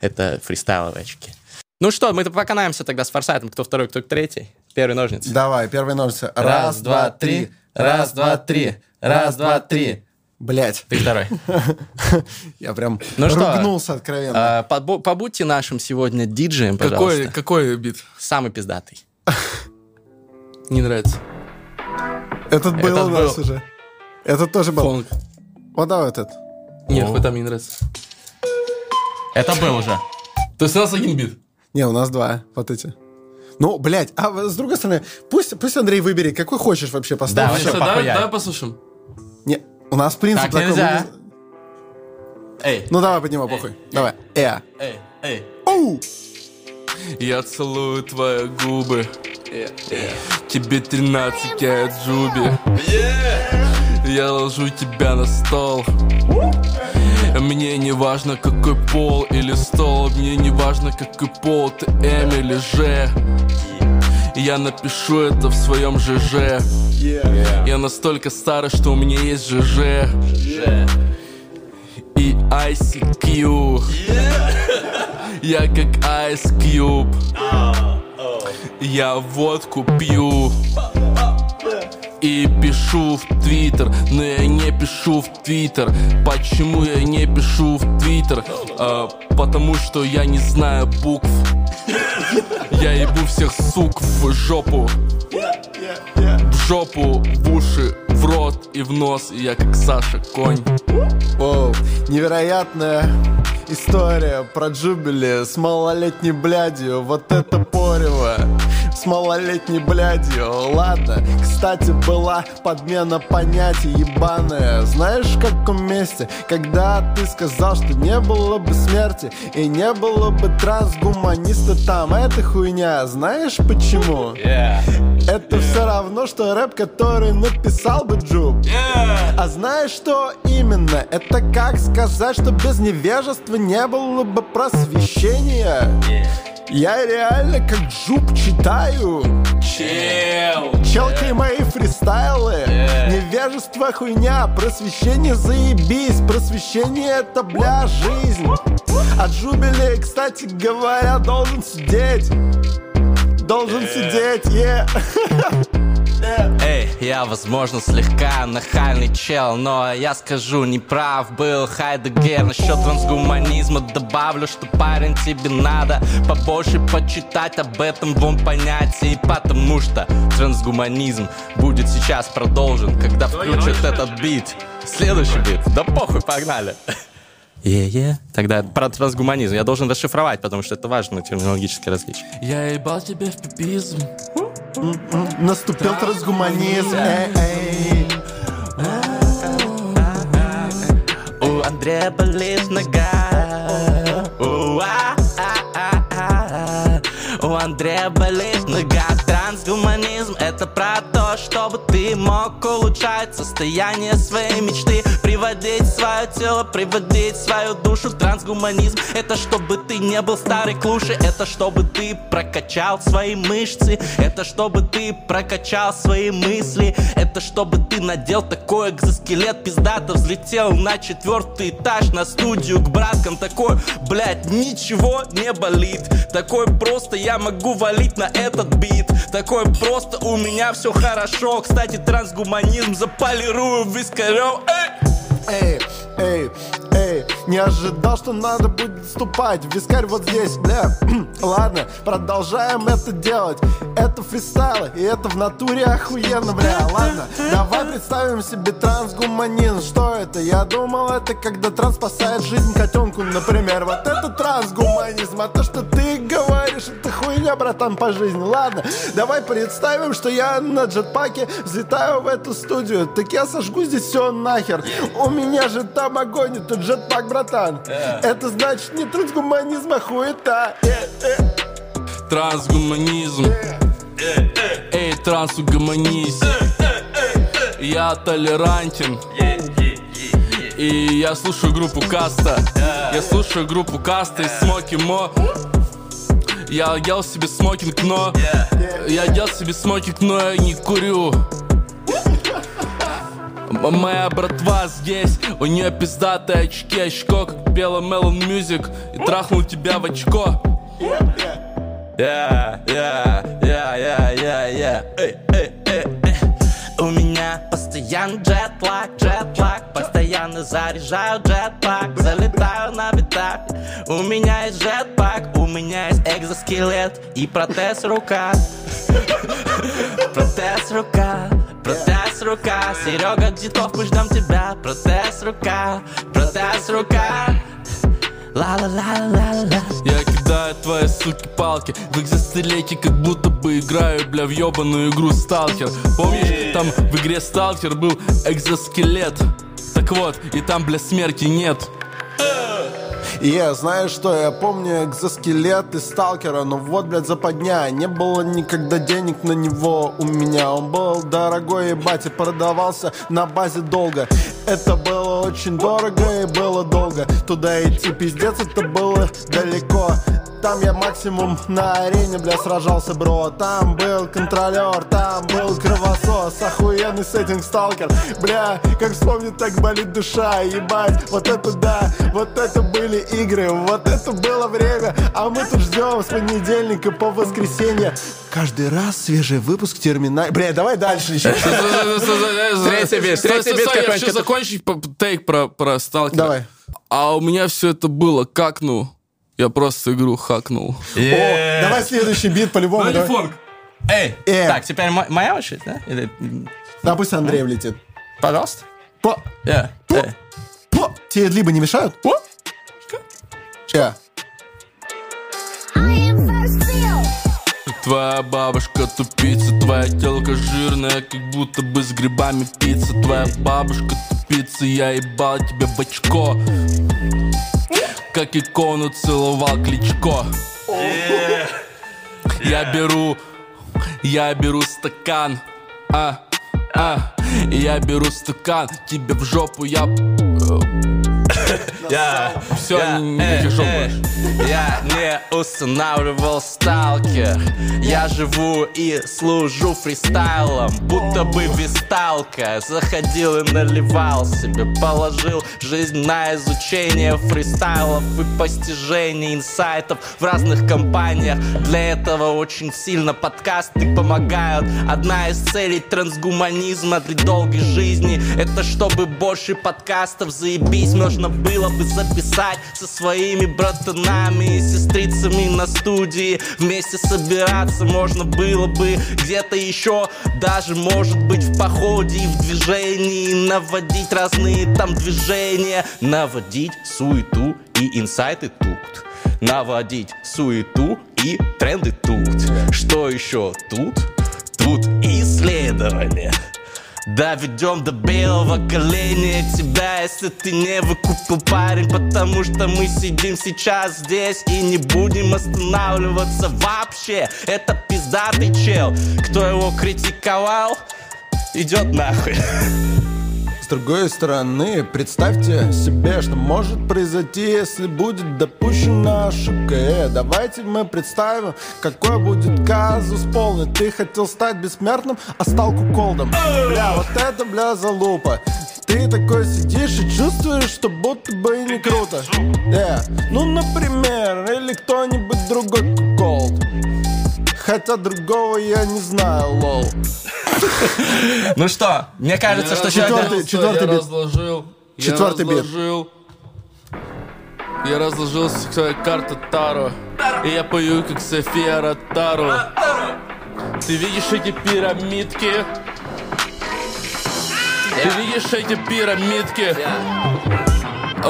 Это фристайловые очки. Ну что, мы поканаемся тогда с форсайтом. Кто второй, кто третий? Первый ножницы. Давай, первый ножницы. Раз, Раз два, три. Раз, два, три. Раз, два, три. Блять. Ты второй. *laughs* Я прям ну ругнулся что, откровенно. А, побудьте нашим сегодня диджеем, пожалуйста. Какой, какой бит? Самый пиздатый. *laughs* Не нравится. Этот был этот у нас был. уже. Этот тоже был. Фонг. Вот давай этот. Нет, хоть там не нравится. Это был уже. То есть у нас один бит? Не, у нас два. Вот эти. Ну, блядь, а с другой стороны, пусть, пусть Андрей выберет, какой хочешь вообще поставь. Да, давай, давай послушаем. У нас принцип так такой. Нельзя. Эй. Ну давай поднимай, похуй. Эй. Давай. Э. Эй. Эй. Оу. Я целую твои губы. Yeah, yeah. Тебе 13, я Джуби. Yeah. Я ложу тебя на стол. Мне не важно, какой пол или стол Мне не важно, какой пол, ты М или Я напишу это в своем ЖЖ Я настолько старый, что у меня есть ЖЖ И ICQ Я как Ice Cube. Я водку пью. И пишу в Твиттер Но я не пишу в Твиттер. Почему я не пишу в Твиттер? А, потому что я не знаю букв *laughs* Я ебу всех сук в жопу. В жопу, в уши, в рот и в нос И я как Саша Конь Оу, невероятная история про Джубили с малолетней блядью Вот это порево с малолетней блядью Ладно, кстати, была подмена понятий ебаная Знаешь, в каком месте? Когда ты сказал, что не было бы смерти И не было бы трансгуманиста там Это хуйня, знаешь почему? Yeah. Это yeah. все равно, что рэп, который написал бы Джуб yeah. А знаешь, что именно? Это как сказать, что без невежества не было бы просвещения yeah. Я реально как жук читаю Чел Челки yeah. мои фристайлы yeah. Невежество хуйня Просвещение заебись Просвещение это бля жизнь А Джубили, кстати говоря, должен сидеть Должен yeah. сидеть, е yeah. *laughs* Эй, Я, возможно, слегка нахальный чел Но я скажу, не прав был Хайдегер. Насчет трансгуманизма добавлю, что парень тебе надо Побольше почитать. Об этом вон понятии Потому что трансгуманизм будет сейчас продолжен Когда включат этот бит. Следующий бит, да похуй, погнали. Е-е. Тогда про трансгуманизм. Я должен расшифровать, потому что это важно терминологическое различие. Я ебал тебе в пипизм. Наступил трансгуманизм. Эй, эй. У Андрея болит нога. У, а, а, а. У Андрея болит нога. Трансгуманизм это про то, чтобы ты мог улучшать состояние своей мечты, приводить свое тело, приводить свою душу трансгуманизм. Это чтобы ты не был старой клушей, это чтобы ты прокачал свои мышцы, это чтобы ты прокачал свои мысли, это чтобы ты надел такой экзоскелет, пиздато взлетел на четвертый этаж на студию к браткам, такой, блядь, ничего не болит, такой просто я могу валить на этот бит, такой просто у меня все хорошо, кстати, трансгуманизм заполирую вискарем, эй! Эй, эй, эй, не ожидал, что надо будет вступать Вискарь вот здесь, бля. *clears throat* Ладно, продолжаем это делать. Это фристайл, и это в натуре охуенно, бля. Ладно, давай представим себе трансгуманизм. Что это? Я думал, это когда транс спасает жизнь котенку, например Вот это трансгуманизм, а то, что ты говоришь, это хуйня, братан, по жизни. Ладно, давай представим, что я на джетпаке взлетаю в эту студию. Так я сожгу здесь все нахер. У меня же там огонь, это джетпак, братан Это значит не трансгуманизм, а хуета Э, э. Трансгуманизм. Эй, трансгуманизм. Я толерантен. И я слушаю группу Каста. Я слушаю группу Каста и Смоки Мо. Я ел себе смокинг, но Я ел себе смокинг, но я не курю Моя братва здесь, у нее пиздатые очки Очко, как белый Melon Music И трахнул тебя в очко. Yeah, yeah, yeah, yeah, yeah, yeah. Эй, эй, эй, эй. У меня постоянно джетлаг, джетлаг Постоянно заряжаю джетпак Залетаю на битах У меня есть джетпак У меня есть экзоскелет И протез рука. *laughs* Протез рука Протез рука. Серега Дитов, мы ждем тебя. Протез рука. Протез рука. Ла-ла-ла-ла-ла. Я кидаю твои суки палки. В экзоскелете как будто бы играю, бля, в ебаную игру Сталкер Помнишь, там в игре Сталкер был экзоскелет? Так вот, и там, бля, смерти нет Я, знаешь что, я помню экзоскелет из сталкера Но вот, блядь, западня. Не было никогда денег на него у меня. Он был дорогой, ебать, и продавался на базе долго Это было очень дорого и было долго. Туда идти пиздец, это было далеко. Там я максимум на арене, бля, сражался, бро. Там был контролер, там был кровосос Охуенный сеттинг сталкер. Бля, как вспомнить, так болит душа Ебать, вот это да, вот это были игры Вот это было время, а мы тут ждем С понедельника по воскресенье. Каждый раз свежий выпуск терминал Бля, давай дальше еще Третий бит, стой, бит какой-нибудь. Закончить тейк про, про сталкера Давай А у меня все это было как, ну Я просто игру хакнул О, давай следующий бит по-любому давай. фонк Эй, Э. так, теперь мо- моя очередь, да? Или, Да пусть Андрей влетит пожалуйста. По, Yeah. Эй. по. Тебе либо не мешают? О, Че? I am. Твоя бабушка тупица, твоя телка жирная, как будто бы с грибами пицца. Твоя бабушка тупица, я ебал тебе в очко Как икону целовал Кличко. Я беру, я беру стакан, а, а. Я беру стакан, тебе в жопу я... Я, Все, я, не- э, э, Я не устанавливал сталкер. Я живу и служу фристайлом Будто бы висталка Заходил и наливал себе Положил жизнь на изучение фристайлов И постижение инсайтов в разных компаниях. Для этого очень сильно подкасты помогают. Одна из целей трансгуманизма для долгой жизни Это чтобы больше подкастов заебись Можно было бы записать со своими братанами и сестрицами на студии. Вместе собираться можно было бы где-то еще. Даже может быть в походе и в движении. Наводить разные там движения. Наводить суету и инсайты тут. Наводить суету и тренды тут. Что еще тут? Тут исследования Доведем до белого коленя тебя, если ты не выкупил парень Потому что мы сидим сейчас здесь и не будем останавливаться вообще. Это пиздатый чел, кто его критиковал, идет нахуй *laughs* С другой стороны, представьте себе, что может произойти, если будет допущена ошибка. Э, давайте мы представим, какой будет казус полный. Ты хотел стать бессмертным, а стал куколдом. Бля, вот это, бля, залупа. Ты такой сидишь и чувствуешь, что будто бы и не круто. Э, ну, например, или кто-нибудь другой куколд. Хотя другого я не знаю, лол. *laughs* Ну что, мне кажется, что Четвертый- сегодня... четвертый я бит. разложил. Четвертый бит. Я разложил свои карты Таро. И я пою, как София Ротару. Ты видишь эти пирамидки? Ты видишь эти пирамидки?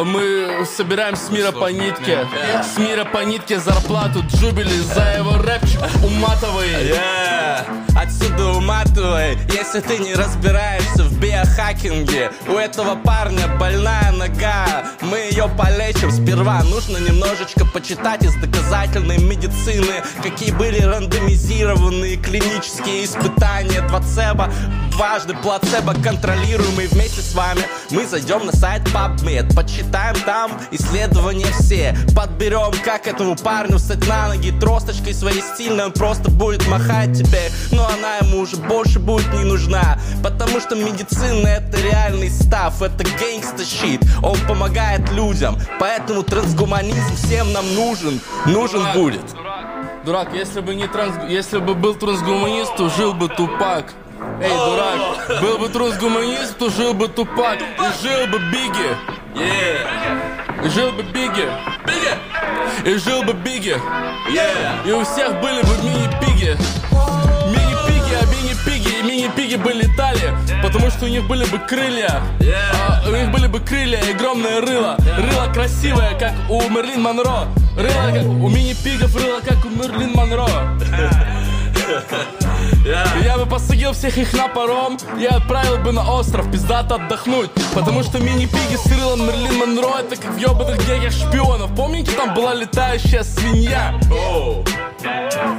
Мы собираем с мира по нитке. С мира по нитке зарплату Джубили За его рэпчик уматывай Yeah. Отсюда уматывай, если ты не разбираешься в биохакинге У этого парня больная нога, мы ее полечим. Сперва нужно немножечко почитать из доказательной медицины Какие были рандомизированные клинические испытания Двацеба, дважды плацебо контролируемый вместе с вами. Мы зайдем на сайт PubMed, почитаем там исследования все. Подберем, как этому парню встать на ноги Тросточкой своей стильной. Он просто будет махать тебе Но она ему уже больше будет не нужна. Потому что медицина это реальный став Это гейнгста щит, он помогает людям Поэтому трансгуманизм всем нам нужен. Нужен Дурак, будет. Дурак, дурак, если бы не транс... Если бы был трансгуманист, то жил бы Тупак. Эй, дурак, был бы трансгуманист, то жил бы Тупак. И жил бы Бигги. И жил бы Бигги. И жил бы Бигги. И у всех были бы мини-пиги. Мини-пиги, а мини-пиги и мини-пиги бы летали, потому что у них были бы крылья. А, у них были бы крылья и огромное рыло. Рыло красивое, как у Мерлин Монро. Рыло, как у мини-пигов, рыло, как у Мерлин Монро. *laughs* Я бы посадил всех их на паром. И отправил бы на остров пиздато отдохнуть. Потому что мини-пиги с рылом Мерлин Монро Это как в ебаных гегах шпионов. Помните, там была летающая свинья?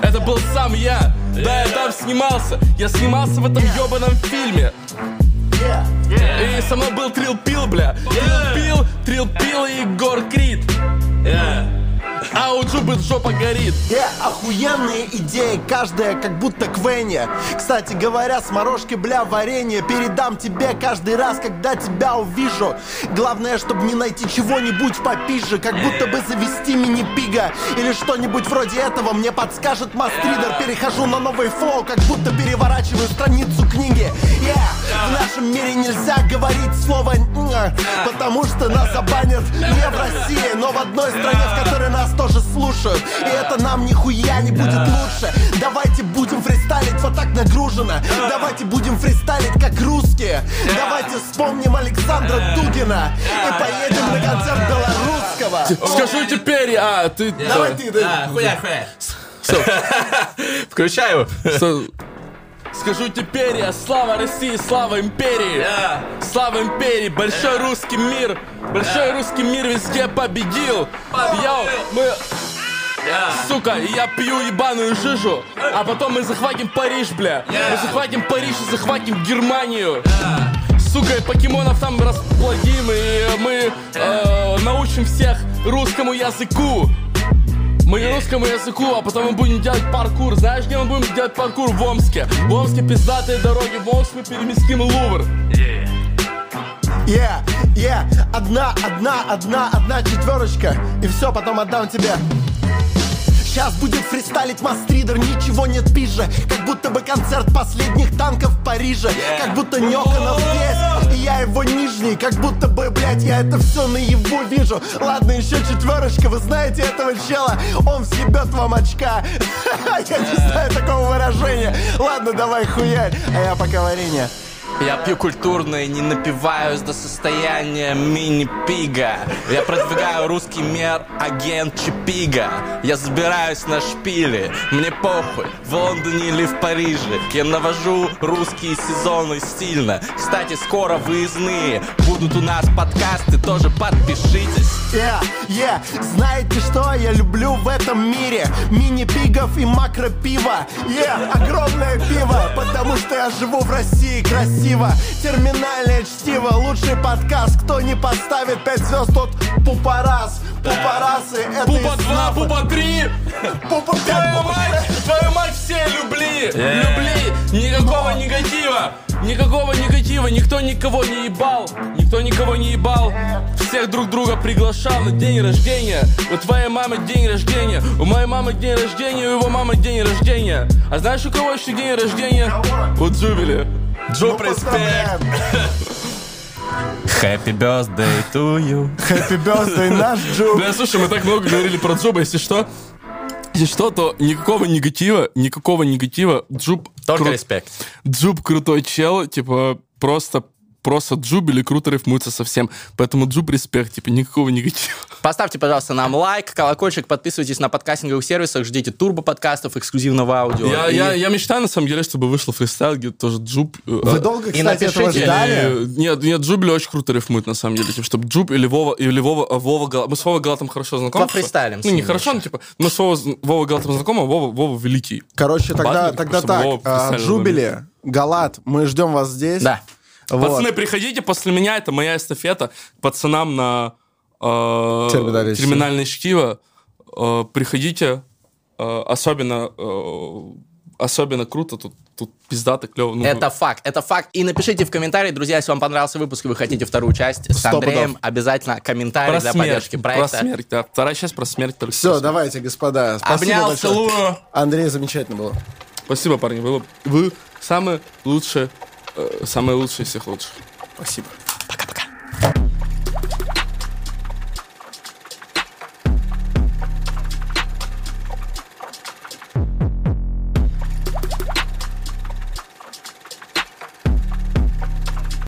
Это был сам я. Да, я там снимался. Я снимался в этом ебаном фильме. И со мной был Трил Пил, бля. Трил Пил, Трил Пил и Егор Крид А у Джубы жопа горит. Э, охуенные идеи, каждая как будто Квенни Кстати говоря, с морожки, бля, варенье Передам тебе каждый раз, когда тебя увижу. Главное, чтобы не найти чего-нибудь попизже Как будто бы завести мини-пига Или что-нибудь вроде этого. Мне подскажет мастридер Перехожу на новый флоу, как будто переворачиваю страницу книги. Yeah, в нашем мире нельзя говорить слово Потому что нас забанят не в России Но в одной стране, в которой нас тоже слушают. И это нам нихуя не будет лучше. Давайте будем фристайлить вот так нагружено. Давайте будем фристайлить как русские. Давайте вспомним Александра Дугина И поедем на концерт белорусского. Скажу теперь, а, ты... Давай ты, да. хуя, хуя Включаю Скажу теперь я слава России, слава империи. Слава империи, большой русский мир. Большой русский мир везде победил. Йоу, мы... Сука, и я пью ебаную жижу А потом мы захватим Париж, бля. Мы захватим Париж и захватим Германию. Сука, и покемонов там расплодим И мы э, научим всех русскому языку. Мы не русскому языку, а потом мы будем делать паркур. Знаешь, где мы будем делать паркур? В Омске. В Омске пиздатые дороги. В Омске мы переместим Лувр. Yeah, yeah, одна, одна, одна, одна четверочка, и все, потом отдам тебе. Сейчас будет фристайлить мастридер, ничего нет пизже Как будто бы концерт последних танков в Париже. Как будто Нёканов здесь, и я его нижний. Как будто бы, блядь, я это все наяву вижу. Ладно, еще четверочка, вы знаете этого чела. Он съебет вам очка. *laughs* Я не знаю такого выражения. Ладно, давай хуярь, а я пока варенье я пью культурно и не напиваюсь до состояния мини-пига. Я продвигаю русский мир, агент Чипига. Я забираюсь на шпили, мне похуй, в Лондоне или в Париже. Я навожу русские сезоны стильно. Кстати, скоро выездные будут у нас подкасты, тоже подпишитесь. Yeah, yeah, знаете что я люблю в этом мире? Мини-пигов и макро-пиво. Yeah, огромное пиво, потому что я живу в России красиво красиво. Терминальное чтиво, лучший подкаст. Кто не поставит 5 звезд, тот пупорас. Пупорасы, это Пупа 2, пупа 3 Пупа 5, Твою мать, твою мать все любли. Любли, никакого негатива. Никакого негатива, никто никого не ебал. Никто никого не ебал. Всех друг друга приглашал на день рождения. У твоей мамы день рождения. У моей мамы день рождения, у его мамы день рождения. А знаешь, у кого еще день рождения? У Джубили Джуб респект Happy birthday to you. Happy birthday, наш Джуб. Бля, слушай, мы так много говорили про Джуба, если что. Если что, то никакого негатива, никакого негатива. Джуб... Только кру... респект. Джуб крутой чел, типа, просто просто Джуб или круто рифмуется совсем. Поэтому Джуб респект, типа, никакого негатива. Поставьте, пожалуйста, нам лайк, колокольчик, подписывайтесь на подкастинговых сервисах, ждите турбо-подкастов, эксклюзивного аудио. Я, и... я, я мечтаю, на самом деле, чтобы вышло фристайл, где тоже Джуб... Э, Вы долго, кстати, и напишите, этого ждали? Нет, нет, Джубли очень круто рифмует, на самом деле. Типа, чтобы Джуб или Вова, или Вова, а Вова Гала... Мы с Вовой Галатом хорошо знакомы. По фристайлем. Ну, не хорошо, но, типа, мы с Вовой, Вовой Галатом знакомы, а Вова, Вова великий. Короче, тогда, Батлер, тогда так, а, Джубили, Галат, мы ждем вас здесь. Да. Вот. Пацаны, приходите после меня, это моя эстафета пацанам на э, терминальное, терминальное чтиво. Э, приходите, э, особенно э, особенно круто, тут, тут пиздато, клево. Ну, это факт, это факт. И напишите в комментарии, друзья, если вам понравился выпуск, и вы хотите вторую часть с Андреем, пудов. обязательно комментарий про для смерть, поддержки проекта. Про смерть, да. Вторая часть про смерть. Только Все, давайте, господа. Спасибо Обнял, большое. целую. Андрей, замечательно было. Спасибо, парни. Вы, вы самые лучшие, Э, самые лучшие всех лучших. Спасибо. Пока-пока.